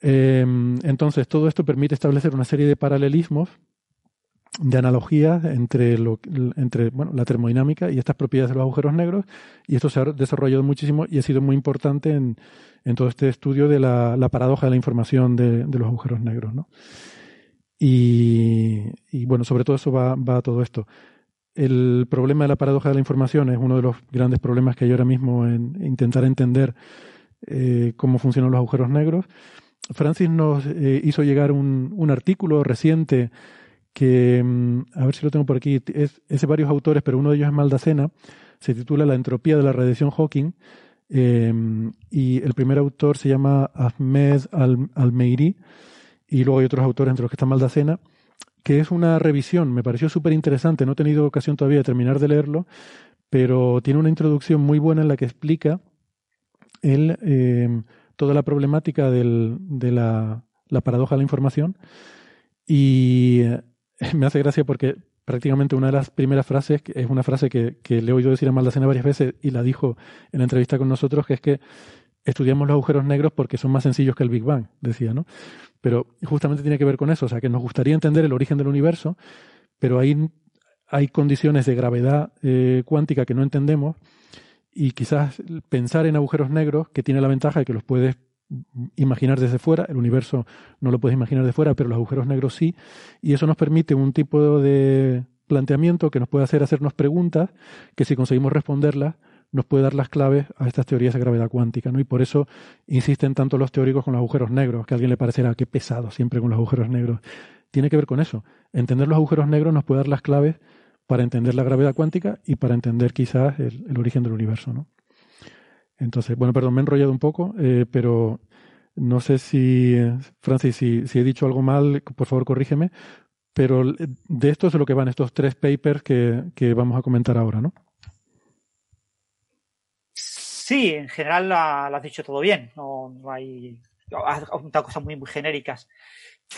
Em, entonces todo esto permite establecer una serie de paralelismos, de analogías entre, entre bueno, la termodinámica y estas propiedades de los agujeros negros, y esto se ha desarrollado muchísimo y ha sido muy importante en, todo este estudio de la, paradoja de la información de, los agujeros negros. ¿no? Y, bueno, sobre todo eso va, va todo esto. El problema de la paradoja de la información es uno de los grandes problemas que hay ahora mismo en intentar entender eh, cómo funcionan los agujeros negros. Francis nos eh, hizo llegar un, un, artículo reciente que, mm, a ver si lo tengo por aquí, es, de varios autores, pero uno de ellos es Maldacena, se titula La entropía de la radiación Hawking, eh, y el primer autor se llama Ahmed Al-Meiri, y luego hay otros autores entre los que está Maldacena, que es una revisión, me pareció súper interesante, no he tenido ocasión todavía de terminar de leerlo, pero tiene una introducción muy buena en la que explica el, eh, toda la problemática del, de la, la, paradoja de la información. Y eh, me hace gracia porque prácticamente una de las primeras frases es una frase que, que le he oído decir a Maldacena varias veces y la dijo en la entrevista con nosotros, que es que estudiamos los agujeros negros porque son más sencillos que el Big Bang, decía, ¿no? Pero justamente tiene que ver con eso, o sea, que nos gustaría entender el origen del universo, pero hay, hay condiciones de gravedad eh, cuántica que no entendemos y quizás pensar en agujeros negros, que tiene la ventaja de que los puedes imaginar desde fuera, el universo no lo puedes imaginar de fuera, pero los agujeros negros sí, y eso nos permite un tipo de planteamiento que nos puede hacer hacernos preguntas que si conseguimos responderlas nos puede dar las claves a estas teorías de gravedad cuántica, ¿no? Y por eso insisten tanto los teóricos con los agujeros negros, que a alguien le parecerá que pesado siempre con los agujeros negros. Tiene que ver con eso. Entender los agujeros negros nos puede dar las claves para entender la gravedad cuántica y para entender quizás el, origen del universo, ¿no? Entonces, bueno, perdón, me he enrollado un poco, eh, pero no sé si, Francis, si, he dicho algo mal, por favor corrígeme, pero de esto es de lo que van estos tres papers que vamos a comentar ahora, ¿no? Sí, en general lo has dicho todo bien. No, hay. Has comentado cosas muy, muy genéricas.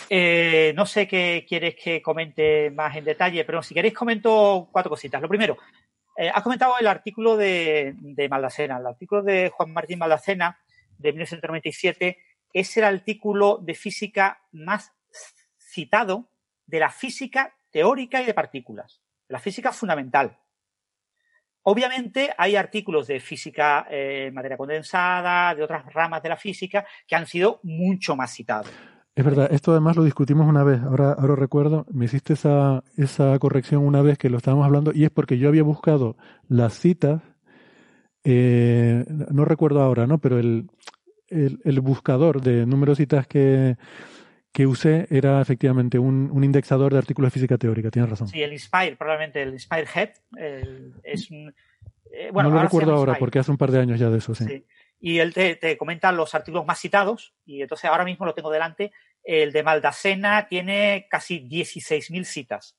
Eh, no sé qué quieres que comente más en detalle, pero si queréis comento cuatro cositas. Lo primero, eh, has comentado el artículo de, de Maldacena. El artículo de Juan Martín Maldacena de 1997 es el artículo de física más citado de la física teórica y de partículas, la física fundamental. Obviamente hay artículos de física eh, materia condensada, de otras ramas de la física, que han sido mucho más citados. Es verdad, esto además lo discutimos una vez, ahora, ahora recuerdo, me hiciste esa, esa corrección una vez que lo estábamos hablando, y es porque yo había buscado las citas, eh, no recuerdo ahora, ¿no? Pero el, el, buscador de números citas que, que usé era efectivamente un, un, indexador de artículos de física teórica, tienes razón. Sí, el Inspire, probablemente el Inspire Head, es un... Eh, bueno, no lo recuerdo ahora porque hace un par de años ya de eso, sí. Y él te, te, comenta los artículos más citados y entonces ahora mismo lo tengo delante. El de Maldacena tiene casi 16.000 citas.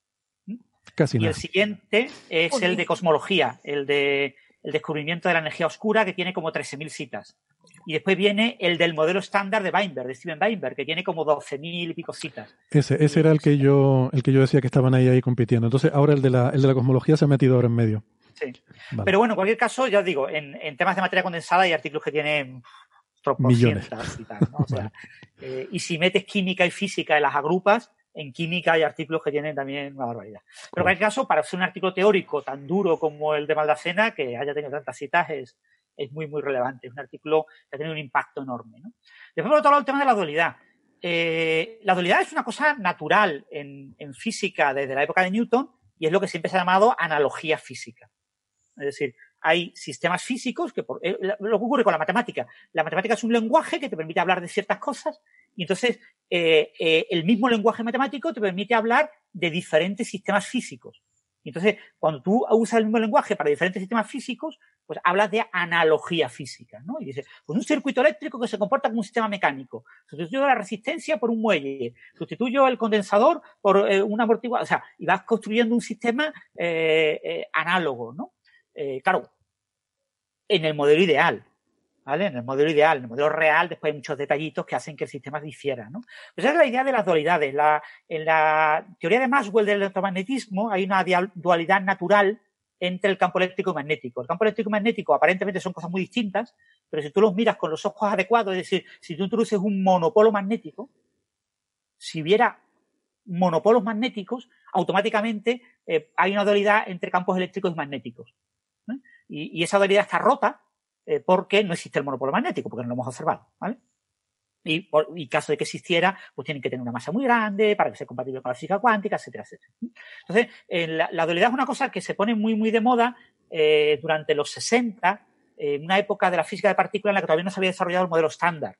Casi y nada. el siguiente es el de cosmología, el de el descubrimiento de la energía oscura, que tiene como 13.000 citas. Y después viene el del modelo estándar de Weinberg, de Steven Weinberg, que tiene como 12.000 y pico citas. Ese, ese era el que yo, el que yo decía que estaban ahí, ahí compitiendo. Entonces, ahora el de la, el de la cosmología se ha metido ahora en medio. Sí. Vale. Pero bueno, en cualquier caso, ya os digo, en, en temas de materia condensada hay artículos que tienen Millones. y tal, ¿no? O sea, eh, y si metes química y física y las agrupas, en química hay artículos que tienen también una barbaridad. Pero en cualquier caso, para hacer un artículo teórico tan duro como el de Maldacena, que haya tenido tantas citas, es, es muy, muy relevante. Es un artículo que ha tenido un impacto enorme. ¿no? Después, por otro lado, el tema de la dualidad. Eh, la dualidad es una cosa natural en, en física desde la época de Newton y es lo que siempre se ha llamado analogía física. Es decir, hay sistemas físicos que, por, eh, lo que ocurre con la matemática, la matemática es un lenguaje que te permite hablar de ciertas cosas y entonces eh, el mismo lenguaje matemático te permite hablar de diferentes sistemas físicos. Entonces, cuando tú usas el mismo lenguaje para diferentes sistemas físicos, pues hablas de analogía física, ¿no? Y dices, pues un circuito eléctrico que se comporta como un sistema mecánico. Sustituyo la resistencia por un muelle, sustituyo el condensador por eh, un amortiguador, o sea, y vas construyendo un sistema eh, eh, análogo, ¿no? Eh, claro, en el modelo ideal, ¿vale? En el modelo ideal, en el modelo real, después hay muchos detallitos que hacen que el sistema difiera, ¿no? Pues esa es la idea de las dualidades. La, en la teoría de Maxwell del electromagnetismo hay una dualidad natural entre el campo eléctrico y magnético. El campo eléctrico y magnético aparentemente son cosas muy distintas, pero si tú los miras con los ojos adecuados, es decir, si tú introduces un monopolo magnético, si hubiera monopolos magnéticos, automáticamente eh, hay una dualidad entre campos eléctricos y magnéticos. Y, y esa dualidad está rota eh, porque no existe el monopolo magnético, porque no lo hemos observado. ¿vale? Y, por, y caso de que existiera, pues tienen que tener una masa muy grande para que sea compatible con la física cuántica, etcétera, etcétera. Entonces, eh, la, dualidad es una cosa que se pone muy, muy de moda eh, durante los 60, en una época de la física de partículas en la que todavía no se había desarrollado el modelo estándar.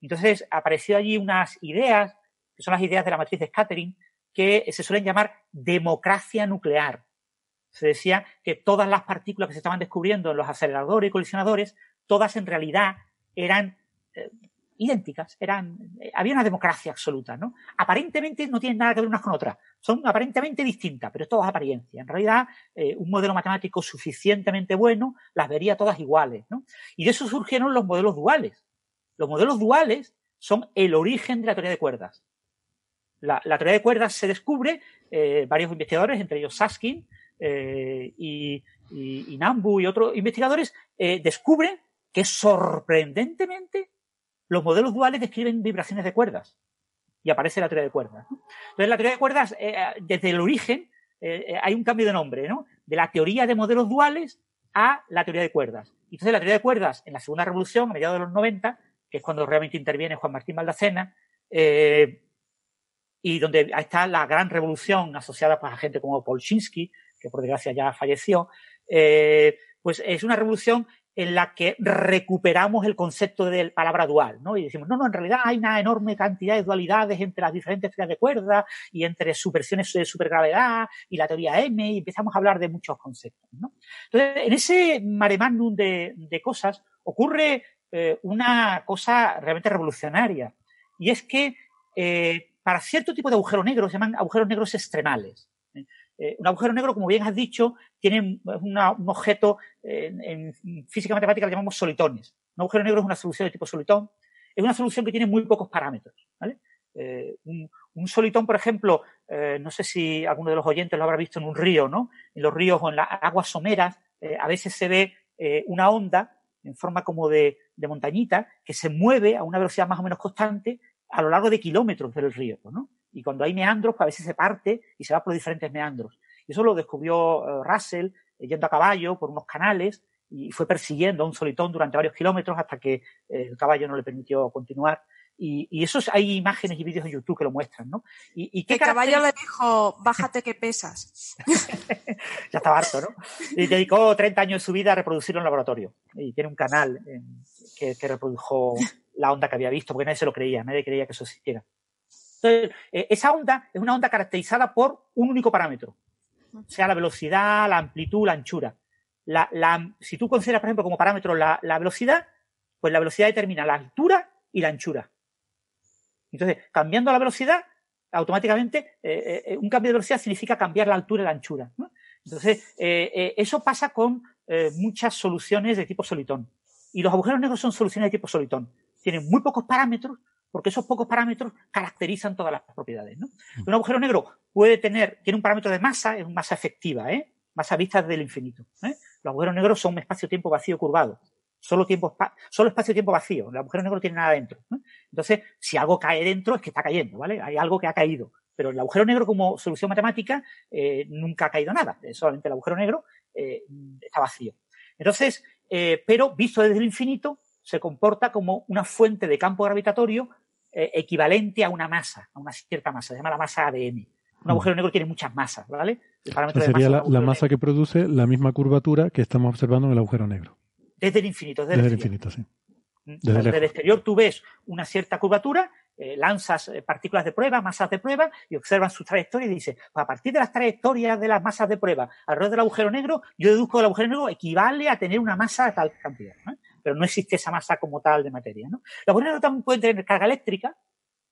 Entonces, apareció allí unas ideas, que son las ideas de la matriz de scattering, que se suelen llamar democracia nuclear. Se decía que todas las partículas que se estaban descubriendo en los aceleradores y colisionadores, todas en realidad eran eh, idénticas, eran, eh, había una democracia absoluta, ¿no? Aparentemente no tienen nada que ver unas con otras, son aparentemente distintas, pero todo es apariencia. En realidad, eh, un modelo matemático suficientemente bueno las vería todas iguales, ¿no? Y de eso surgieron los modelos duales. Los modelos duales son el origen de la teoría de cuerdas. La, teoría de cuerdas se descubre, eh, varios investigadores, entre ellos Saskin y, y, y, Nambu y otros investigadores, descubren que sorprendentemente los modelos duales describen vibraciones de cuerdas y aparece la teoría de cuerdas. Entonces, la teoría de cuerdas, eh, desde el origen, eh, hay un cambio de nombre, ¿no? De la teoría de modelos duales a la teoría de cuerdas. Entonces, la teoría de cuerdas, en la segunda revolución, a mediados de los 90, que es cuando realmente interviene Juan Martín Maldacena, eh, y donde está la gran revolución asociada pues, a gente como Polchinski, que por desgracia ya falleció, eh, pues es una revolución en la que recuperamos el concepto de palabra dual, ¿no? Y decimos, no, no, en realidad hay una enorme cantidad de dualidades entre las diferentes teorías de cuerda y entre superversiones de supergravedad y la teoría M y empezamos a hablar de muchos conceptos, ¿no? Entonces, en ese mare magnum de, de cosas ocurre eh, una cosa realmente revolucionaria y es que eh, para cierto tipo de agujeros negros se llaman agujeros negros extremales. Eh, un agujero negro, como bien has dicho, tiene un objeto, eh, en, física matemática lo llamamos solitones. Un agujero negro es una solución de tipo solitón. Es una solución que tiene muy pocos parámetros. ¿vale? Eh, un, solitón, por ejemplo, no sé si alguno de los oyentes lo habrá visto en un río, ¿no? En los ríos o en las aguas someras, a veces se ve una onda en forma como de montañita que se mueve a una velocidad más o menos constante a lo largo de kilómetros del río, ¿no? Y cuando hay meandros, pues a veces se parte y se va por diferentes meandros. Y eso lo descubrió uh, Russell eh, yendo a caballo por unos canales y fue persiguiendo a un solitón durante varios kilómetros hasta que eh, el caballo no le permitió continuar. Y, y eso hay imágenes y vídeos en YouTube que lo muestran, ¿no? Y, y qué el caballo le dijo, bájate que pesas. ya estaba harto, ¿no? Y dedicó 30 años de su vida a reproducirlo en laboratorio. Y tiene un canal eh, que, que reprodujo la onda que había visto, porque nadie se lo creía, nadie creía que eso existiera. Entonces, eh, esa onda es una onda caracterizada por un único parámetro, sea la velocidad, la amplitud, la anchura. La, la, si tú consideras, por ejemplo, como parámetro la, la, velocidad, pues la velocidad determina la altura y la anchura. Entonces, cambiando la velocidad, automáticamente eh, un cambio de velocidad significa cambiar la altura y la anchura. Entonces, eso pasa con muchas soluciones de tipo solitón. Y los agujeros negros son soluciones de tipo solitón. Tienen muy pocos parámetros, porque esos pocos parámetros caracterizan todas las propiedades. ¿no? Mm. Un agujero negro puede tener, tiene un parámetro de masa, es masa efectiva, ¿eh? masa vista del infinito. ¿eh? Los agujeros negros son un espacio-tiempo vacío curvado. Solo, tiempo, solo espacio-tiempo vacío. El agujero negro no tiene nada dentro. Entonces, si algo cae dentro, es que está cayendo, ¿vale? Hay algo que ha caído. Pero el agujero negro, como solución matemática, eh, nunca ha caído nada. Solamente el agujero negro eh, está vacío. Entonces, pero visto desde el infinito, se comporta como una fuente de campo gravitatorio eh, equivalente a una masa, a una cierta masa, se llama la masa ADN. Un mm. agujero negro tiene muchas masas, ¿vale? sería la, masa que produce la misma curvatura que estamos observando en el agujero negro. Desde el infinito, desde, el infinito, sí. Mm, desde, el exterior tú ves una cierta curvatura, eh, lanzas eh, partículas de prueba, masas de prueba y observas sus trayectorias y dices, pues a partir de las trayectorias de las masas de prueba alrededor del agujero negro, yo deduzco que el agujero negro equivale a tener una masa de tal cantidad pero no existe esa masa como tal de materia. ¿no? Los agujeros negros también pueden tener carga eléctrica,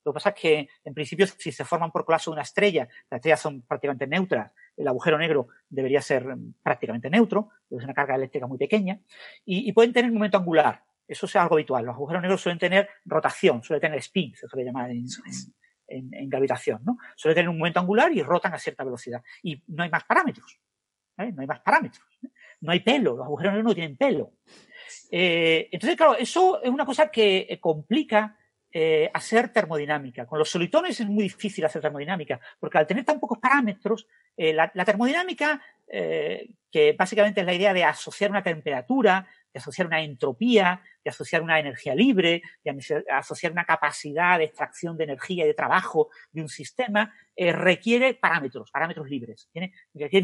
lo que pasa es que, en principio, si se forman por colapso de una estrella, las estrellas son prácticamente neutras, el agujero negro debería ser mm, prácticamente neutro, es una carga eléctrica muy pequeña, y, pueden tener momento angular. Eso es algo habitual. Los agujeros negros suelen tener rotación, suelen tener spin, se suele llamar en, en, gravitación, ¿no? Suelen tener un momento angular y rotan a cierta velocidad. Y no hay más parámetros. No hay más parámetros. ¿eh? No hay pelo, los agujeros negros no tienen pelo. Eh, entonces, claro, eso es una cosa que eh, complica eh, hacer termodinámica. Con los solitones es muy difícil hacer termodinámica, porque al tener tan pocos parámetros, la, termodinámica, que básicamente es la idea de asociar una temperatura, de asociar una entropía, de asociar una energía libre, de asociar una capacidad de extracción de energía y de trabajo de un sistema, eh, requiere parámetros, parámetros libres. Tiene,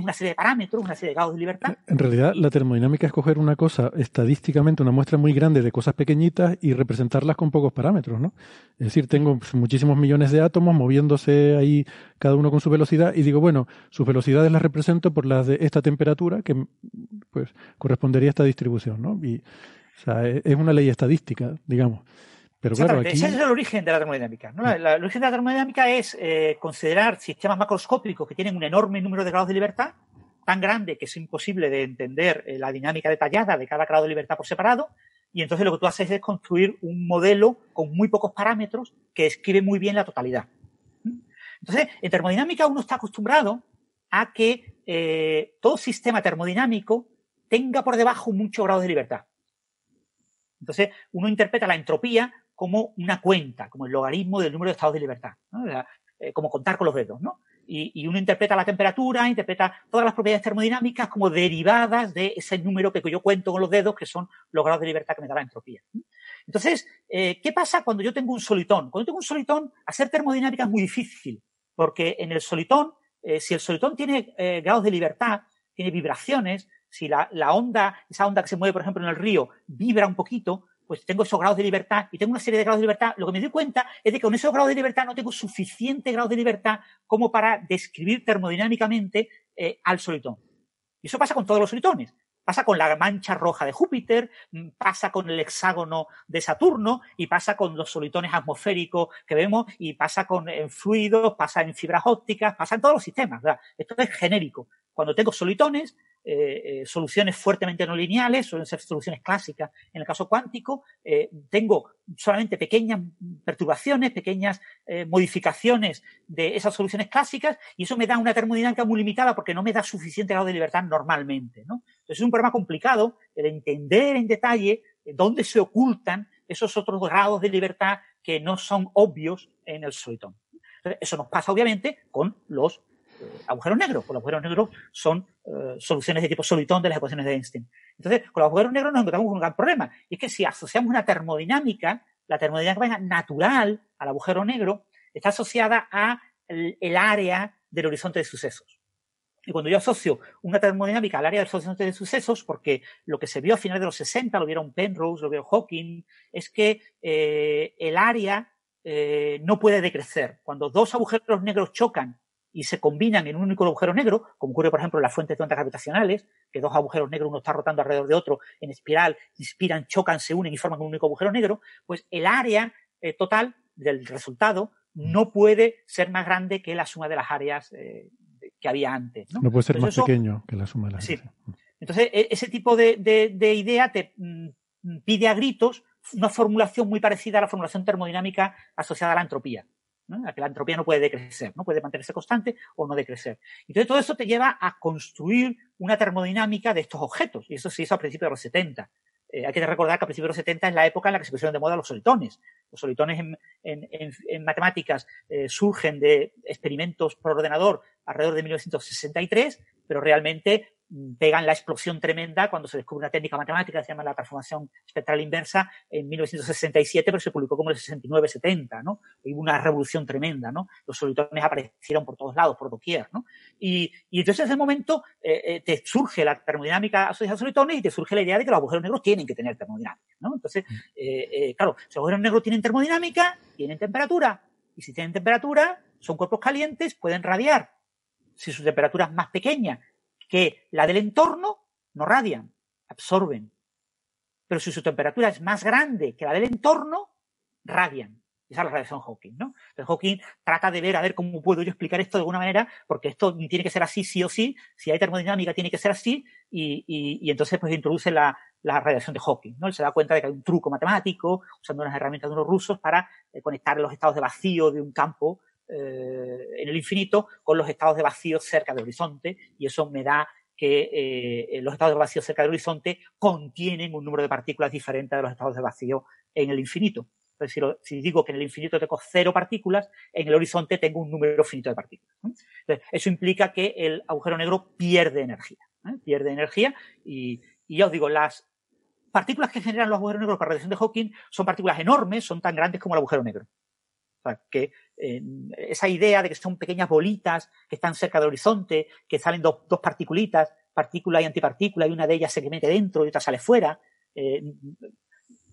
una serie de parámetros, una serie de grados de libertad. En realidad, la termodinámica es coger una cosa estadísticamente, una muestra muy grande de cosas pequeñitas y representarlas con pocos parámetros, ¿no? Es decir, tengo muchísimos millones de átomos moviéndose ahí cada uno con su velocidad y digo, bueno, sus velocidades las represento por las de esta temperatura que pues correspondería a esta distribución, ¿no? Y o sea, es una ley estadística, digamos. Pero claro, aquí... Ese es el origen de la termodinámica. ¿no? el origen de la termodinámica es eh, considerar sistemas macroscópicos que tienen un enorme número de grados de libertad, tan grande que es imposible de entender eh, la dinámica detallada de cada grado de libertad por separado, y entonces lo que tú haces es construir un modelo con muy pocos parámetros que escribe muy bien la totalidad. Entonces, en termodinámica uno está acostumbrado a que eh, todo sistema termodinámico tenga por debajo muchos grados de libertad. Entonces, uno interpreta la entropía como una cuenta, como el logaritmo del número de estados de libertad, eh, como contar con los dedos, ¿no? Y, uno interpreta la temperatura, interpreta todas las propiedades termodinámicas como derivadas de ese número que yo cuento con los dedos, que son los grados de libertad que me da la entropía. Entonces, eh, ¿qué pasa cuando yo tengo un solitón? Cuando tengo un solitón, hacer termodinámica es muy difícil, porque en el solitón, eh, si el solitón tiene grados de libertad, tiene vibraciones, si la, onda, esa onda que se mueve, por ejemplo, en el río, vibra un poquito, pues tengo esos grados de libertad y tengo una serie de grados de libertad, lo que me doy cuenta es de que con esos grados de libertad no tengo suficiente grado de libertad como para describir termodinámicamente eh, al solitón. Y eso pasa con todos los solitones. Pasa con la mancha roja de Júpiter, mm, pasa con el hexágono de Saturno y pasa con los solitones atmosféricos que vemos y pasa con fluidos, pasa en fibras ópticas, pasa en todos los sistemas. Esto es genérico. Cuando tengo solitones, eh, eh, soluciones fuertemente no lineales, suelen ser soluciones clásicas. En el caso cuántico, eh, tengo solamente pequeñas perturbaciones, pequeñas modificaciones de esas soluciones clásicas, y eso me da una termodinámica muy limitada porque no me da suficiente grado de libertad normalmente. Entonces es un problema complicado el entender en detalle dónde se ocultan esos otros grados de libertad que no son obvios en el solitón. Eso nos pasa obviamente con los agujeros negros. Pues los agujeros negros son eh, soluciones de tipo solitón de las ecuaciones de Einstein. Entonces, con los agujeros negros nos encontramos con un gran problema. Y es que si asociamos una termodinámica, la termodinámica natural al agujero negro está asociada a el, área del horizonte de sucesos. Y cuando yo asocio una termodinámica al área del horizonte de sucesos, porque lo que se vio a finales de los 60, lo vieron Penrose, lo vio Hawking, es que eh, el área no puede decrecer. Cuando dos agujeros negros chocan y se combinan en un único agujero negro, como ocurre, por ejemplo, en las fuentes de ondas gravitacionales, que dos agujeros negros, uno está rotando alrededor de otro en espiral, inspiran, chocan, se unen y forman un único agujero negro, pues el área eh, total del resultado no puede ser más grande que la suma de las áreas eh, que había antes. No, no puede ser más pequeño que la suma de las áreas. Entonces, e, ese tipo de, de, idea te mm, pide a gritos una formulación muy parecida a la formulación termodinámica asociada a la entropía. ¿No? A que la entropía no puede decrecer, no puede mantenerse constante o no decrecer. Entonces todo eso te lleva a construir una termodinámica de estos objetos, y eso se hizo a principios de los 70. Eh, hay que recordar que a principios de los 70 es la época en la que se pusieron de moda los solitones. Los solitones en, matemáticas eh, surgen de experimentos por ordenador alrededor de 1963, pero realmente pegan la explosión tremenda cuando se descubre una técnica matemática que se llama la transformación espectral inversa en 1967, pero se publicó como en el 69-70, ¿no? Hubo una revolución tremenda, ¿no? Los solitones aparecieron por todos lados, por doquier, ¿no? Y, y entonces en ese momento eh, eh, te surge la termodinámica asociada a solitones y te surge la idea de que los agujeros negros tienen que tener termodinámica, ¿no? Entonces, mm. eh, eh, claro, si los agujeros negros tienen termodinámica, tienen temperatura, y si tienen temperatura, son cuerpos calientes, pueden radiar. Si su temperatura es más pequeña que la del entorno no radian, absorben. Pero si su temperatura es más grande que la del entorno, radian. Esa es la radiación Hawking, ¿no? Entonces Hawking trata de ver, a ver cómo puedo yo explicar esto de alguna manera, porque esto tiene que ser así sí o sí, si hay termodinámica tiene que ser así, y, entonces pues introduce la, la, radiación de Hawking, ¿no? Él se da cuenta de que hay un truco matemático, usando unas herramientas de unos rusos para eh, conectar los estados de vacío de un campo eh, en el infinito con los estados de vacío cerca del horizonte y eso me da que eh, los estados de vacío cerca del horizonte contienen un número de partículas diferente de los estados de vacío en el infinito. Entonces, si, digo que en el infinito tengo cero partículas, en el horizonte tengo un número finito de partículas. Eso implica que el agujero negro pierde energía. ¿eh? Pierde energía y, y ya os digo, las partículas que generan los agujeros negros para radiación de Hawking son partículas enormes, son tan grandes como el agujero negro. Sea, que eh, esa idea de que son pequeñas bolitas que están cerca del horizonte, que salen dos, dos particulitas, partícula y antipartícula, y una de ellas se mete dentro y otra sale fuera, eh,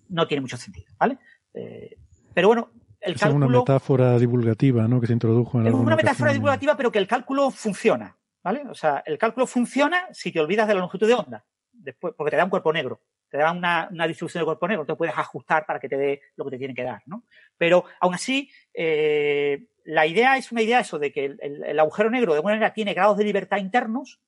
no tiene mucho sentido, ¿vale? Eh, pero bueno, el es cálculo... una metáfora divulgativa, ¿no? Que se introdujo en Es una metáfora divulgativa, pero que el cálculo funciona, ¿vale? O sea, el cálculo funciona si te olvidas de la longitud de onda, después, porque te da un cuerpo negro te da una, una, distribución de cuerpo negro, te puedes ajustar para que te dé lo que te tiene que dar, ¿no? Pero aún así, eh, la idea es una idea eso de que el, el, el, agujero negro de alguna manera tiene grados de libertad internos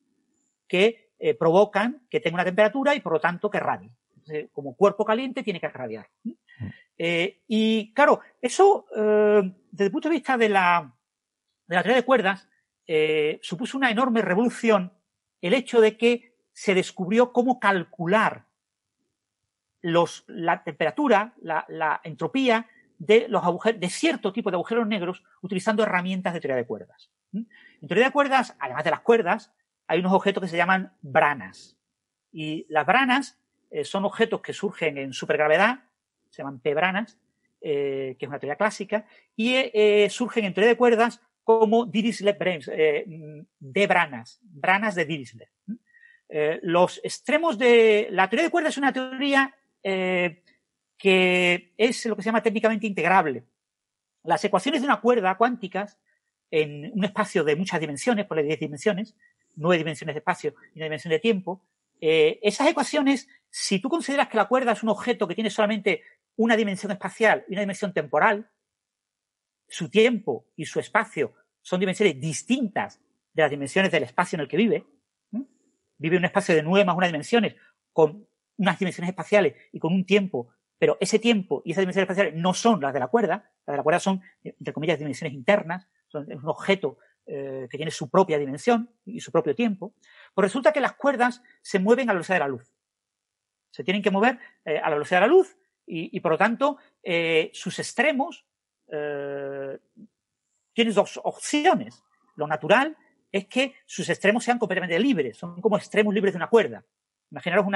que eh, provocan que tenga una temperatura y por lo tanto que radie. Entonces, como cuerpo caliente tiene que radiar. Mm. Eh, y claro, eso eh, desde el punto de vista de la, de la teoría de cuerdas eh, supuso una enorme revolución el hecho de que se descubrió cómo calcular los, la temperatura, la, la, entropía de los agujeros, de cierto tipo de agujeros negros utilizando herramientas de teoría de cuerdas. En teoría de cuerdas, además de las cuerdas, hay unos objetos que se llaman branas. Y las branas eh, son objetos que surgen en supergravedad, se llaman P-branas, eh, que es una teoría clásica, y eh, surgen en teoría de cuerdas como Dirichlet branes, de branas, branas de Dirichlet. los extremos de la teoría de cuerdas es una teoría eh, que es lo que se llama técnicamente integrable. Las ecuaciones de una cuerda cuánticas en un espacio de muchas dimensiones, por las 10 dimensiones, 9 dimensiones de espacio y una dimensión de tiempo, eh, esas ecuaciones, si tú consideras que la cuerda es un objeto que tiene solamente una dimensión espacial y una dimensión temporal, su tiempo y su espacio son dimensiones distintas de las dimensiones del espacio en el que vive. ¿eh? Vive un espacio de nueve más una dimensiones con unas dimensiones espaciales y con un tiempo, pero ese tiempo y esas dimensiones espaciales no son las de la cuerda, las de la cuerda son, entre comillas, dimensiones internas, son, un objeto eh, que tiene su propia dimensión y su propio tiempo, pues resulta que las cuerdas se mueven a la velocidad de la luz. Se tienen que mover eh, a la velocidad de la luz y, por lo tanto, eh, sus extremos tienen dos opciones. Lo natural es que sus extremos sean completamente libres, son como extremos libres de una cuerda. Imaginaros un,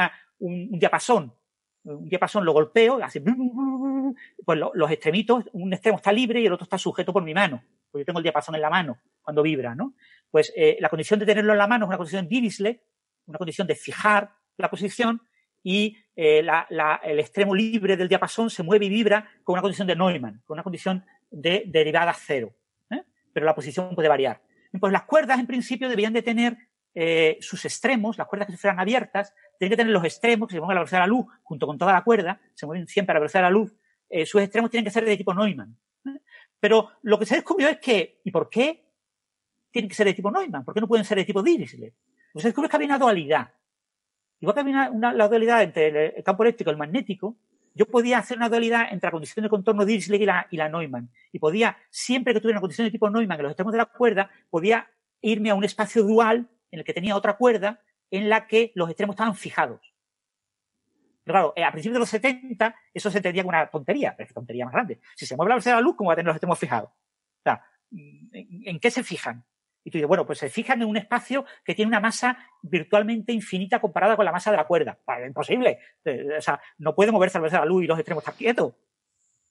un diapasón. Un diapasón lo golpeo, hace pues lo, los extremitos, un extremo está libre y el otro está sujeto por mi mano. Pues yo tengo el diapasón en la mano cuando vibra, ¿no? Pues eh, la condición de tenerlo en la mano es una condición Dirichlet, una condición de fijar la posición y eh, la, el extremo libre del diapasón se mueve y vibra con una condición de Neumann, con una condición de derivada cero. ¿eh? Pero la posición puede variar. Pues las cuerdas, en principio, debían de tener eh, sus extremos, las cuerdas que fueran abiertas, tienen que tener los extremos que se mueven a la velocidad de la luz, junto con toda la cuerda, se mueven siempre a la velocidad de la luz, eh, sus extremos tienen que ser de tipo Neumann. ¿eh? Pero lo que se descubrió es que, ¿y por qué tienen que ser de tipo Neumann? ¿Por qué no pueden ser de tipo Dirichlet? Pues se descubrió que había una dualidad. Igual que había una, la dualidad entre el campo eléctrico y el magnético, yo podía hacer una dualidad entre la condición de contorno Dirichlet y la, y la Neumann. Y podía, siempre que tuviera una condición de tipo Neumann en los extremos de la cuerda, podía irme a un espacio dual en el que tenía otra cuerda en la que los extremos estaban fijados. Pero claro, eh, a principios de los 70 eso se entendía como una tontería, pero es tontería más grande. Si se mueve la velocidad de la luz, ¿cómo va a tener los extremos fijados? O sea, ¿en qué se fijan? Y tú dices, bueno, pues se fijan en un espacio que tiene una masa virtualmente infinita comparada con la masa de la cuerda. Imposible. Eh, o sea, no puede moverse a velocidad de la luz y los extremos están quietos.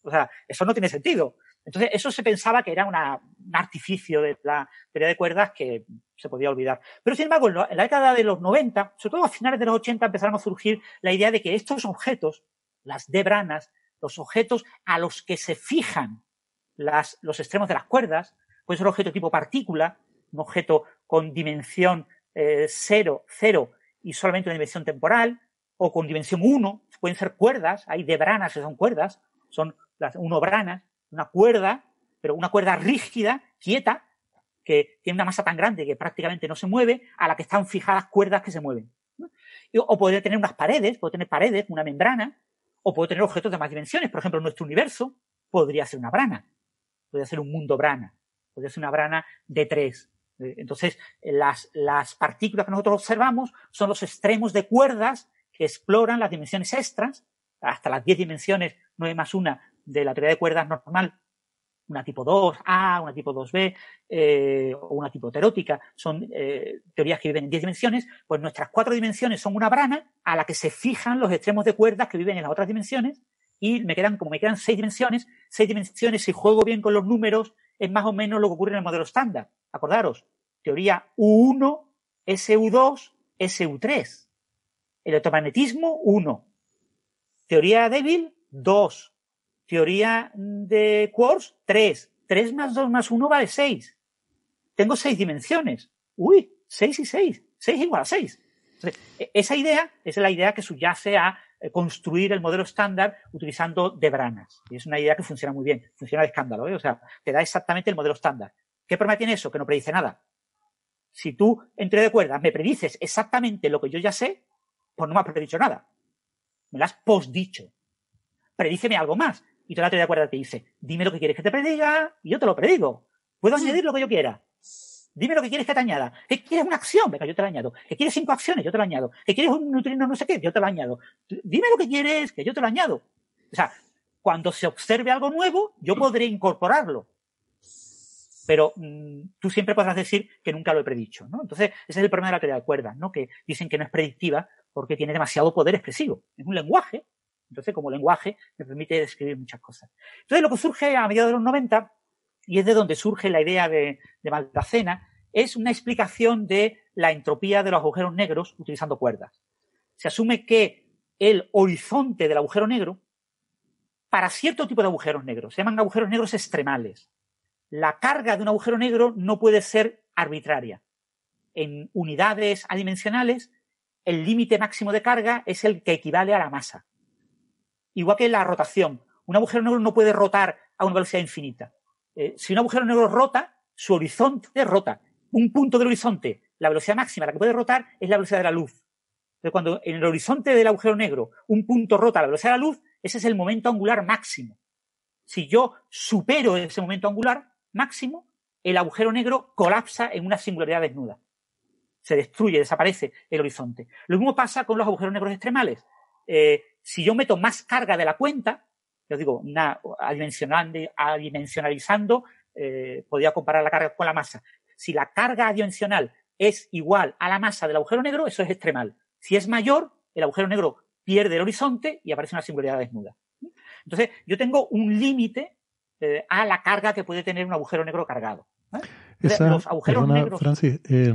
O sea, eso no tiene sentido. Entonces, eso se pensaba que era un artificio de la teoría de cuerdas que se podía olvidar. Pero, sin embargo, en la década de los 90, sobre todo a finales de los 80, empezaron a surgir la idea de que estos objetos, las debranas, los objetos a los que se fijan las, los extremos de las cuerdas, pueden ser objetos tipo partícula, un objeto con dimensión eh, cero, cero y solamente una dimensión temporal, o con dimensión 1, pueden ser cuerdas, hay debranas que son cuerdas, son las unobranas, una cuerda, pero una cuerda rígida, quieta, que tiene una masa tan grande que prácticamente no se mueve, a la que están fijadas cuerdas que se mueven. O puede tener unas paredes, puede tener paredes, una membrana, o puede tener objetos de más dimensiones. Por ejemplo, nuestro universo podría ser una brana, podría ser un mundo brana, podría ser una brana de tres. Entonces, las, las partículas que nosotros observamos son los extremos de cuerdas que exploran las dimensiones extras, hasta las 10 dimensiones, 9 más 1 de la teoría de cuerdas normal, una tipo 2A, una tipo 2B eh, o una tipo terótica, son eh, teorías que viven en 10 dimensiones, pues nuestras cuatro dimensiones son una brana a la que se fijan los extremos de cuerdas que viven en las otras dimensiones y me quedan, como me quedan seis dimensiones, seis dimensiones, si juego bien con los números, es más o menos lo que ocurre en el modelo estándar. Acordaros, teoría U1, SU2, SU3. Electromagnetismo, 1. Teoría débil, 2. Teoría de quarks, 3. 3 más 2 más 1 vale 6. Tengo 6 dimensiones. Uy, 6 y 6. 6 igual a 6. E, esa idea es la idea que subyace a eh, construir el modelo estándar utilizando debranas. Y es una idea que funciona muy bien. Funciona de escándalo. ¿eh? O sea, te da exactamente el modelo estándar. ¿Qué problema tiene eso? Que no predice nada. Si tú, entre de cuerdas, me predices exactamente lo que yo ya sé, pues no me has predicho nada. Me lo has posdicho. Predíceme algo más. Y toda la teoría de cuerdas te dice, dime lo que quieres que te prediga y yo te lo predigo. Puedo añadir lo que yo quiera. Dime lo que quieres que te añada. ¿Que quieres una acción? Venga, yo te la añado. ¿Que quieres cinco acciones? Yo te la añado. ¿Que quieres un neutrino no sé qué? Yo te lo añado. Dime lo que quieres, que yo te lo añado. O sea, cuando se observe algo nuevo, yo podré incorporarlo. Pero mmm, tú siempre podrás decir que nunca lo he predicho, ¿no? Entonces, ese es el problema de la teoría de cuerdas, ¿no? Que dicen que no es predictiva porque tiene demasiado poder expresivo. Es un lenguaje, entonces, como lenguaje, me permite describir muchas cosas. Entonces, lo que surge a mediados de los 90, y es de donde surge la idea de, de Maldacena, es una explicación de la entropía de los agujeros negros utilizando cuerdas. Se asume que el horizonte del agujero negro, para cierto tipo de agujeros negros, se llaman agujeros negros extremales. La carga de un agujero negro no puede ser arbitraria. En unidades adimensionales, el límite máximo de carga es el que equivale a la masa. Igual que la rotación. Un agujero negro no puede rotar a una velocidad infinita. Eh, si un agujero negro rota, su horizonte rota. Un punto del horizonte, la velocidad máxima la que puede rotar es la velocidad de la luz. Pero cuando en el horizonte del agujero negro un punto rota a la velocidad de la luz, ese es el momento angular máximo. Si yo supero ese momento angular máximo, el agujero negro colapsa en una singularidad desnuda. Se destruye, desaparece el horizonte. Lo mismo pasa con los agujeros negros extremales. Eh, si yo meto más carga de la cuenta, yo digo, una, adimensionalizando, eh, podría comparar la carga con la masa. Si la carga adimensional es igual a la masa del agujero negro, eso es extremal. Si es mayor, el agujero negro pierde el horizonte y aparece una singularidad desnuda. Entonces, yo tengo un límite eh, a la carga que puede tener un agujero negro cargado. Esa, los agujeros negros. Francis, eh,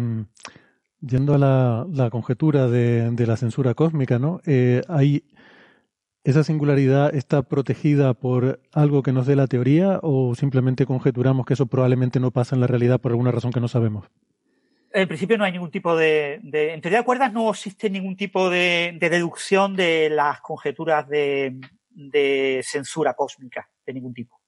yendo a la, la conjetura de, de, la censura cósmica, ¿no? Eh, hay ¿Esa singularidad está protegida por algo que nos dé la teoría o simplemente conjeturamos que eso probablemente no pasa en la realidad por alguna razón que no sabemos? En principio no hay ningún tipo de... de en teoría de cuerdas no existe ningún tipo de, de deducción de las conjeturas de, de, censura cósmica de ningún tipo.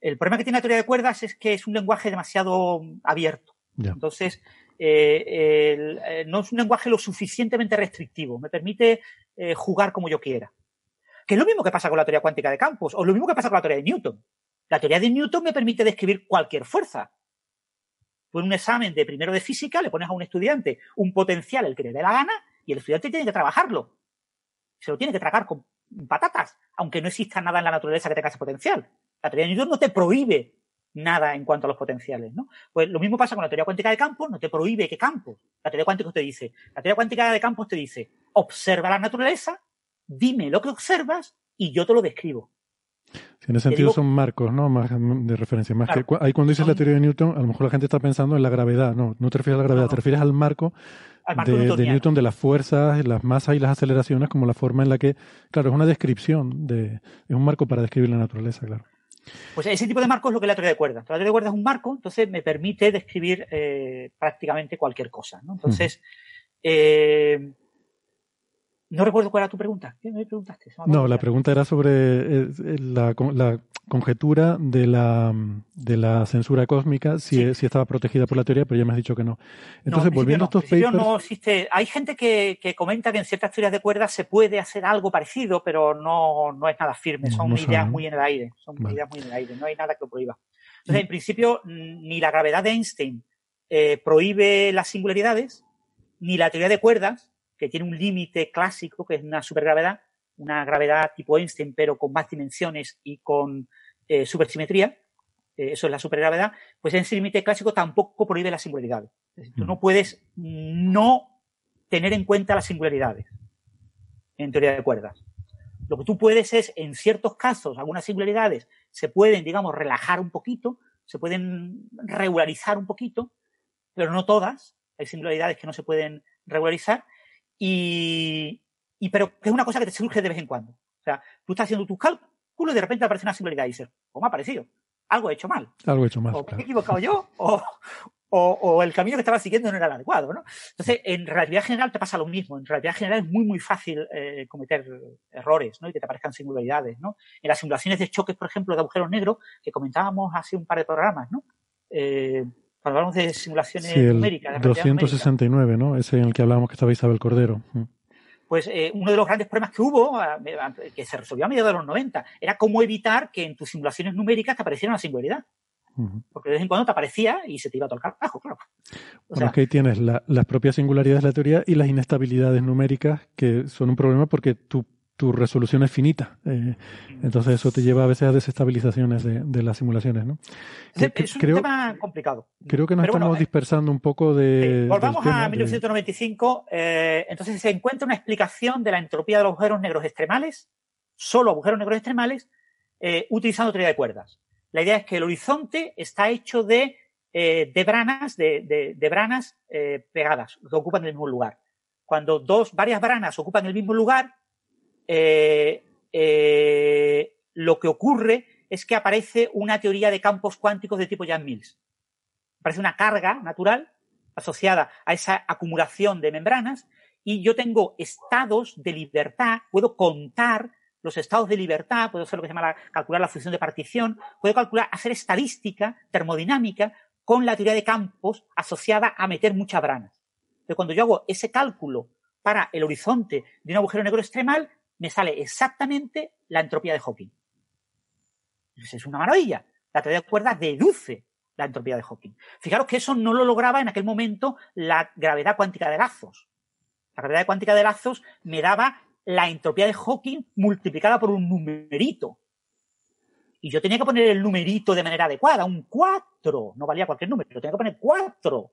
El problema que tiene la teoría de cuerdas es que es un lenguaje demasiado abierto. Ya. Entonces, eh, el- eh, no es un lenguaje lo suficientemente restrictivo. Me permite eh, jugar como yo quiera. Que es lo mismo que pasa con la teoría cuántica de campos, o lo mismo que pasa con la teoría de Newton. La teoría de Newton me permite describir cualquier fuerza. Tú en un examen de primero de física le pones a un estudiante un potencial, el que le dé la gana, y el estudiante tiene que trabajarlo. Se lo tiene que tragar con patatas, aunque no exista nada en la naturaleza que tenga ese potencial. La teoría de Newton no te prohíbe nada en cuanto a los potenciales, ¿no? Pues lo mismo pasa con la teoría cuántica de campos, no te prohíbe qué campos. La teoría cuántica te dice, la teoría cuántica de campos te dice, observa la naturaleza, dime lo que observas y yo te lo describo. Sí, en ese sentido digo- son marcos, ¿no? Más de referencia. Más Claro. que, ahí cuando dices la Son- teoría de Newton, a lo mejor la gente está pensando en la gravedad. No, no te refieres a la gravedad, No, te refieres al marco, Al marco de, de. Newton, de las fuerzas, las masas y las aceleraciones, como la forma en la que, claro, es una descripción, de, es un marco para describir la naturaleza, claro. Pues ese tipo de marco es lo que es la teoría de cuerdas. La teoría de cuerdas es un marco, entonces me permite describir eh, prácticamente cualquier cosa. ¿no? Entonces, eh, no recuerdo cuál era tu pregunta. ¿Qué me preguntaste? Me No, la pregunta era sobre eh, eh, la, la conjetura de la, de la censura cósmica, si, Sí. si estaba protegida por la teoría, pero ya me has dicho que no. No, Entonces, en volviendo a estos no. En principio papers, no existe. Hay gente que, que comenta que en ciertas teorías de cuerdas se puede hacer algo parecido, pero no, no es nada firme. No, Son no ideas muy en el aire. Son Vale. ideas muy en el aire. No hay nada que lo prohíba. Entonces, en principio, mm, ni la gravedad de Einstein eh, prohíbe las singularidades, ni la teoría de cuerdas, que tiene un límite clásico, que es una supergravedad, una gravedad tipo Einstein, pero con más dimensiones y con eh, supersimetría, eh, eso es la supergravedad, pues ese límite clásico tampoco prohíbe las singularidades. Es decir, tú no puedes no tener en cuenta las singularidades en teoría de cuerdas. Lo que tú puedes es, en ciertos casos, algunas singularidades se pueden, digamos, relajar un poquito, se pueden regularizar un poquito, pero no todas. Hay singularidades que no se pueden regularizar y, y pero que es una cosa que te surge de vez en cuando. O sea, tú estás haciendo tus cálculos y de repente aparece una singularidad y dices, ¿cómo ha aparecido? Algo he hecho mal. algo he hecho mal. o me he claro. equivocado yo, o, o, o el camino que estaba siguiendo no era el adecuado, ¿no? Entonces, en relatividad general te pasa lo mismo. En relatividad general es muy, muy fácil eh, cometer errores, ¿no? Y que te aparezcan singularidades, ¿no? En las simulaciones de choques, por ejemplo, de agujeros negros, que comentábamos hace un par de programas, ¿no? Eh, cuando hablamos de simulaciones Sí, el numéricas, de relatividad numérica, 269, ¿no? Ese en el que hablábamos que estaba Isabel Cordero. Mm. pues eh, uno de los grandes problemas que hubo, que se resolvió a mediados de los 90, era cómo evitar que en tus simulaciones numéricas te apareciera una singularidad. Porque de vez en cuando te aparecía y se te iba a tocar carajo, claro. O Bueno, sea, es que ahí tienes la- las propias singularidades de la teoría y las inestabilidades numéricas que son un problema porque tu, tu resolución es finita. Eh, entonces eso te lleva a veces a desestabilizaciones de, de las simulaciones, ¿no? es, Que- es un creo, tema complicado. creo que nos Pero estamos eh, dispersando un poco de... Sí, del volvamos a de- 1995. eh, entonces se encuentra una explicación de la entropía de los agujeros negros extremales, solo agujeros negros extremales, eh, utilizando teoría de cuerdas. La idea es que el horizonte está hecho de, eh, de branas, de, de- de branas eh, pegadas, que ocupan el mismo lugar. Cuando dos, varias branas ocupan el mismo lugar, eh, eh, lo que ocurre es que aparece una teoría de campos cuánticos de tipo Yang-Mills. Aparece una carga natural asociada a esa acumulación de membranas y yo tengo estados de libertad, puedo contar los estados de libertad, puedo hacer lo que se llama la- calcular la función de partición, puedo calcular, hacer estadística termodinámica con la teoría de campos asociada a meter muchas branas. Entonces, cuando yo hago ese cálculo para el horizonte de un agujero negro extremal, me sale exactamente la entropía de Hawking. Es una maravilla. La teoría de cuerdas deduce la entropía de Hawking. Fijaros que eso no lo lograba en aquel momento la gravedad cuántica de lazos. La gravedad cuántica de lazos me daba la entropía de Hawking multiplicada por un numerito. Y yo tenía que poner el numerito de manera adecuada, un 4. No valía cualquier número, tenía que poner 4.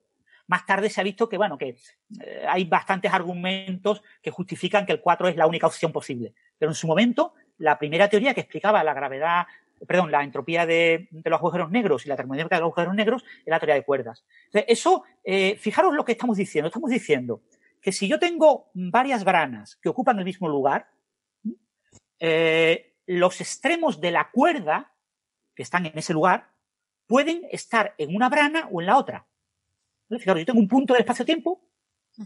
Más tarde se ha visto que, bueno, que eh, hay bastantes argumentos que justifican que el 4 es la única opción posible. Pero en su momento, la primera teoría que explicaba la gravedad, perdón, la entropía de, los agujeros negros y la termodinámica de los agujeros negros era la teoría de cuerdas. Entonces, eso, eh, fijaros lo que estamos diciendo. Estamos diciendo que si yo tengo varias branas que ocupan el mismo lugar, eh, los extremos de la cuerda que están en ese lugar pueden estar en una brana o en la otra. ¿Vale? Fijaros, yo tengo un punto del espacio-tiempo,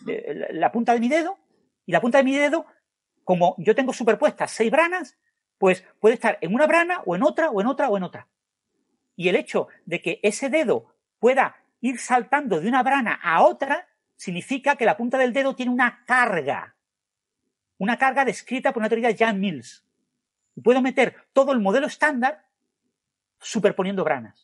eh, la, la punta de mi dedo, y la punta de mi dedo, como yo tengo superpuestas seis branas, pues puede estar en una brana o en otra o en otra o en otra. Y el hecho de que ese dedo pueda ir saltando de una brana a otra significa que la punta del dedo tiene una carga. Una carga descrita por una teoría de Jan Mills. Y puedo meter todo el modelo estándar superponiendo branas.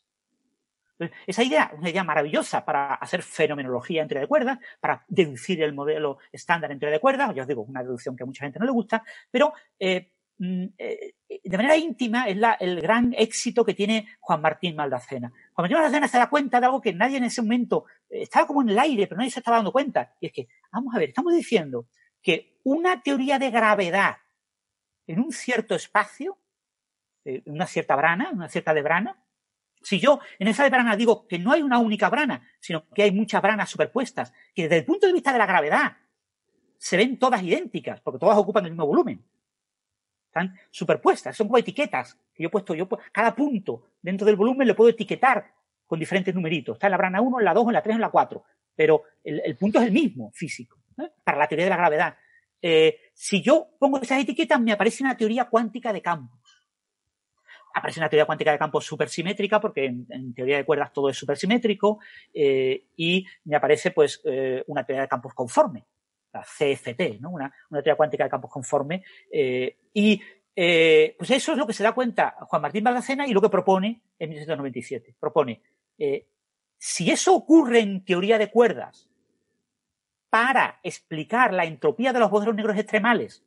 Esa idea una idea maravillosa para hacer fenomenología en teoría de cuerdas, para deducir el modelo estándar en teoría de cuerdas. Ya os digo, una deducción que a mucha gente no le gusta, pero eh, mm, eh, de manera íntima es el gran éxito que tiene Juan Martín Maldacena. Juan Martín Maldacena se da cuenta de algo que nadie en ese momento eh, estaba como en el aire, pero nadie se estaba dando cuenta. Y es que, vamos a ver, estamos diciendo que una teoría de gravedad en un cierto espacio, en una cierta brana, una cierta de brana, si yo en esa de brana digo que no hay una única brana, sino que hay muchas branas superpuestas, que desde el punto de vista de la gravedad se ven todas idénticas, porque todas ocupan el mismo volumen. Están superpuestas, son como etiquetas que yo he puesto, yo cada punto dentro del volumen lo puedo etiquetar con diferentes numeritos. Está en la brana 1, en la 2, en la 3, en la 4. Pero el, punto es el mismo, físico, para la teoría de la gravedad. Eh, si yo pongo esas etiquetas, me aparece una teoría cuántica de campos aparece una teoría cuántica de campos supersimétrica, porque en, teoría de cuerdas todo es supersimétrico, eh, y me aparece pues eh, una teoría de campos conforme, la CFT, ¿no? Una, teoría cuántica de campos conforme, eh, y pues eso es lo que se da cuenta Juan Martín Baldacena y lo que propone en 1997. Propone, si eso ocurre en teoría de cuerdas para explicar la entropía de los agujeros negros extremales,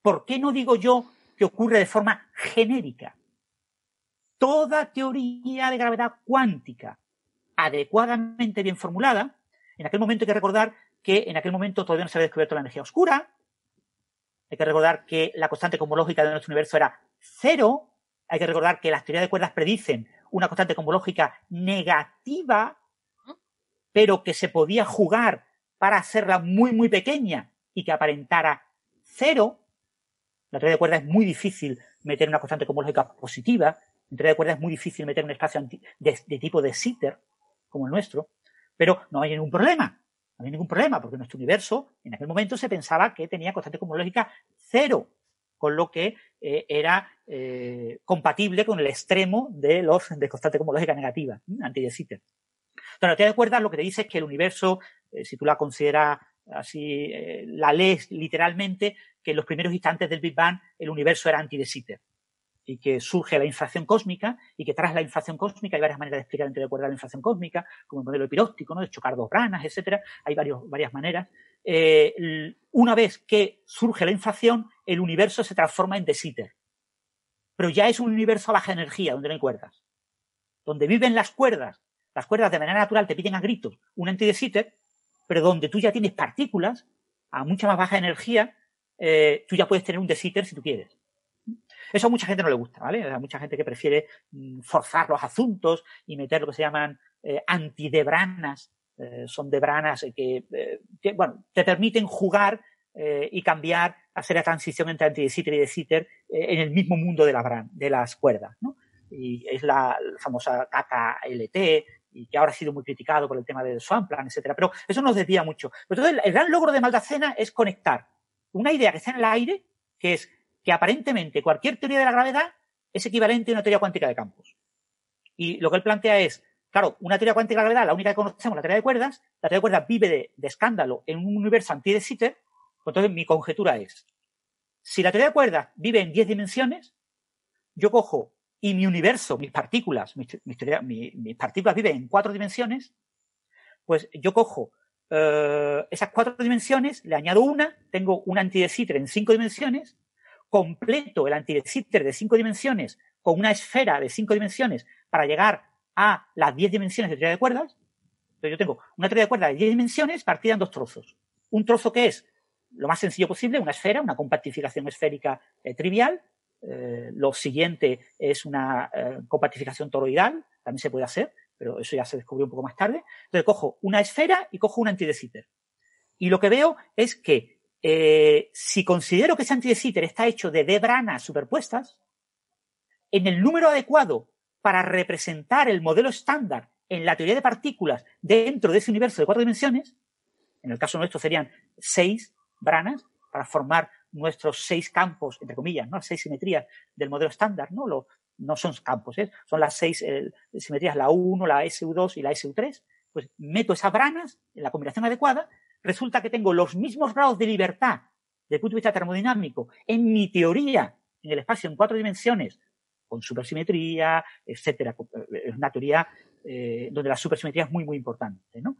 ¿por qué no digo yo que ocurre de forma genérica. Toda teoría de gravedad cuántica adecuadamente bien formulada, en aquel momento hay que recordar que en aquel momento todavía no se había descubierto la energía oscura, hay que recordar que la constante cosmológica de nuestro universo era cero, hay que recordar que las teorías de cuerdas predicen una constante cosmológica negativa, pero que se podía jugar para hacerla muy, muy pequeña y que aparentara cero. La teoría de cuerdas es muy difícil meter una constante cosmológica positiva. En teoría de cuerdas es muy difícil meter un espacio de, tipo de Sitter, como el nuestro. Pero no hay ningún problema. No hay ningún problema, porque nuestro universo en aquel momento se pensaba que tenía constante cosmológica cero, con lo que eh, era eh, compatible con el extremo de los de constante cosmológica negativa, anti de Sitter. Entonces, la teoría de cuerdas lo que te dice es que el universo, eh, si tú la consideras así, la lees literalmente, que en los primeros instantes del Big Bang el universo era anti de Sitter y que surge la inflación cósmica y que tras la inflación cósmica hay varias maneras de explicar entre de la inflación cósmica, como el modelo epiróptico, ¿no? de chocar dos branas, etcétera. Hay varios, varias maneras. Eh, una vez que surge la inflación, el universo se transforma en de Sitter. Pero ya es un universo a baja energía, donde no hay cuerdas. Donde viven las cuerdas. Las cuerdas de manera natural te piden a gritos un anti de Sitter, pero donde tú ya tienes partículas a mucha más baja energía eh, tú ya puedes tener un desitter si tú quieres. Eso a mucha gente no le gusta, ¿vale? Hay mucha gente que prefiere mm, forzar los asuntos y meter lo que se llaman eh, antidebranas. Eh, son debranas que, que, bueno, te permiten jugar y cambiar, hacer la transición entre antidesitter y desitter en el mismo mundo de, la de las cuerdas, ¿no? Y es la, famosa KKLT, y que ahora ha sido muy criticado por el tema del Swamplan, etcétera. Pero eso nos desvía mucho. Entonces, el gran logro de Maldacena es conectar una idea que está en el aire, que es que aparentemente cualquier teoría de la gravedad es equivalente a una teoría cuántica de campos. Y lo que él plantea es, claro, una teoría cuántica de la gravedad, la única que conocemos, la teoría de cuerdas, la teoría de cuerdas vive de, escándalo en un universo anti de Sitter, pues entonces mi conjetura es, si la teoría de cuerdas vive en 10 dimensiones, yo cojo y mi universo, mis partículas, mis, mis partículas viven en cuatro dimensiones, pues yo cojo eh, esas cuatro dimensiones, le añado una, tengo un anti en cinco dimensiones, completo el anti de cinco dimensiones con una esfera de cinco dimensiones para llegar a las diez dimensiones de teoría de cuerdas. Entonces yo tengo una teoría de cuerdas de diez dimensiones partida en dos trozos. Un trozo que es lo más sencillo posible, una esfera, una compactificación esférica eh, trivial. Eh, lo siguiente es una compactificación toroidal, también se puede hacer pero eso ya se descubrió un poco más tarde. Entonces cojo una esfera y cojo un anti Y lo que veo es que eh, si considero que ese anti está hecho de D-branas superpuestas, en el número adecuado para representar el modelo estándar en la teoría de partículas dentro de ese universo de cuatro dimensiones, en el caso nuestro serían seis branas para formar nuestros seis campos, entre comillas, ¿no? seis simetrías del modelo estándar, ¿no? No son campos, ¿eh? son las seis eh, simetrías, la U1, la SU2 y la SU3, pues meto esas branas en la combinación adecuada, resulta que tengo los mismos grados de libertad desde el punto de vista termodinámico en mi teoría en el espacio en cuatro dimensiones, con supersimetría, etcétera. Es una teoría eh, donde la supersimetría es muy, muy importante, ¿no?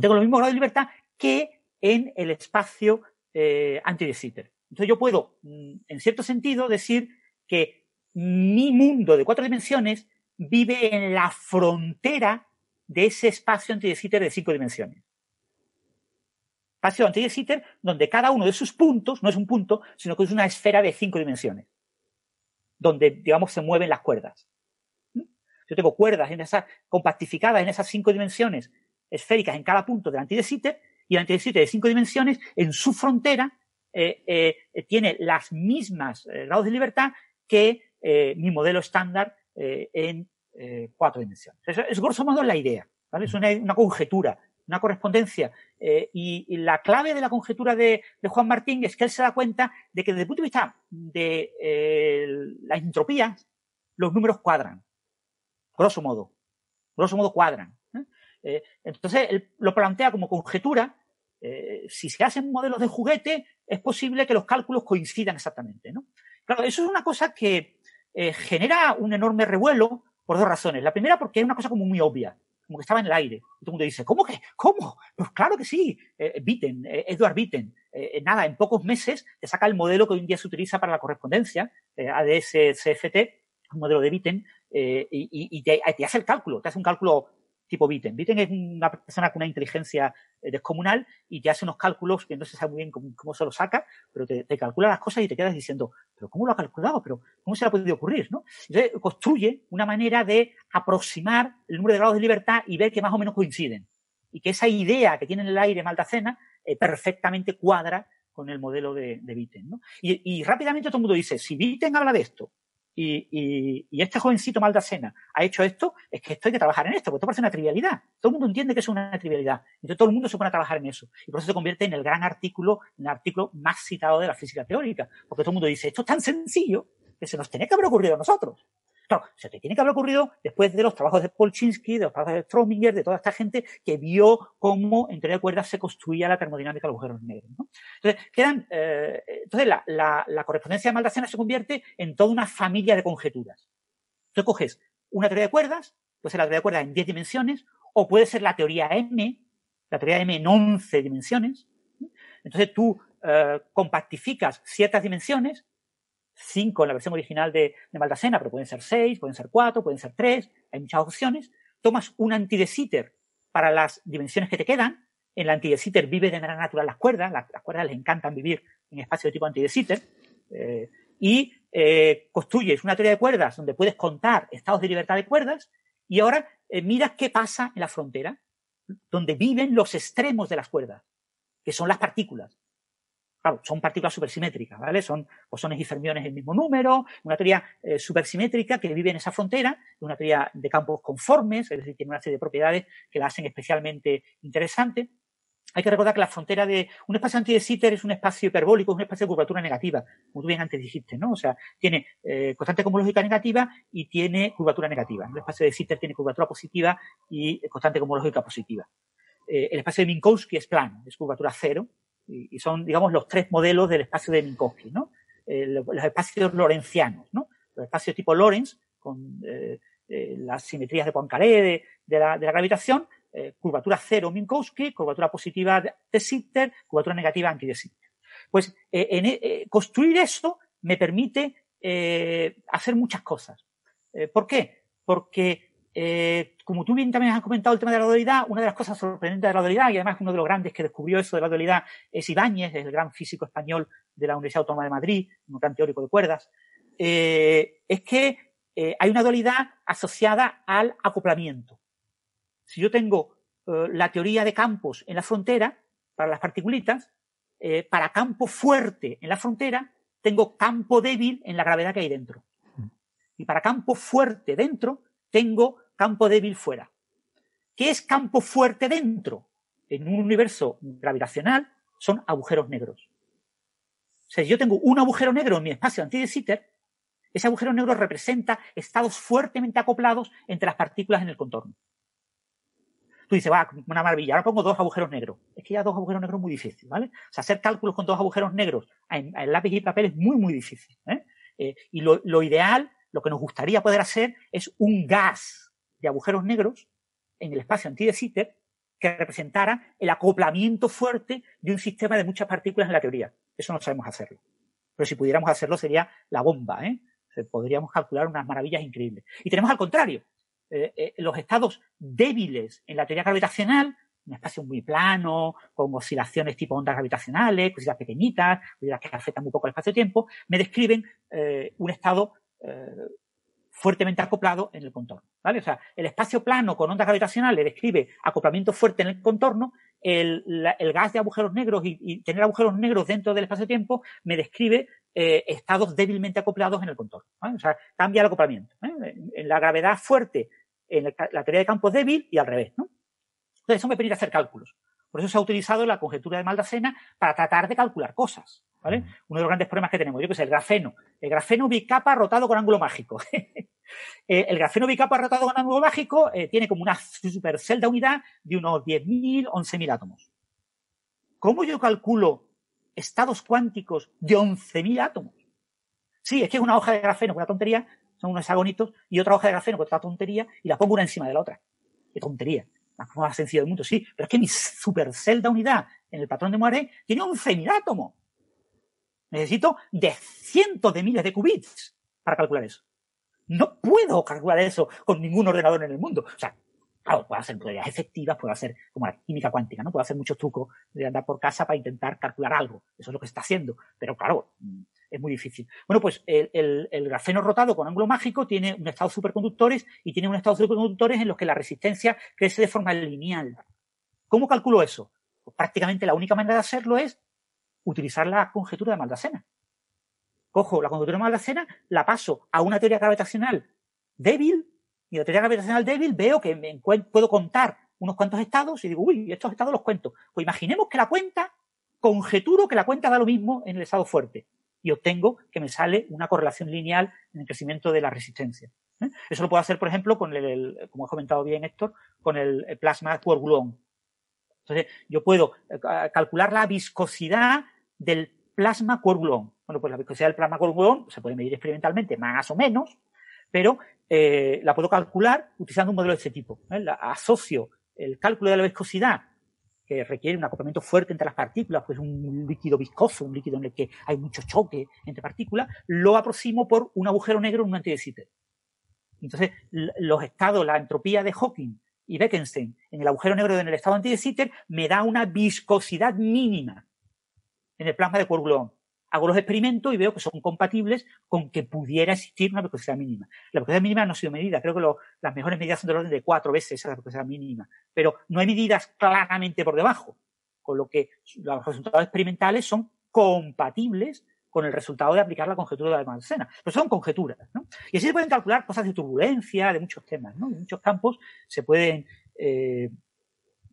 Tengo los mismos grados de libertad que en el espacio eh, anti de Sitter. Entonces yo puedo, mm, en cierto sentido, decir que mi mundo de cuatro dimensiones vive en la frontera de ese espacio anti de Sitter de cinco dimensiones. Espacio anti de Sitter donde cada uno de sus puntos no es un punto, sino que es una esfera de cinco dimensiones, donde, digamos, se mueven las cuerdas. Yo tengo cuerdas en compactificadas en esas cinco dimensiones esféricas en cada punto del anti de y el anti de de cinco dimensiones en su frontera eh, eh, tiene las mismas eh, grados de libertad que mi modelo estándar en cuatro dimensiones. Eso es grosso modo la idea, ¿vale? Es una, conjetura, una correspondencia. Y, la clave de la conjetura de, Juan Martín es que él se da cuenta de que desde el punto de vista de la entropía, los números cuadran. Grosso modo. Grosso modo cuadran. entonces, él lo plantea como conjetura eh, si se hacen modelos de juguete, es posible que los cálculos coincidan exactamente, ¿no? Claro, eso es una cosa que eh, genera un enorme revuelo por dos razones. La primera, porque es una cosa como muy obvia, como que estaba en el aire. Y todo el mundo dice, ¿cómo que? ¿Cómo? Pues claro que sí. Eh, Bitten, Edward Bitten, nada, en pocos meses te saca el modelo que hoy en día se utiliza para la correspondencia, ADS-CFT, un modelo de Bitten, y, te, te, hace el cálculo, te hace un cálculo tipo Bitten. Bitten es una persona con una inteligencia eh, descomunal y te hace unos cálculos que no se sabe muy bien cómo, se los saca, pero te, calcula las cosas y te quedas diciendo, pero ¿cómo lo ha calculado? ¿Pero cómo se le ha podido ocurrir? ¿no? Entonces construye una manera de aproximar el número de grados de libertad y ver que más o menos coinciden. Y que esa idea que tiene en el aire Maldacena eh, perfectamente cuadra con el modelo de, de Bitten. ¿no? Y, y, rápidamente todo el mundo dice, si Bitten habla de esto y, este jovencito Maldacena ha hecho esto, es que esto hay que trabajar en esto, porque esto parece una trivialidad. Todo el mundo entiende que es una trivialidad. Entonces todo el mundo se pone a trabajar en eso. Y por eso se convierte en el gran artículo, en el artículo más citado de la física teórica. Porque todo el mundo dice, esto es tan sencillo que se nos tenía que haber ocurrido a nosotros. Claro, se te tiene que haber ocurrido después de los trabajos de Polchinski, de los trabajos de Strominger, de toda esta gente que vio cómo en teoría de cuerdas se construía la termodinámica de los agujeros negros. Entonces, quedan, eh, entonces la, correspondencia de Maldacena se convierte en toda una familia de conjeturas. Tú coges una teoría de cuerdas, puede ser la teoría de cuerdas en 10 dimensiones, o puede ser la teoría M, la teoría M en 11 dimensiones. Entonces tú eh, compactificas ciertas dimensiones 5 en la versión original de, de Maldacena, pero pueden ser 6, pueden ser 4, pueden ser 3, hay muchas opciones. Tomas un anti de Sitter para las dimensiones que te quedan. En la anti de Sitter vive de manera natural las cuerdas, las, cuerdas les encantan vivir en espacio de tipo anti de Sitter. Eh, y eh, construyes una teoría de cuerdas donde puedes contar estados de libertad de cuerdas y ahora eh, miras qué pasa en la frontera, donde viven los extremos de las cuerdas, que son las partículas. Claro, son partículas supersimétricas, ¿vale? Son bosones y fermiones el mismo número, una teoría eh, supersimétrica que vive en esa frontera, una teoría de campos conformes, es decir, tiene una serie de propiedades que la hacen especialmente interesante. Hay que recordar que la frontera de un espacio anti de Sitter es un espacio hiperbólico, es un espacio de curvatura negativa, como tú bien antes dijiste, ¿no? O sea, tiene eh, constante cosmológica negativa y tiene curvatura negativa. El espacio de Sitter tiene curvatura positiva y constante cosmológica positiva. Eh, el espacio de Minkowski es plano, es curvatura cero, y, son, digamos, los tres modelos del espacio de Minkowski, ¿no? Eh, los, espacios lorencianos, ¿no? Los espacios tipo Lorentz, con eh, eh, las simetrías de Poincaré de, la, gravitación, curvatura cero Minkowski, curvatura positiva de Sitter, curvatura negativa anti de Sitter. Pues en, construir esto me permite hacer muchas cosas. ¿Por qué? Porque eh, como tú bien también has comentado el tema de la dualidad, una de las cosas sorprendentes de la dualidad, y además uno de los grandes que descubrió eso de la dualidad es Ibáñez, el gran físico español de la Universidad Autónoma de Madrid, un gran teórico de cuerdas, eh, es que eh, hay una dualidad asociada al acoplamiento. Si yo tengo la teoría de campos en la frontera, para las particulitas, para campo fuerte en la frontera, tengo campo débil en la gravedad que hay dentro. Y para campo fuerte dentro, tengo campo débil fuera. ¿Qué es campo fuerte dentro? En un universo gravitacional son agujeros negros. O sea, yo tengo un agujero negro en mi espacio anti de Sitter Ese agujero negro representa estados fuertemente acoplados entre las partículas en el contorno. Tú dices, va, una maravilla, ahora pongo dos agujeros negros. Es que ya dos agujeros negros es muy difícil, ¿vale? O sea, hacer cálculos con dos agujeros negros en, lápiz y papel es muy, muy difícil. ¿eh? Eh, y lo ideal, lo que nos gustaría poder hacer es un gas de agujeros negros en el espacio anti de Sitter que representara el acoplamiento fuerte de un sistema de muchas partículas en la teoría. Eso no sabemos hacerlo. Pero si pudiéramos hacerlo sería la bomba, ¿eh? podríamos calcular unas maravillas increíbles. Y tenemos al contrario, eh, eh, los estados débiles en la teoría gravitacional, un espacio muy plano, con oscilaciones tipo ondas gravitacionales, cositas pequeñitas, cositas que afectan muy poco al espacio-tiempo, me describen eh, un estado fuertemente acoplado en el contorno. ¿vale? O sea, el espacio plano con ondas gravitacionales describe acoplamiento fuerte en el contorno, el, gas de agujeros negros y, tener agujeros negros dentro del espacio-tiempo me describe eh, estados débilmente acoplados en el contorno. O sea, cambia el acoplamiento. ¿eh? En la gravedad fuerte, en la teoría de campos débil y al revés. ¿no? Entonces, eso me permite hacer cálculos. Por eso se ha utilizado la conjetura de Maldacena para tratar de calcular cosas. ¿Vale? Uno de los grandes problemas que tenemos, yo que sé, el grafeno. El grafeno bicapa rotado con ángulo mágico. Eh, el grafeno bicapa rotado con ángulo mágico eh, tiene como una supercelda unidad de unos 10.000, 11.000 átomos. ¿Cómo yo calculo estados cuánticos de 11.000 átomos? Sí, es que es una hoja de grafeno con una tontería, son unos hexagonitos, y otra hoja de grafeno con otra tontería, y la pongo una encima de la otra. Qué tontería. La más sencilla del mundo, sí. Pero es que mi supercelda unidad en el patrón de Moiré tiene 11.000 átomos. Necesito de cientos de miles de qubits para calcular eso. No puedo calcular eso con ningún ordenador en el mundo. O sea, claro, puedo hacer probabilidades efectivas, puedo hacer como la química cuántica, ¿no? Puedo hacer muchos trucos de andar por casa para intentar calcular algo. Eso es lo que está haciendo. Pero claro, es muy difícil. Bueno, pues el, grafeno rotado con ángulo mágico tiene un estado superconductores y tiene un estado superconductores en los que la resistencia crece de forma lineal. ¿Cómo calculo eso? Pues prácticamente la única manera de hacerlo es utilizar la conjetura de Maldacena cojo la conductora de Maldacena, la paso a una teoría gravitacional débil, y la teoría gravitacional débil veo que puedo contar unos cuantos estados y digo, uy, estos estados los cuento. Pues imaginemos que la cuenta, conjeturo que la cuenta da lo mismo en el estado fuerte y obtengo que me sale una correlación lineal en el crecimiento de la resistencia. ¿eh? Eso lo puedo hacer, por ejemplo, con el, como he comentado bien Héctor, con el, plasma quark Entonces, yo puedo eh, calcular la viscosidad del plasma quark bueno, pues la viscosidad del plasma con se puede medir experimentalmente más o menos, pero eh, la puedo calcular utilizando un modelo de este tipo. ¿eh? asocio el cálculo de la viscosidad, que requiere un acoplamiento fuerte entre las partículas, pues un líquido viscoso, un líquido en el que hay mucho choque entre partículas, lo aproximo por un agujero negro en un antidesíter. Entonces, los estados, la entropía de Hawking y Bekenstein en el agujero negro en el estado antidesíter me da una viscosidad mínima en el plasma de quark hago los experimentos y veo que son compatibles con que pudiera existir una viscosidad mínima. La viscosidad mínima no ha sido medida, creo que las mejores medidas son del orden de cuatro veces esa viscosidad mínima, pero no hay medidas claramente por debajo, con lo que los resultados experimentales son compatibles con el resultado de aplicar la conjetura de la. Pero son conjeturas, ¿no? Y así se pueden calcular cosas de turbulencia, de muchos temas, ¿no? En muchos campos se pueden eh,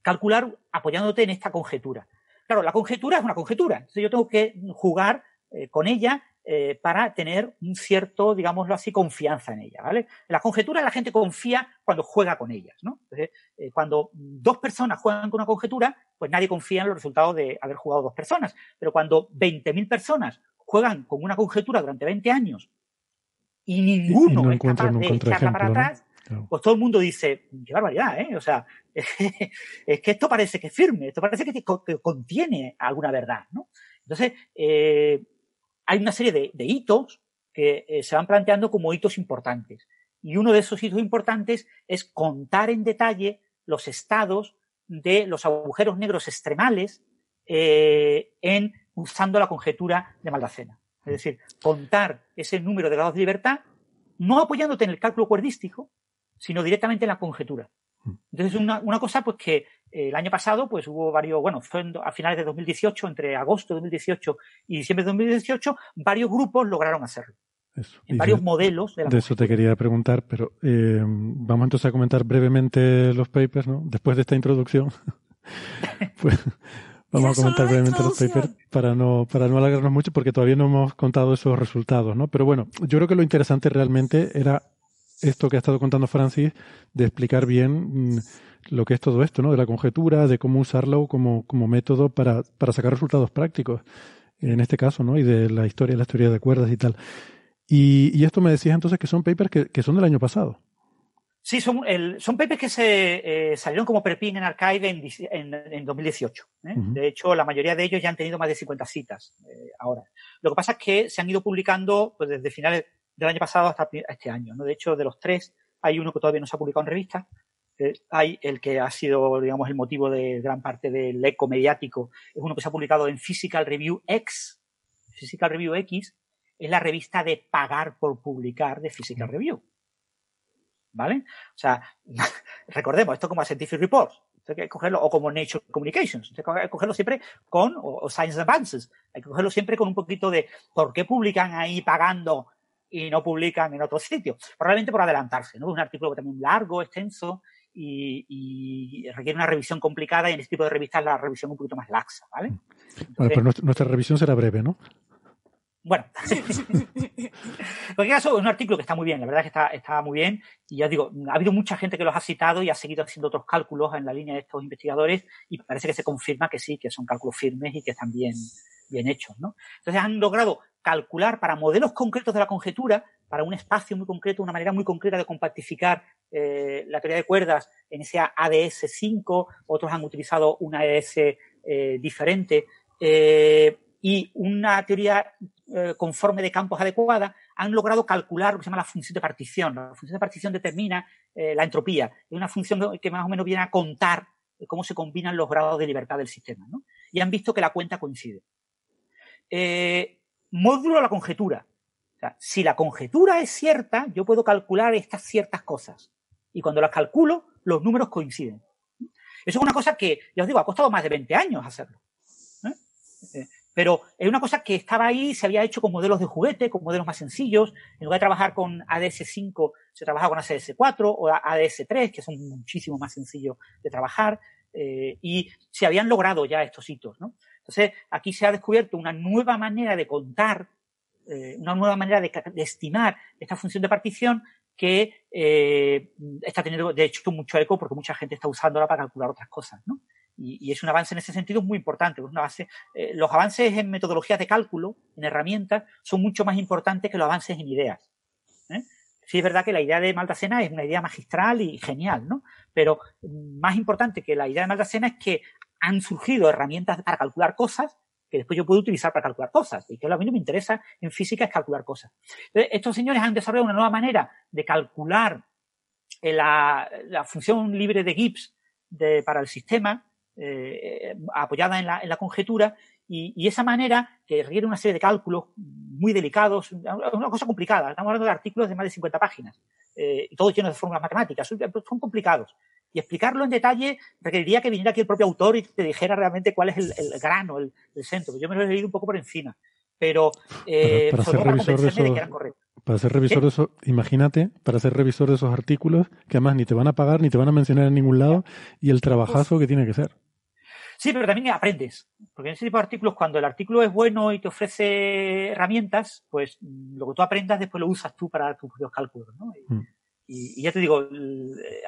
calcular apoyándote en esta conjetura. Claro, la conjetura es una conjetura. Entonces yo tengo que jugar eh, con ella eh, para tener un cierto, digámoslo así, confianza en ella, ¿vale? En las conjeturas la gente confía cuando juega con ellas, ¿no? Entonces, eh, cuando dos personas juegan con una conjetura, pues nadie confía en los resultados de haber jugado dos personas. Pero cuando 20.000 personas juegan con una conjetura durante 20 años y ninguno es capaz de echarla para atrás, pues todo el mundo dice, qué barbaridad, ¿eh? O sea, es que esto parece que es firme, esto parece que, contiene alguna verdad, ¿no? Entonces, eh, hay una serie de, hitos que eh, se van planteando como hitos importantes. Y uno de esos hitos importantes es contar en detalle los estados de los agujeros negros extremales eh, en, usando la conjetura de Maldacena. Es decir, contar ese número de grados de libertad, no apoyándote en el cálculo cuerdístico, sino directamente en la conjetura. Mm. Entonces, una, una cosa pues que el año pasado, pues hubo varios, bueno, fue a finales de 2018, entre agosto de 2018 y diciembre de 2018, varios grupos lograron hacerlo. En varios modelos. De, eso te quería preguntar, pero eh, vamos entonces a comentar brevemente los papers, ¿no? Después de esta introducción. pues, Vamos a comentar brevemente los papers para no, para no alargarnos mucho porque todavía no hemos contado esos resultados, ¿no? Pero bueno, yo creo que lo interesante realmente era esto que ha estado contando Francis, de explicar bien mm, lo que es todo esto, ¿no? De la conjetura, de cómo usarlo como, como método para, para sacar resultados prácticos, en este caso, ¿no? Y de la historia, la historia de cuerdas y tal. Y, y esto me decías entonces que son papers que, que son del año pasado. Sí, son, el, son papers que se eh, salieron como prepin en Archive en, en, en 2018. ¿eh? Uh -huh. De hecho, la mayoría de ellos ya han tenido más de 50 citas eh, ahora. Lo que pasa es que se han ido publicando pues, desde finales del año pasado hasta este año. ¿no? De hecho, de los tres, hay uno que todavía no se ha publicado en revista. Eh, hay el que ha sido, digamos, el motivo de gran parte del eco mediático. Es uno que se ha publicado en Physical Review X. Physical Review X es la revista de pagar por publicar de Physical Review. ¿Vale? O sea, recordemos, esto como a Scientific Reports. Hay que cogerlo, o como Nature Communications. Hay que cogerlo siempre con, o, o Science Advances. Hay que cogerlo siempre con un poquito de por qué publican ahí pagando y no publican en otro sitio. Probablemente por adelantarse, ¿no? Es un artículo también largo, extenso y, y, requiere una revisión complicada y en este tipo de revistas la revisión un poquito más laxa, ¿vale? Entonces, vale, pero nuestra, nuestra revisión será breve, ¿no? Bueno, en cualquier caso, es un artículo que está muy bien, la verdad es que está, está muy bien. Y ya digo, ha habido mucha gente que los ha citado y ha seguido haciendo otros cálculos en la línea de estos investigadores y parece que se confirma que sí, que son cálculos firmes y que están bien, bien hechos, ¿no? Entonces han logrado calcular para modelos concretos de la conjetura, para un espacio muy concreto, una manera muy concreta de compactificar eh, la teoría de cuerdas en ese ADS5, otros han utilizado una ADS eh, diferente, eh, y una teoría eh, conforme de campos adecuada, han logrado calcular lo que se llama la función de partición. La función de partición determina eh, la entropía. Es una función que más o menos viene a contar cómo se combinan los grados de libertad del sistema. ¿no? Y han visto que la cuenta coincide. Eh, módulo la conjetura. O sea, si la conjetura es cierta, yo puedo calcular estas ciertas cosas. Y cuando las calculo, los números coinciden. Eso es una cosa que, ya os digo, ha costado más de 20 años hacerlo. Pero es una cosa que estaba ahí, se había hecho con modelos de juguete, con modelos más sencillos. En lugar de trabajar con ADS5, se trabaja con ADS4 o ADS3, que son muchísimo más sencillos de trabajar. Eh, y se habían logrado ya estos hitos, ¿no? Entonces, aquí se ha descubierto una nueva manera de contar, eh, una nueva manera de, de, estimar esta función de partición que eh, está teniendo, de hecho, mucho eco porque mucha gente está usándola para calcular otras cosas, ¿no? Y, es un avance en ese sentido muy importante. Eh, los avances en metodologías de cálculo, en herramientas, son mucho más importantes que los avances en ideas. ¿eh? Sí es verdad que la idea de Maldacena es una idea magistral y genial, ¿no? Pero más importante que la idea de Maldacena es que han surgido herramientas para calcular cosas que después yo puedo utilizar para calcular cosas. Y que a mí no me interesa en física es calcular cosas. Estos señores han desarrollado una nueva manera de calcular eh, la, la función libre de Gibbs de, para el sistema eh, apoyada en la, en la conjetura y, y, esa manera que requiere una serie de cálculos muy delicados, una cosa complicada. Estamos hablando de artículos de más de 50 páginas, eh, y todos llenos de fórmulas matemáticas, son, son, complicados. Y explicarlo en detalle requeriría que viniera aquí el propio autor y te dijera realmente cuál es el, el grano, el, el, centro. Yo me lo he leído un poco por encima, pero eh, para, para ser revisor de, esos, de que eran correctos. Para ser revisor de eso, imagínate, para ser revisor de esos artículos, que además ni te van a pagar, ni te van a mencionar en ningún lado, y el trabajazo que tiene que ser. Sí, pero también aprendes. Porque en ese tipo de artículos, cuando el artículo es bueno y te ofrece herramientas, pues lo que tú aprendas después lo usas tú para tus propios cálculos, ¿no? Y, mm. y, y, ya te digo,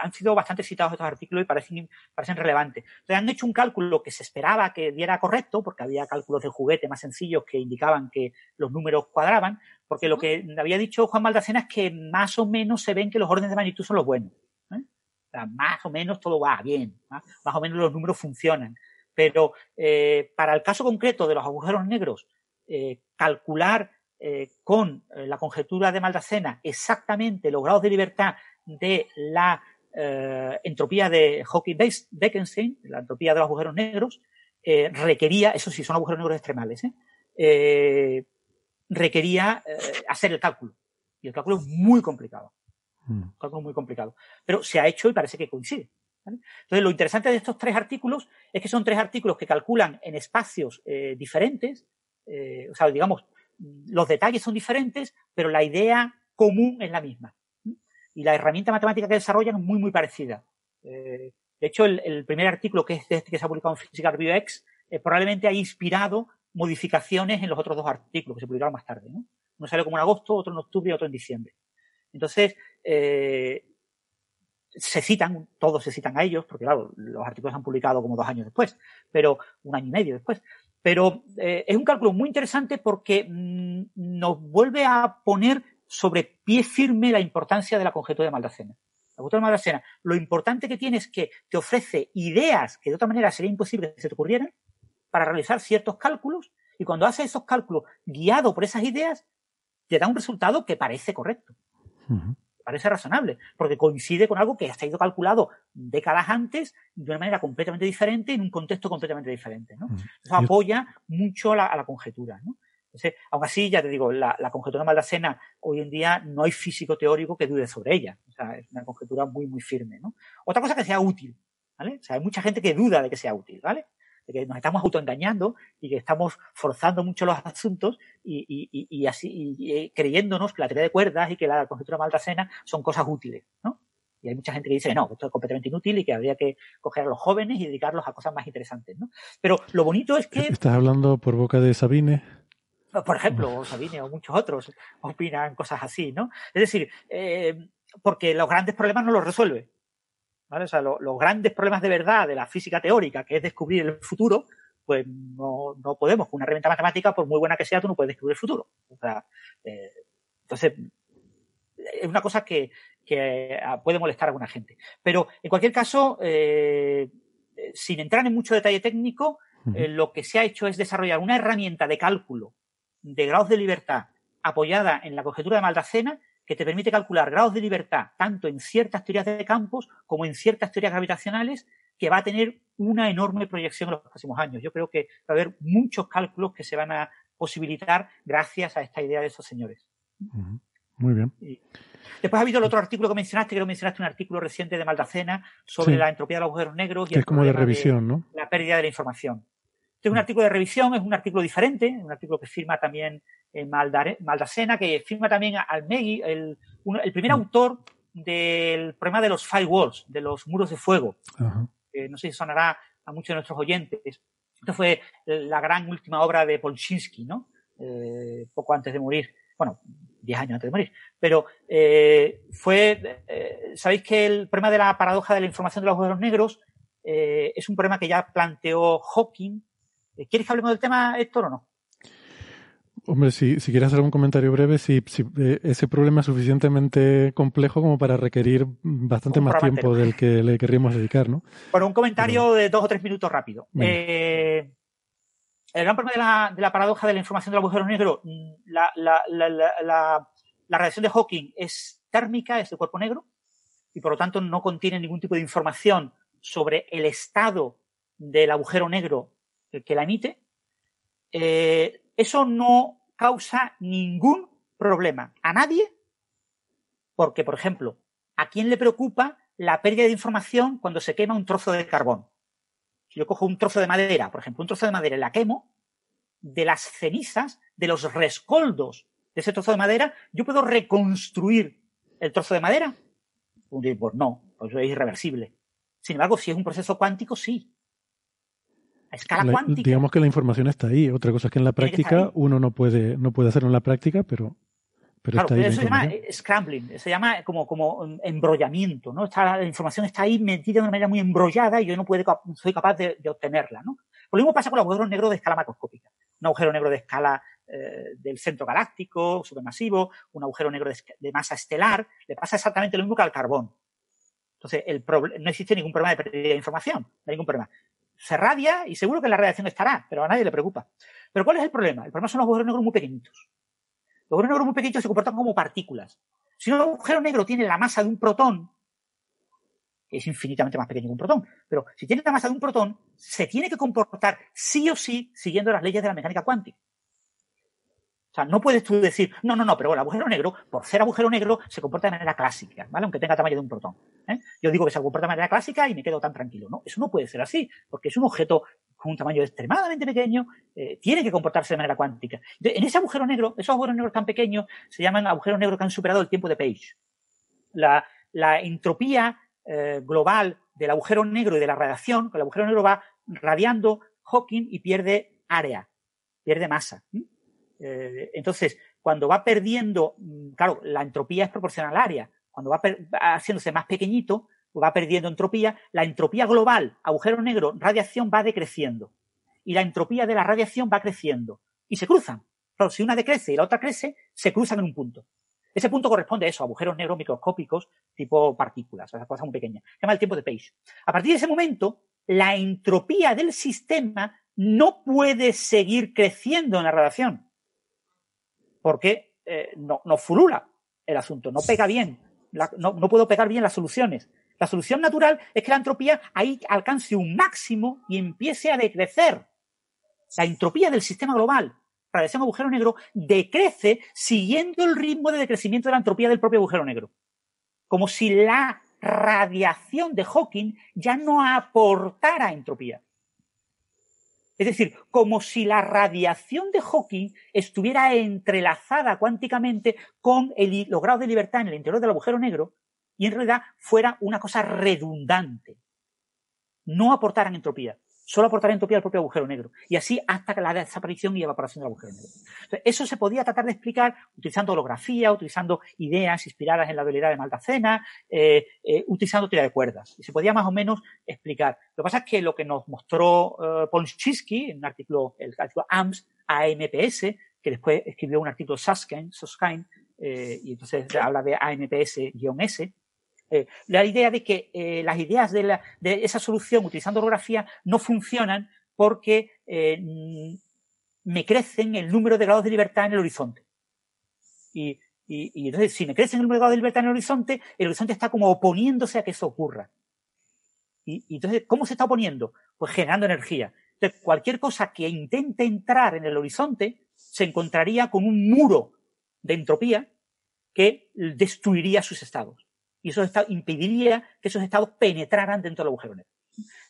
han sido bastante citados estos artículos y parecen, parecen relevantes. Entonces han hecho un cálculo que se esperaba que diera correcto, porque había cálculos de juguete más sencillos que indicaban que los números cuadraban, porque lo que había dicho Juan Maldacena es que más o menos se ven que los órdenes de magnitud son los buenos. ¿eh? O sea, más o menos todo va bien, más o menos los números funcionan. Pero eh, para el caso concreto de los agujeros negros, eh, calcular eh, con la conjetura de Maldacena exactamente los grados de libertad de la entropía de Hawking-Bekenstein, la entropía de los agujeros negros, requería, eso sí, son agujeros negros extremales, requería hacer el cálculo. Y el cálculo es muy complicado. Mm. Un cálculo muy complicado. Pero se ha hecho y parece que coincide. Entonces, lo interesante de estos tres artículos es que son tres artículos que calculan en espacios eh, diferentes, eh, o sea, digamos, los detalles son diferentes, pero la idea común es la misma. Y la herramienta matemática que desarrollan es muy, muy parecida. Eh, de hecho, el, primer artículo, que es este se ha publicado en Physical Review X, eh, probablemente ha inspirado modificaciones en los otros dos artículos que se publicaron más tarde. ¿no? Uno salió como en agosto, otro en octubre y otro en diciembre. Entonces, se citan, todos se citan a ellos, porque claro, los artículos se han publicado como dos años después, pero un año y medio después. Pero eh, es un cálculo muy interesante porque mm, nos vuelve a poner sobre pie firme la importancia de la conjetura de Maldacena. La conjetura de Maldacena, lo importante que tiene es que te ofrece ideas que de otra manera sería imposible que se te ocurrieran para realizar ciertos cálculos y cuando haces esos cálculos guiado por esas ideas, te da un resultado que parece correcto. Parece razonable, porque coincide con algo que ha sido calculado décadas antes de una manera completamente diferente, en un contexto completamente diferente. ¿no? Eso apoya mucho a la conjetura. ¿no? Entonces, aún así, ya te digo, la, conjetura de Maldacena hoy en día no hay físico teórico que dude sobre ella. O sea, es una conjetura muy, muy firme, ¿no? Otra cosa que sea útil, ¿vale? O sea, hay mucha gente que duda de que sea útil, ¿vale? De que nos estamos autoengañando y que estamos forzando mucho los asuntos y, así, y, creyéndonos que la teoría de cuerdas y que la conjetura de Maldacena son cosas útiles, ¿no? Y hay mucha gente que dice que no, esto es completamente inútil y que habría que coger a los jóvenes y dedicarlos a cosas más interesantes, ¿no? Pero lo bonito es que... ¿Estás hablando por boca de Sabine? Por ejemplo, Sabine o muchos otros opinan cosas así, ¿no? Es decir, eh, porque los grandes problemas no los resuelve. ¿Vale? O sea, los grandes problemas de verdad de la física teórica, que es descubrir el futuro, pues no, no, podemos. Con una herramienta matemática, por muy buena que sea, tú no puedes descubrir el futuro. O sea, eh, entonces, es una cosa que, que, puede molestar a alguna gente. Pero, en cualquier caso, eh, sin entrar en mucho detalle técnico, lo que se ha hecho es desarrollar una herramienta de cálculo de grados de libertad apoyada en la conjetura de Maldacena que te permite calcular grados de libertad tanto en ciertas teorías de campos como en ciertas teorías gravitacionales que va a tener una enorme proyección en los próximos años. Yo creo que va a haber muchos cálculos que se van a posibilitar gracias a esta idea de esos señores. Muy bien. Después ha habido el otro artículo que mencionaste, que mencionaste un artículo reciente de Maldacena sobre la entropía de los agujeros negros y que es como de revisión, ¿no? La pérdida de la información. Este es un artículo de revisión, es un artículo diferente, un artículo que firma también eh, Maldacena, que firma también Almegui, el, el primer mm. autor del problema de los firewalls, de los muros de fuego. no sé si sonará a muchos de nuestros oyentes. Esto fue la gran última obra de Polchinski, ¿no? Eh, poco antes de morir. Bueno, diez años antes de morir. Pero eh, fue, sabéis que el problema de la paradoja de la información de los agujeros negros es un problema que ya planteó Hawking ¿Quieres que hablemos del tema, Héctor, o no? Hombre, si, si quieres hacer un comentario breve, si, eh, ese problema es suficientemente complejo como para requerir bastante más tiempo del que le querríamos dedicar, ¿no? Bueno, un comentario de dos o tres minutos rápido. Eh, el gran problema de la, paradoja de la información del agujero negro, mm, la, la, radiación de Hawking es térmica, es de cuerpo negro, y por lo tanto no contiene ningún tipo de información sobre el estado del agujero negro que la emite, eh, eso no causa ningún problema a nadie, porque, por ejemplo, ¿a quién le preocupa la pérdida de información cuando se quema un trozo de carbón? Si yo cojo un trozo de madera, por ejemplo, un trozo de madera y la quemo, de las cenizas, de los rescoldos de ese trozo de madera, yo puedo reconstruir el trozo de madera. Pues no, pues es irreversible. Sin embargo, si es un proceso cuántico, sí a escala cuántica. Digamos que la información está ahí. Otra cosa es que en la práctica uno no puede, no puede hacerlo en la práctica, pero, pero está ahí. Eso se llama scrambling, se llama como, como embrollamiento, ¿no? Está, la información está ahí metida de una manera muy embrollada y yo no puedo, soy capaz de, obtenerla, ¿no? Lo mismo pasa con los agujeros negros de escala macroscópica. Un agujero negro de escala eh, del centro galáctico, supermasivo, un agujero negro de, masa estelar, le pasa exactamente lo mismo que al carbón. Entonces, el no existe ningún problema de pérdida de información, no hay ningún problema se radia y seguro que la radiación estará, pero a nadie le preocupa. Pero ¿cuál es el problema? El problema son los agujeros negros muy pequeñitos. Los agujeros negros muy pequeñitos se comportan como partículas. Si un agujero negro tiene la masa de un protón, es infinitamente más pequeño que un protón, pero si tiene la masa de un protón, se tiene que comportar sí o sí siguiendo las leyes de la mecánica cuántica. O sea, no puedes tú decir, no, no, no, pero el agujero negro, por ser agujero negro, se comporta de manera clásica, ¿vale? Aunque tenga tamaño de un protón. ¿eh? Yo digo que se comporta de manera clásica y me quedo tan tranquilo. No, eso no puede ser así, porque es un objeto con un tamaño extremadamente pequeño, eh, tiene que comportarse de manera cuántica. en ese agujero negro, esos agujeros negros tan pequeños se llaman agujeros negros que han superado el tiempo de Page. La, entropía eh, global del agujero negro y de la radiación, que el agujero negro va radiando Hawking y pierde área, pierde masa. Eh, entonces, cuando va perdiendo, mm, claro, la entropía es proporcional al área. Cuando va, haciéndose más pequeñito, va perdiendo entropía, la entropía global, agujero negro, radiación va decreciendo. Y la entropía de la radiación va creciendo. Y se cruzan. Claro, si una decrece y la otra crece, se cruzan en un punto. Ese punto corresponde a eso, agujeros negros microscópicos tipo partículas, o sea, cosas muy pequeñas. Se llama el tiempo de Page. A partir de ese momento, la entropía del sistema no puede seguir creciendo en la radiación. Porque eh, no, no fulula el asunto, no pega bien. no, no puedo pegar bien las soluciones. La solución natural es que la entropía ahí alcance un máximo y empiece a decrecer. La entropía del sistema global, radiación agujero negro, decrece siguiendo el ritmo de decrecimiento de la entropía del propio agujero negro. Como si la radiación de Hawking ya no aportara entropía. Es decir, como si la radiación de Hawking estuviera entrelazada cuánticamente con los grados de libertad en el interior del agujero negro y en realidad fuera una cosa redundante. No aportaran entropía, solo aportaran entropía al propio agujero negro. Y así hasta la desaparición y evaporación del agujero negro. eso se podía tratar de explicar utilizando holografía, utilizando ideas inspiradas en la dualidad de Maldacena, eh, eh, utilizando teoría de cuerdas. Y se podía más o menos explicar. Lo que pasa es que lo que nos mostró eh, en un artículo, el artículo AMS, AMPS, que después escribió un artículo Susskind, Susskind eh, y entonces habla de AMPS-S, eh, la idea de que eh, las ideas de, esa solución utilizando holografía no funcionan porque eh, me crecen el número de grados de libertad en el horizonte. Y, entonces, si me crecen el número de grados de libertad en el horizonte, el horizonte está como oponiéndose a que eso ocurra. Y, y entonces, ¿cómo se está oponiendo? Pues generando energía. Entonces, cualquier cosa que intente entrar en el horizonte se encontraría con un muro de entropía que destruiría sus estados y eso impediría que esos estados penetraran dentro del agujero negro.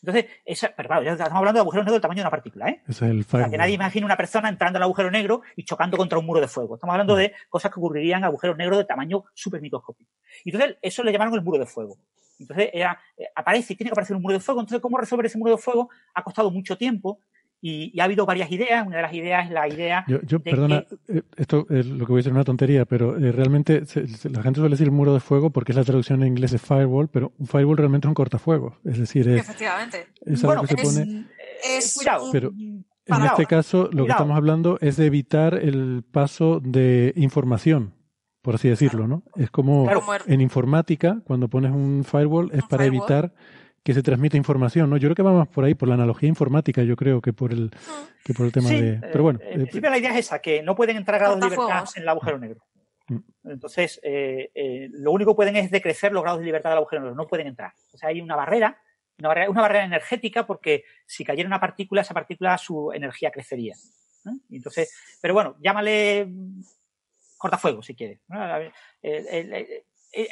Entonces, esa, pero claro, ya estamos hablando de agujeros negros del tamaño de una partícula, ¿eh? es el que nadie imagine una persona entrando al agujero negro y chocando contra un muro de fuego. Estamos hablando de cosas que ocurrirían en agujeros negros de tamaño supermicroscópico. Y entonces, eso le llamaron el muro de fuego. Entonces, era, eh, aparece tiene que aparecer un muro de fuego. Entonces, ¿cómo resolver ese muro de fuego? Ha costado mucho tiempo y, ha habido varias ideas. Una de las ideas es la idea. Yo, perdona, eh, esto es lo que voy a decir una tontería, pero eh, realmente la gente suele decir muro de fuego porque es la traducción en inglés de firewall, pero un firewall realmente es un cortafuegos. Es decir, es, Efectivamente. es algo que se pone. cuidado. Pero en este caso, lo que estamos hablando es de evitar el paso de información por así decirlo, ¿no? Es como en informática, cuando pones un firewall, es para evitar que se transmite información, ¿no? Yo creo que va más por ahí, por la analogía informática, yo creo, que por el, que por el tema de... Pero bueno. En eh, principio la idea es esa, que no pueden entrar grados de libertad en el agujero negro. Mm. Entonces, eh, eh, lo único que pueden es decrecer los grados de libertad del agujero negro, no pueden entrar. O sea, hay una barrera, una barrera, una barrera energética porque si cayera una partícula, esa partícula su energía crecería. Entonces, pero bueno, llámale cortafuego si quieres. Eh,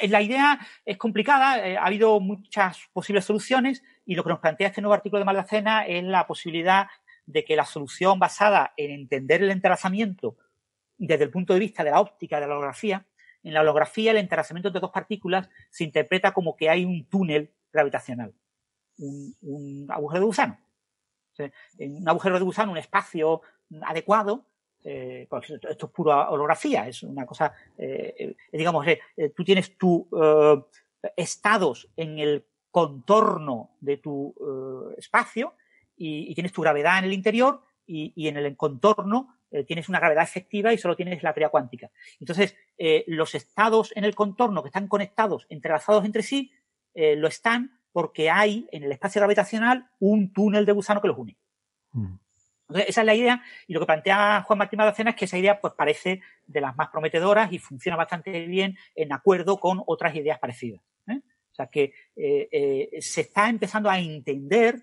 la idea es complicada, eh, ha habido muchas posibles soluciones y lo que nos plantea este nuevo artículo de Maldacena es la posibilidad de que la solución basada en entender el entrelazamiento desde el punto de vista de la óptica de la holografía, en la holografía el entrelazamiento entre dos partículas se interpreta como que hay un túnel gravitacional, un, agujero de gusano. en un agujero de gusano, un espacio adecuado, eh, esto es pura holografía, es una cosa, eh, eh, digamos, tú tienes tus estados en el contorno de tu espacio y, tienes tu gravedad en el interior y, en el contorno tienes una gravedad efectiva y solo tienes la teoría cuántica. Entonces, los estados en el contorno que están conectados, entrelazados entre sí, lo están porque hay en el espacio gravitacional un túnel de gusano que los une. Mm esa es la idea y lo que plantea Juan Martín Madacena es que esa idea pues parece de las más prometedoras y funciona bastante bien en acuerdo con otras ideas parecidas. ¿eh? O sea que eh, eh, se está empezando a entender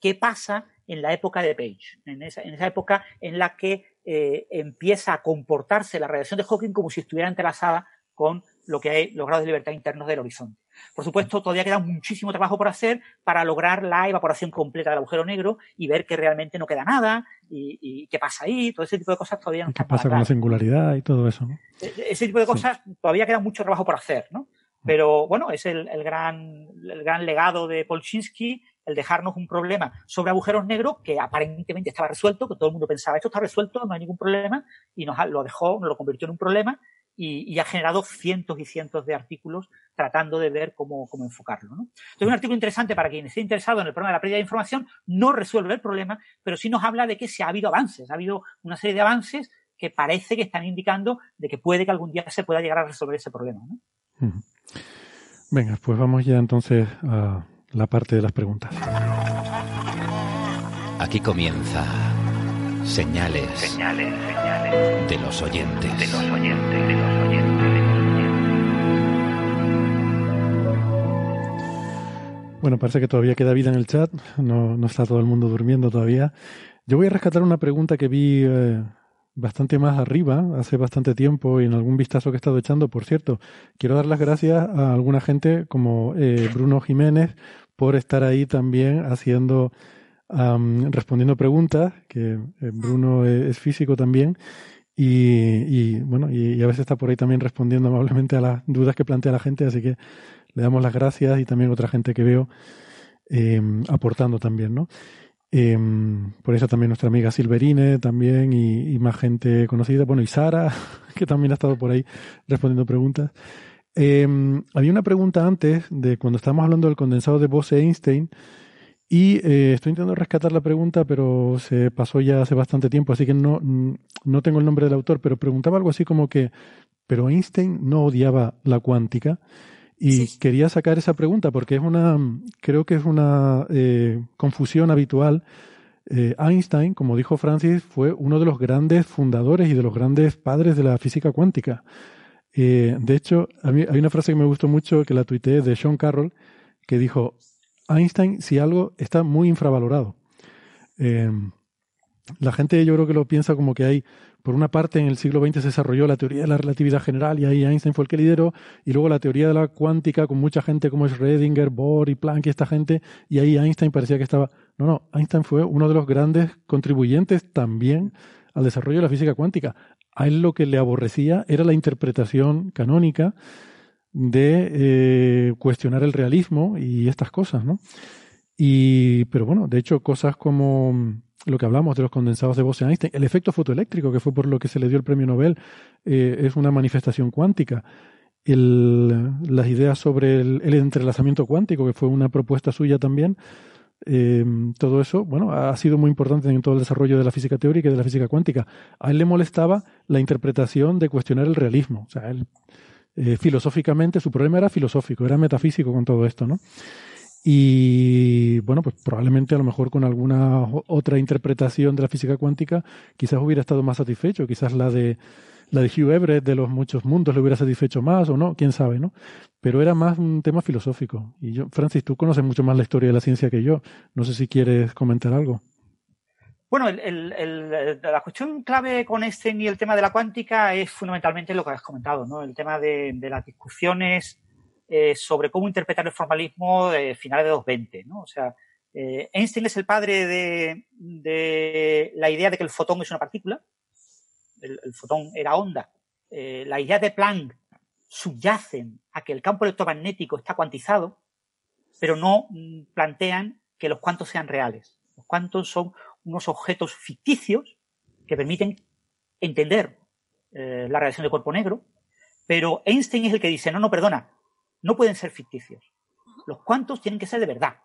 qué pasa en la época de Page, en esa, en esa época en la que empieza a comportarse la radiación de Hawking como si estuviera entrelazada con lo que hay los grados de libertad internos del horizonte. Por supuesto, todavía queda muchísimo trabajo por hacer para lograr la evaporación completa del agujero negro y ver que realmente no queda nada y, qué pasa ahí, todo ese tipo de cosas todavía no ¿Qué pasa con la singularidad y todo eso? E, e, ese tipo de cosas todavía queda mucho trabajo por hacer, ¿no? Pero bueno, es el, gran, el gran legado de Polchinski el dejarnos un problema sobre agujeros negros que aparentemente estaba resuelto, que todo el mundo pensaba, esto está resuelto, no hay ningún problema, y nos lo dejó, nos lo convirtió en un problema y, y ha generado cientos y cientos de artículos tratando de ver cómo, cómo enfocarlo. ¿no? Entonces, un artículo interesante para quien esté interesado en el problema de la pérdida de información, no resuelve el problema, pero sí nos habla de que se ha habido avances, ha habido una serie de avances que parece que están indicando de que puede que algún día se pueda llegar a resolver ese problema. ¿no? Venga, pues vamos ya entonces a la parte de las preguntas. Aquí comienza señales, Señales, señales de los oyentes. de los oyentes, de los oyentes, Bueno, parece que todavía queda vida en el chat, no, no está todo el mundo durmiendo todavía. Yo voy a rescatar una pregunta que vi eh, bastante más arriba, hace bastante tiempo, y en algún vistazo que he estado echando. Por cierto, quiero dar las gracias a alguna gente como eh, Bruno Jiménez por estar ahí también haciendo, respondiendo preguntas, que eh, Bruno es, físico también. Y, bueno, y, a veces está por ahí también respondiendo amablemente a las dudas que plantea la gente, así que le damos las gracias y también otra gente que veo eh, aportando también, ¿no? Eh, por eso también nuestra amiga Silverine también y, más gente conocida, bueno, y Sara, que también ha estado por ahí respondiendo preguntas. Eh, había una pregunta antes de cuando estábamos hablando del condensado de Bose-Einstein y eh, estoy intentando rescatar la pregunta, pero se pasó ya hace bastante tiempo, así que no, no tengo el nombre del autor, pero preguntaba algo así como que, pero Einstein no odiaba la cuántica. Y sí. quería sacar esa pregunta porque es una, creo que es una eh, confusión habitual. Eh, Einstein, como dijo Francis, fue uno de los grandes fundadores y de los grandes padres de la física cuántica. Eh, de hecho, a mí hay una frase que me gustó mucho que la tuiteé de Sean Carroll que dijo, Einstein, si algo, está muy infravalorado. Eh, la gente yo creo que lo piensa como que hay por una parte, en el siglo XX se desarrolló la teoría de la relatividad general y ahí Einstein fue el que lideró, y luego la teoría de la cuántica con mucha gente como Schrödinger, Bohr y Planck y esta gente, y ahí Einstein parecía que estaba... No, no, Einstein fue uno de los grandes contribuyentes también al desarrollo de la física cuántica. A él lo que le aborrecía era la interpretación canónica de eh, cuestionar el realismo y estas cosas, ¿no? Y, pero bueno, de hecho, cosas como lo que hablamos de los condensados de Bose-Einstein, el efecto fotoeléctrico, que fue por lo que se le dio el premio Nobel, eh, es una manifestación cuántica. Las ideas sobre el, el, entrelazamiento cuántico, que fue una propuesta suya también, eh, todo eso, bueno, ha sido muy importante en todo el desarrollo de la física teórica y de la física cuántica. A él le molestaba la interpretación de cuestionar el realismo. O sea, él, eh, filosóficamente, su problema era filosófico, era metafísico con todo esto, ¿no? Y bueno, pues probablemente a lo mejor con alguna otra interpretación de la física cuántica quizás hubiera estado más satisfecho, quizás la de la de Hugh Everett de los muchos mundos le hubiera satisfecho más o no, quién sabe, ¿no? Pero era más un tema filosófico. Y yo, Francis, tú conoces mucho más la historia de la ciencia que yo. No sé si quieres comentar algo. Bueno, el, el, la cuestión clave con este y el tema de la cuántica es fundamentalmente lo que has comentado, ¿no? El tema de, las discusiones eh, sobre cómo interpretar el formalismo de finales de los 20, ¿no? O sea, eh, Einstein es el padre de, la idea de que el fotón es una partícula, el, fotón era onda. Eh, la idea de Planck subyacen a que el campo electromagnético está cuantizado, pero no mm, plantean que los cuantos sean reales. Los cuantos son unos objetos ficticios que permiten entender eh, la radiación de cuerpo negro, pero Einstein es el que dice, no, no, perdona, no pueden ser ficticios. Los cuantos tienen que ser de verdad.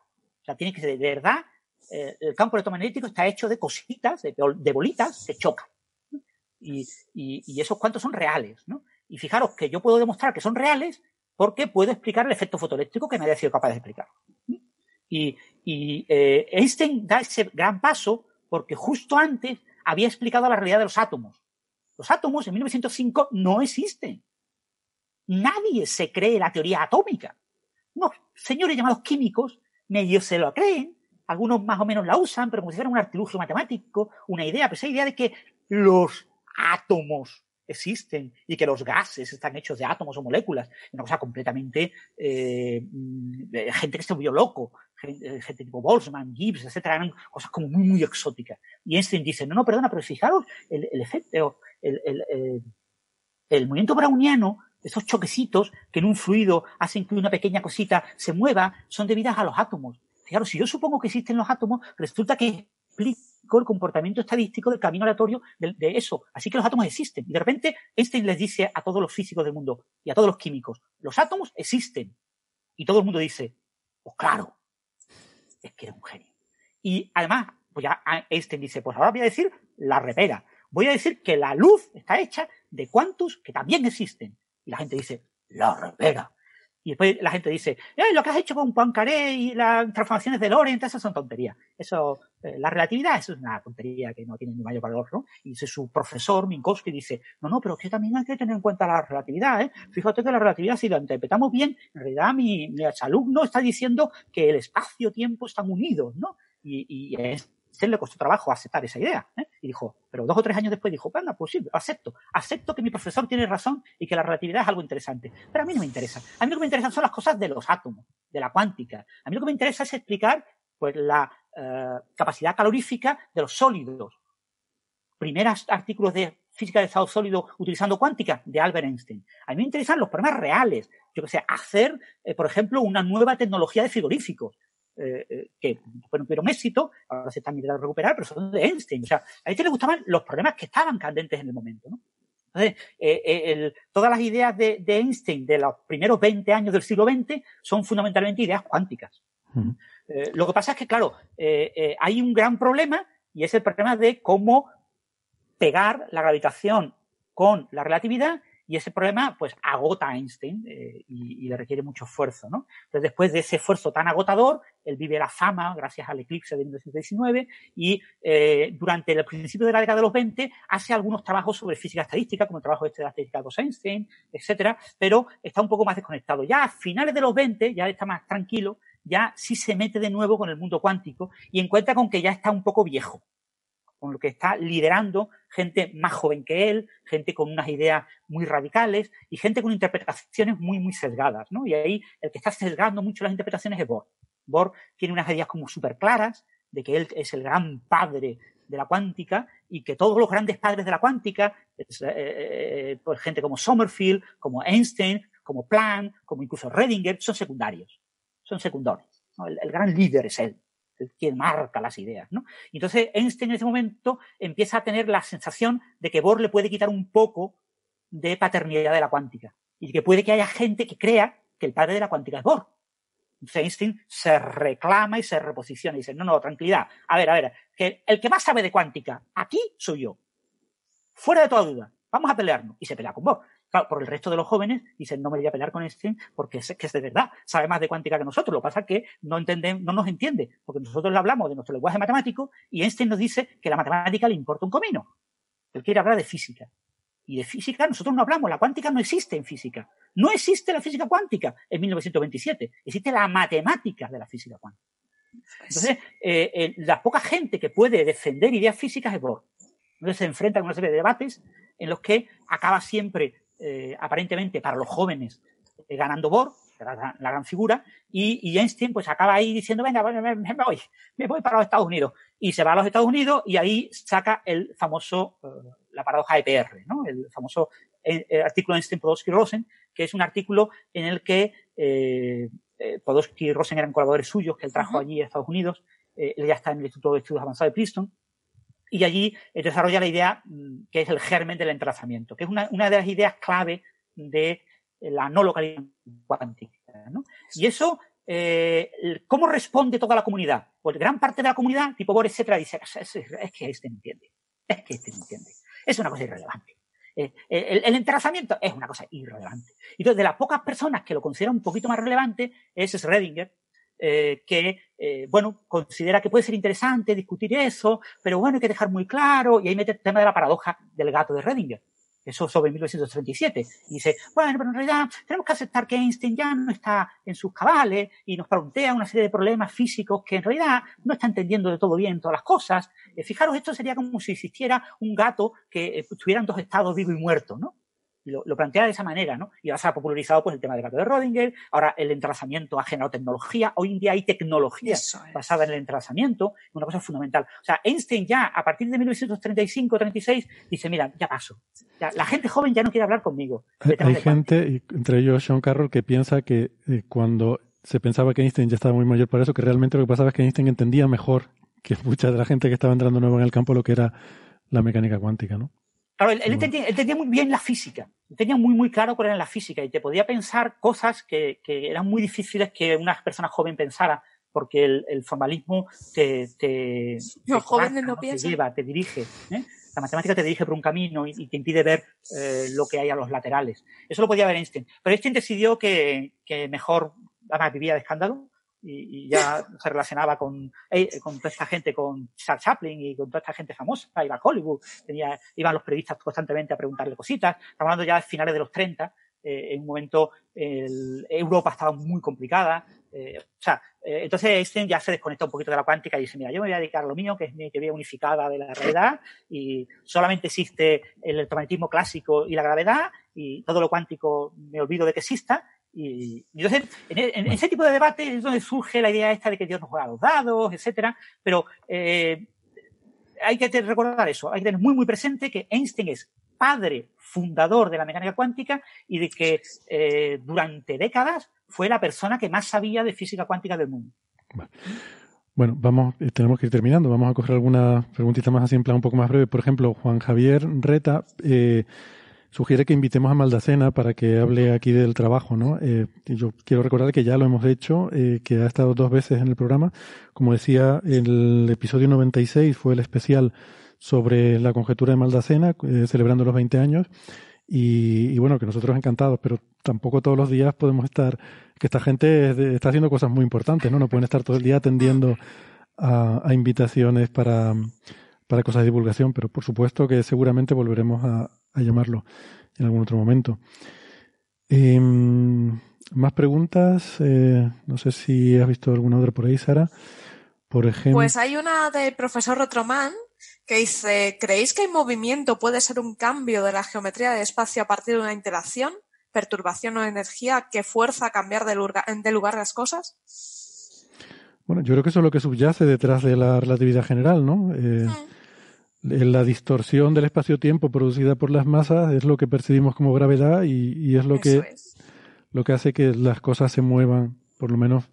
O sea, tiene que ser de verdad. Eh, el campo electromagnético está hecho de cositas, de, de bolitas que chocan. Y, y, y, esos cuantos son reales. ¿no? Y fijaros que yo puedo demostrar que son reales porque puedo explicar el efecto fotoeléctrico que nadie ha sido capaz de explicar. Y, y eh, Einstein da ese gran paso porque justo antes había explicado la realidad de los átomos. Los átomos en 1905 no existen nadie se cree la teoría atómica. Unos señores llamados químicos medio se lo creen, algunos más o menos la usan, pero como si fuera un artilugio matemático, una idea, pero esa idea de que los átomos existen y que los gases están hechos de átomos o moléculas, una cosa completamente eh, gente que se volvió loco, gente, gente, tipo Boltzmann, Gibbs, etcétera, eran cosas como muy, muy exóticas. Y Einstein dice, no, no, perdona, pero fijaros, el, el el, movimiento browniano esos choquecitos que en un fluido hacen que una pequeña cosita se mueva, son debidas a los átomos. claro, si yo supongo que existen los átomos, resulta que explico el comportamiento estadístico del camino aleatorio de, de eso. Así que los átomos existen. Y de repente Einstein les dice a todos los físicos del mundo y a todos los químicos, los átomos existen. Y todo el mundo dice, pues claro, es que eres un genio. Y además, pues ya Einstein dice, pues ahora voy a decir la repera. Voy a decir que la luz está hecha de cuantos que también existen. Y la gente dice, la repera. Y después la gente dice, eh, lo que has hecho con Poincaré y las transformaciones de Lorentz, esas son tonterías. Eso, eh, la relatividad, eso es una tontería que no tiene ni mayor valor, ¿no? Y dice su profesor, Minkowski, dice, no, no, pero que también hay que tener en cuenta la relatividad, ¿eh? Fíjate que la relatividad, si la interpretamos bien, en realidad mi, mi alumno está diciendo que el espacio-tiempo están unidos, ¿no? Y, y es él le costó trabajo aceptar esa idea. ¿eh? Y dijo, pero dos o tres años después dijo, venga, pues sí, acepto. Acepto que mi profesor tiene razón y que la relatividad es algo interesante. Pero a mí no me interesa. A mí lo que me interesan son las cosas de los átomos, de la cuántica. A mí lo que me interesa es explicar pues, la eh, capacidad calorífica de los sólidos. Primeros artículos de física de estado sólido utilizando cuántica de Albert Einstein. A mí me interesan los problemas reales. Yo que sé, hacer, eh, por ejemplo, una nueva tecnología de frigoríficos eh, que bueno, tuvieron éxito, ahora se están intentando recuperar, pero son de Einstein. O sea, a Einstein le gustaban los problemas que estaban candentes en el momento, ¿no? Entonces, eh, eh, el, todas las ideas de, de, Einstein de los primeros 20 años del siglo XX son fundamentalmente ideas cuánticas. Uh -huh. eh, lo que pasa es que, claro, hay un gran problema y es el problema de cómo pegar la gravitación con la relatividad y ese problema, pues, agota a Einstein eh, y, le requiere mucho esfuerzo, ¿no? Entonces, después de ese esfuerzo tan agotador, él vive la fama gracias al eclipse de 1919 y eh, durante el principio de la década de los 20 hace algunos trabajos sobre física estadística, como el trabajo este de la estadística de Einstein, etcétera, pero está un poco más desconectado. Ya a finales de los 20, ya está más tranquilo, ya sí se mete de nuevo con el mundo cuántico y encuentra con que ya está un poco viejo con lo que está liderando gente más joven que él, gente con unas ideas muy radicales y gente con interpretaciones muy, muy sesgadas, ¿no? Y ahí el que está sesgando mucho las interpretaciones es Bohr. Bohr tiene unas ideas como súper claras de que él es el gran padre de la cuántica y que todos los grandes padres de la cuántica, es, eh, eh, pues gente como Sommerfield, como Einstein, como Planck, como incluso Redinger, son secundarios, son secundarios. el gran líder es él quien marca las ideas, ¿no? Y entonces Einstein en ese momento empieza a tener la sensación de que Bohr le puede quitar un poco de paternidad de la cuántica y que puede que haya gente que crea que el padre de la cuántica es Bohr. Entonces Einstein se reclama y se reposiciona y dice, no, no, tranquilidad. A ver, a ver, que el que más sabe de cuántica aquí soy yo. Fuera de toda duda. Vamos a pelearnos. Y se pelea con Bohr. Por el resto de los jóvenes dicen, no me voy a pelear con Einstein porque es que es de verdad, sabe más de cuántica que nosotros. Lo que pasa es que no, entendemos, no nos entiende, porque nosotros le hablamos de nuestro lenguaje matemático y Einstein nos dice que la matemática le importa un comino. Él quiere hablar de física. Y de física nosotros no hablamos, la cuántica no existe en física. No existe la física cuántica en 1927, existe la matemática de la física cuántica. Entonces, eh, eh, la poca gente que puede defender ideas físicas es Bohr. Entonces se enfrenta a una serie de debates en los que acaba siempre eh, aparentemente para los jóvenes eh, ganando Bohr, la, la, gran figura, y, y, Einstein pues acaba ahí diciendo, venga, me, voy, me voy para los Estados Unidos. Y se va a los Estados Unidos y ahí saca el famoso, uh, la paradoja EPR, ¿no? El famoso eh, artículo de Einstein, Podolsky y Rosen, que es un artículo en el que eh, Podolsky y Rosen eran colaboradores suyos que él trajo uh -huh. allí a Estados Unidos, él ya está en el Instituto de Estudios Avanzados de Princeton, y allí desarrolla la idea mm, que es el germen del entrelazamiento, que es una, una de las ideas clave de la no localidad cuántica. ¿no? Y eso, eh, ¿cómo responde toda la comunidad? Pues gran parte de la comunidad, tipo Bohr, etcétera, dice, es, que este no entiende, es que este no entiende, es una cosa irrelevante. Eh, el, el, entrelazamiento es una cosa irrelevante. Entonces, de las pocas personas que lo consideran un poquito más relevante es Schrödinger, eh, que, eh, bueno, considera que puede ser interesante discutir eso, pero bueno, hay que dejar muy claro, y ahí mete el tema de la paradoja del gato de Redinger, eso sobre 1937, y dice, bueno, pero en realidad tenemos que aceptar que Einstein ya no está en sus cabales y nos plantea una serie de problemas físicos que en realidad no está entendiendo de todo bien todas las cosas. Eh, fijaros, esto sería como si existiera un gato que eh, tuviera en dos estados vivo y muerto, ¿no? Lo, lo, plantea de esa manera, ¿no? Y ahora se ha popularizado pues el tema del gato de Rodinger, ahora el entrelazamiento ha generado tecnología, hoy en día hay tecnología basada en el entrelazamiento, una cosa fundamental. O sea, Einstein ya a partir de 1935-36 dice, mira, ya paso. Ya, la gente joven ya no quiere hablar conmigo. Hay, gente, entre ellos Sean Carroll, que piensa que eh, cuando se pensaba que Einstein ya estaba muy mayor para eso, que realmente lo que pasaba es que Einstein entendía mejor que mucha de la gente que estaba entrando nuevo en el campo lo que era la mecánica cuántica, ¿no? Claro, él, él entendía, él entendía muy bien la física, tenía muy, muy claro cuál era la física y te podía pensar cosas que, que eran muy difíciles que una persona joven pensara, porque el, el formalismo te, te, te Los jóvenes marca, no te lleva, te dirige. ¿eh? La matemática te dirige por un camino y, y te impide ver eh, lo que hay a los laterales. Eso lo podía ver Einstein. Pero Einstein decidió que, que mejor, además vivía de escándalo, y, y ya se relacionaba con, eh, con toda esta gente, con Charles Chaplin y con toda esta gente famosa, iba a Hollywood, tenía, iban los periodistas constantemente a preguntarle cositas, hablando ya de finales de los 30, eh, en un momento el- Europa estaba muy complicada, eh, o sea, eh, entonces Einstein ya se desconecta un poquito de la cuántica y dice, mira, yo me voy a dedicar a lo mío, que es mi teoría unificada de la realidad, y solamente existe el electromagnetismo clásico y la gravedad, y todo lo cuántico me olvido de que exista, y, entonces, en, en ese tipo de debate es donde surge la idea esta de que Dios nos juega los dados, etcétera, pero eh, hay que recordar eso, hay que tener muy, muy presente que Einstein es padre fundador de la mecánica cuántica y de que eh, durante décadas fue la persona que más sabía de física cuántica del mundo. Bueno, vamos, eh, tenemos que ir terminando. Vamos a coger alguna preguntita más así en plan un poco más breve. Por ejemplo, Juan Javier Reta sugiere que invitemos a Maldacena para que hable aquí del trabajo, ¿no? Eh, yo quiero recordar que ya lo hemos hecho, eh, que ha estado dos veces en el programa. Como decía, el episodio 96 fue el especial sobre la conjetura de Maldacena, eh, celebrando los 20 años. Y, bueno, que nosotros encantados, pero tampoco todos los días podemos estar, que esta gente está haciendo cosas muy importantes, ¿no? No pueden estar todo el día atendiendo a invitaciones para, para cosas de divulgación, pero por supuesto que seguramente volveremos a, a llamarlo en algún otro momento. Em, más preguntas, eh, no sé si has visto alguna otra por ahí, Sara. Por ejemplo, Pues hay una del profesor Rotroman que dice, ¿creéis que el movimiento puede ser un cambio de la geometría del espacio a partir de una interacción, perturbación o energía que fuerza a cambiar de lugar, de lugar las cosas? bueno, yo creo que eso es lo que subyace detrás de la relatividad general, ¿no? Eh, la distorsión del espacio-tiempo producida por las masas es lo que percibimos como gravedad y, y es lo que es. lo que hace que las cosas se muevan, por lo menos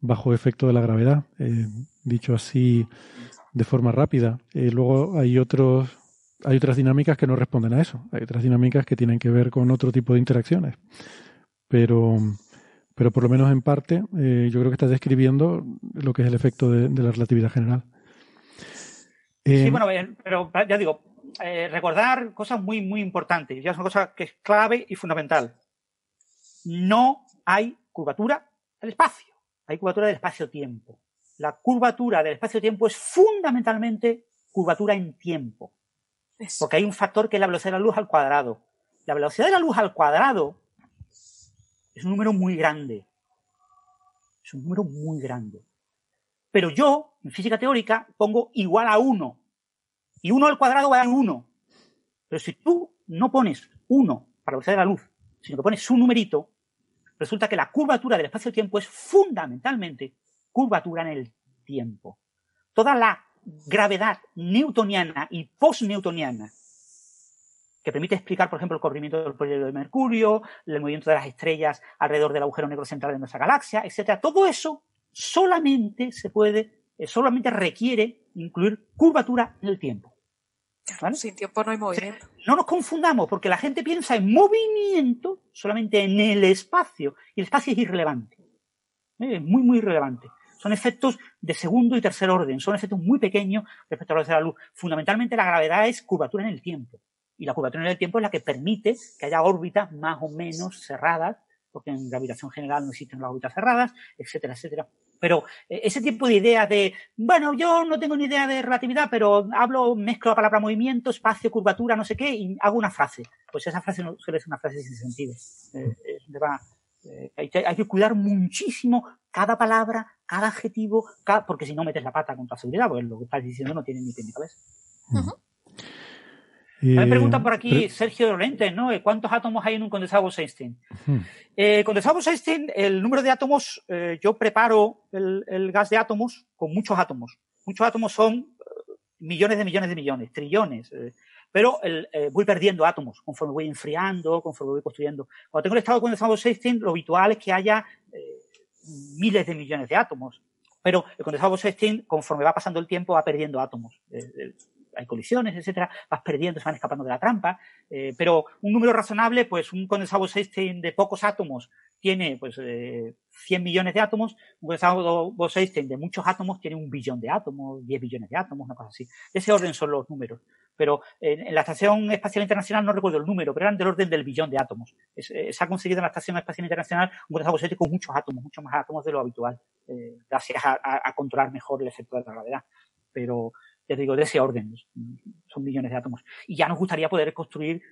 bajo efecto de la gravedad, eh, dicho así de forma rápida. Eh, luego hay otros, hay otras dinámicas que no responden a eso. Hay otras dinámicas que tienen que ver con otro tipo de interacciones. Pero, pero por lo menos en parte, eh, yo creo que está describiendo lo que es el efecto de, de la relatividad general. Eh, Sí, bueno, eh, pero ya digo, eh, recordar cosas muy, muy importantes. Ya es una cosa que es clave y fundamental. No hay curvatura del espacio. Hay curvatura del espacio-tiempo. La curvatura del espacio-tiempo es fundamentalmente curvatura en tiempo. Eso. Porque hay un factor que es la velocidad de la luz al cuadrado. La velocidad de la luz al cuadrado es un número muy grande. Es un número muy grande. Pero yo, en física teórica, pongo igual a 1. Y 1 al cuadrado va a 1. Pero si tú no pones 1 para la velocidad de la luz, sino que pones un numerito, resulta que la curvatura del espacio-tiempo es fundamentalmente curvatura en el tiempo. Toda la gravedad newtoniana y post-newtoniana que permite explicar, por ejemplo, el corrimiento del polvo de Mercurio, el movimiento de las estrellas alrededor del agujero negro central de nuestra galaxia, etcétera. Todo eso solamente se puede, eh, solamente requiere incluir curvatura en el tiempo. ¿Vale? Sin tiempo no hay movimiento. No nos confundamos, porque la gente piensa en movimiento solamente en el espacio, y el espacio es irrelevante. ¿Eh? Es muy, muy irrelevante. Son efectos de segundo y tercer orden, son efectos muy pequeños respecto a velocidad de la luz. Fundamentalmente la gravedad es curvatura en el tiempo. Y la curvatura en el tiempo es la que permite que haya órbitas más o menos cerradas, porque en gravitación general no existen las órbitas cerradas, etcétera, etcétera. Pero eh, ese tipo de ideas de, bueno, yo no tengo ni idea de relatividad, pero hablo, mezclo la palabra movimiento, espacio, curvatura, no sé qué, y hago una frase. Pues esa frase no suele ser una frase sin sentido. Eh, eh, hay, que, cuidar muchísimo cada palabra, cada adjetivo, porque si no metes la pata con toda seguridad, pues lo que estás diciendo no tiene ni pie ni cabeza. Me preguntan por aquí Sergio Dolente, ¿no? ¿Cuántos átomos hay en un condensado Bose-Einstein? Hmm. Eh, condensado Bose-Einstein, el número de átomos, eh, yo preparo el, el gas de átomos con muchos átomos. Muchos átomos son eh, millones de millones de millones, trillones. eh, pero el, eh, voy perdiendo átomos conforme voy enfriando, conforme voy construyendo. Cuando tengo el estado de condensado Bose-Einstein, lo habitual es que haya eh, miles de millones de átomos. Pero el condensado Bose-Einstein, conforme va pasando el tiempo, va perdiendo átomos. Hay colisiones, etcétera, vas perdiendo, se van escapando de la trampa. eh, pero un número razonable, pues un condensado Bose-Einstein de pocos átomos tiene pues eh, 100 millones de átomos, un condensado Bose-Einstein de muchos átomos tiene un billón de átomos, 10 billones de átomos, una cosa así. Ese orden son los números. Pero en, en la Estación Espacial Internacional no recuerdo el número, pero eran del orden del billón de átomos. Es- eh, se ha conseguido en la Estación Espacial Internacional un condensado Bose-Einstein con muchos átomos, muchos más átomos de lo habitual, eh, gracias a, a- a controlar mejor el efecto de la gravedad. Pero, ya te digo, de ese orden, son millones de átomos. Y ya nos gustaría poder construir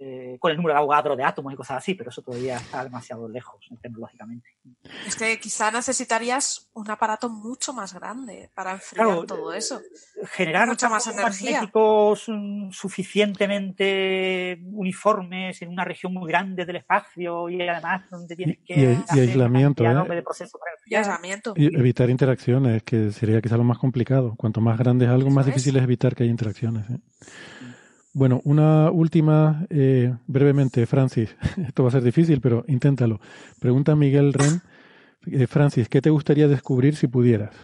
eh, con el número de Avogadro de átomos y cosas así, pero eso todavía está demasiado lejos eh, tecnológicamente. Es que quizá necesitarías un aparato mucho más grande para enfriar Claro, todo eso. Generar Mucha más campos energía. magnéticos mm, suficientemente uniformes en una región muy grande del espacio y además donde tienes que Y- y- y hacer aislamiento, ¿eh? de procesos para Y aislamiento. Y evitar interacciones, que sería quizá lo más complicado. Cuanto más grande es algo, más es. difícil es evitar que haya interacciones. ¿eh? Bueno, una última, eh, brevemente, Francis. Esto va a ser difícil, pero inténtalo. Pregunta Miguel Ren. eh, Francis, ¿qué te gustaría descubrir si pudieras?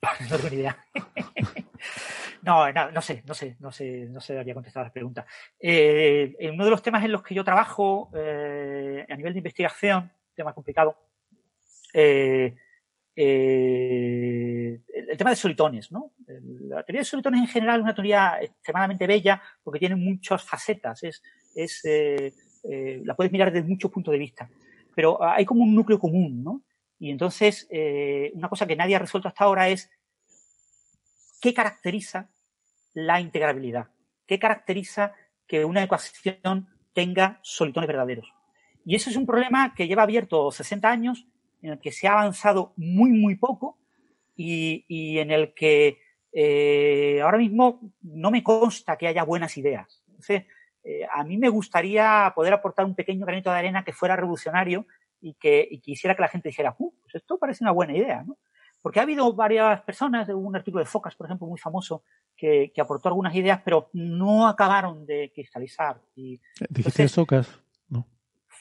No tengo ni idea. no, no, no sé, no sé, no sé, no sé daría contestar a la pregunta. Eh, uno de los temas en los que yo trabajo a nivel de investigación, tema complicado, eh, el, tema de solitones, ¿no? La teoría de solitones en general es una teoría extremadamente bella porque tiene muchas facetas, es, es eh, eh, la puedes mirar desde muchos puntos de vista, pero hay como un núcleo común, ¿no? Y entonces, eh, una cosa que nadie ha resuelto hasta ahora es qué caracteriza la integrabilidad, qué caracteriza que una ecuación tenga solitones verdaderos. Y eso es un problema que lleva abierto 60 años, en el que se ha avanzado muy, muy poco y, y en el que eh, ahora mismo no me consta que haya buenas ideas. Entonces, eh, a mí me gustaría poder aportar un pequeño granito de arena que fuera revolucionario y que y quisiera que la gente dijera, "Uh, pues esto parece una buena idea, ¿no? Porque ha habido varias personas, hubo un artículo de Focas, por ejemplo, muy famoso, que, que aportó algunas ideas, pero no acabaron de cristalizar. Y Eh, ¿Dijiste Entonces- Socas? No.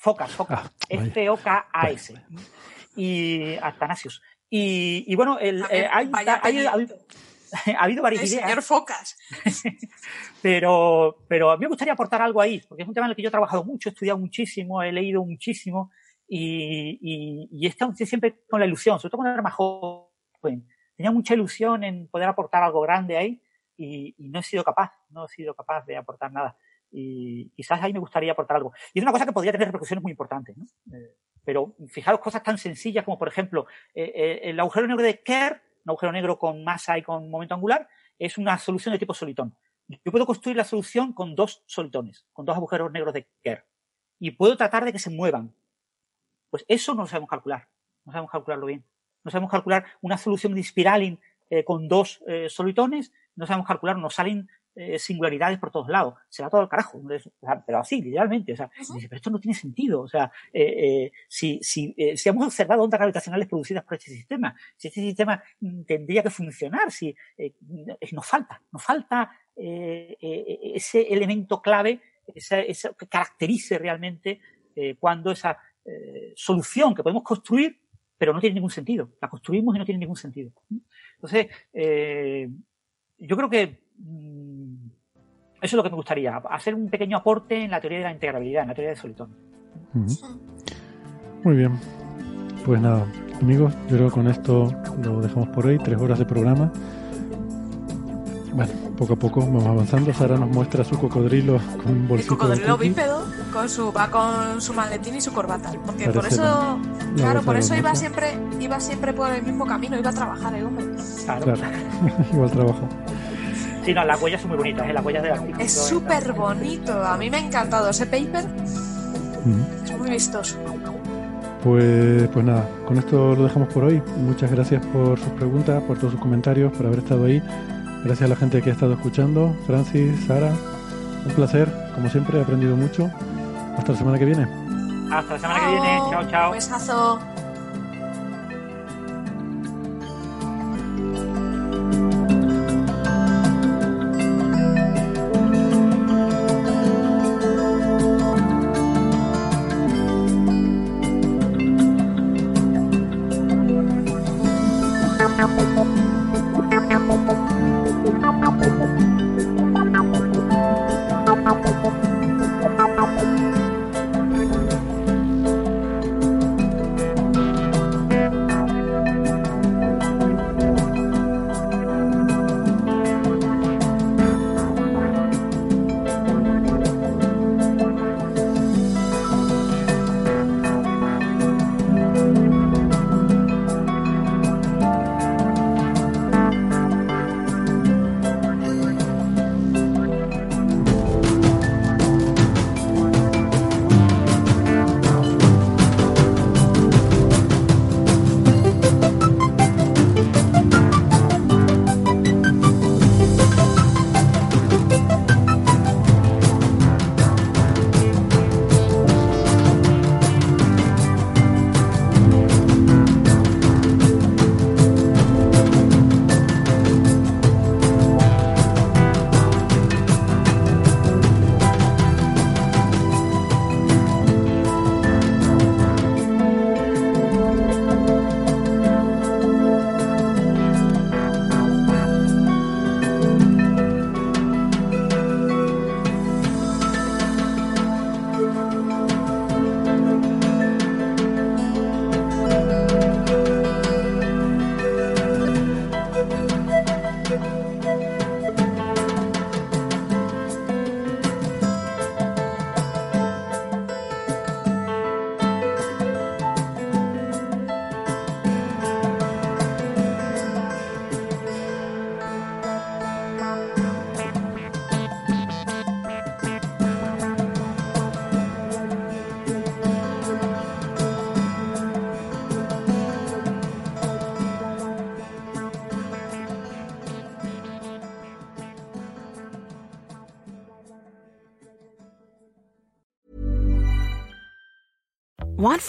Focas, Focas, Ah. F-O-K-A-S. Y Atanasius. Y, y bueno, el, eh, hay- vaya hay- ha, habido, ha habido varias El ideas. señor Focas. pero, pero a mí me gustaría aportar algo ahí, porque es un tema en el que yo he trabajado mucho, he estudiado muchísimo, he leído muchísimo, y, y, y he estado siempre con la ilusión, sobre todo cuando era más joven, tenía mucha ilusión en poder aportar algo grande ahí, y, y no he sido capaz, no he sido capaz de aportar nada. Y quizás ahí me gustaría aportar algo. Y es una cosa que podría tener repercusiones muy importantes, ¿no? Eh, pero fijaros cosas tan sencillas como, por ejemplo, eh, eh, el agujero negro de Kerr, un agujero negro con masa y con momento angular, es una solución de tipo solitón. Yo puedo construir la solución con dos solitones, con dos agujeros negros de Kerr. Y puedo tratar de que se muevan. Pues eso no lo sabemos calcular. No sabemos calcularlo bien. No sabemos calcular una solución de spiraling con dos solitones. No sabemos calcular, nos salen eh, singularidades por todos lados. Se va todo al carajo. Pero así, literalmente. O sea, dice, pero esto no tiene sentido. O sea, eh, eh, si, si, si hemos observado ondas gravitacionales producidas por este sistema, si este sistema mm, tendría que funcionar, si nos falta, nos falta ese elemento clave, esa, esa que caracterice realmente cuando esa solución que podemos construir, pero no tiene ningún sentido. La construimos y no tiene ningún sentido. Entonces, eh, yo creo que eso es lo que me gustaría, hacer un pequeño aporte en la teoría de la integrabilidad, en la teoría de Solitón. Muy bien. Pues nada, amigos, yo creo que con esto lo dejamos por hoy. Tres horas de programa. Bueno, poco a poco vamos avanzando. Sara nos muestra su cocodrilo con un El bolsito de cocodrilo bípedo con su, va con su maletín y su corbata. Porque por eso, la- la claro, por eso iba siempre, iba siempre por el mismo camino, iba a trabajar el hombre. Claro. Claro, igual trabajo. Sí, no, las huellas son muy bonitas, ¿eh? las huellas del artículo. Es súper bonito, a mí me ha encantado ese paper, Ujú. es muy vistoso. Pues, pues nada, con esto lo dejamos por hoy. Muchas gracias por sus preguntas, por todos sus comentarios, por haber estado ahí. Gracias a la gente que ha estado escuchando. Francis, Sara, un placer. Como siempre, he aprendido mucho. Hasta la semana que viene. Hasta la semana que viene. Chao, chao. Un besazo.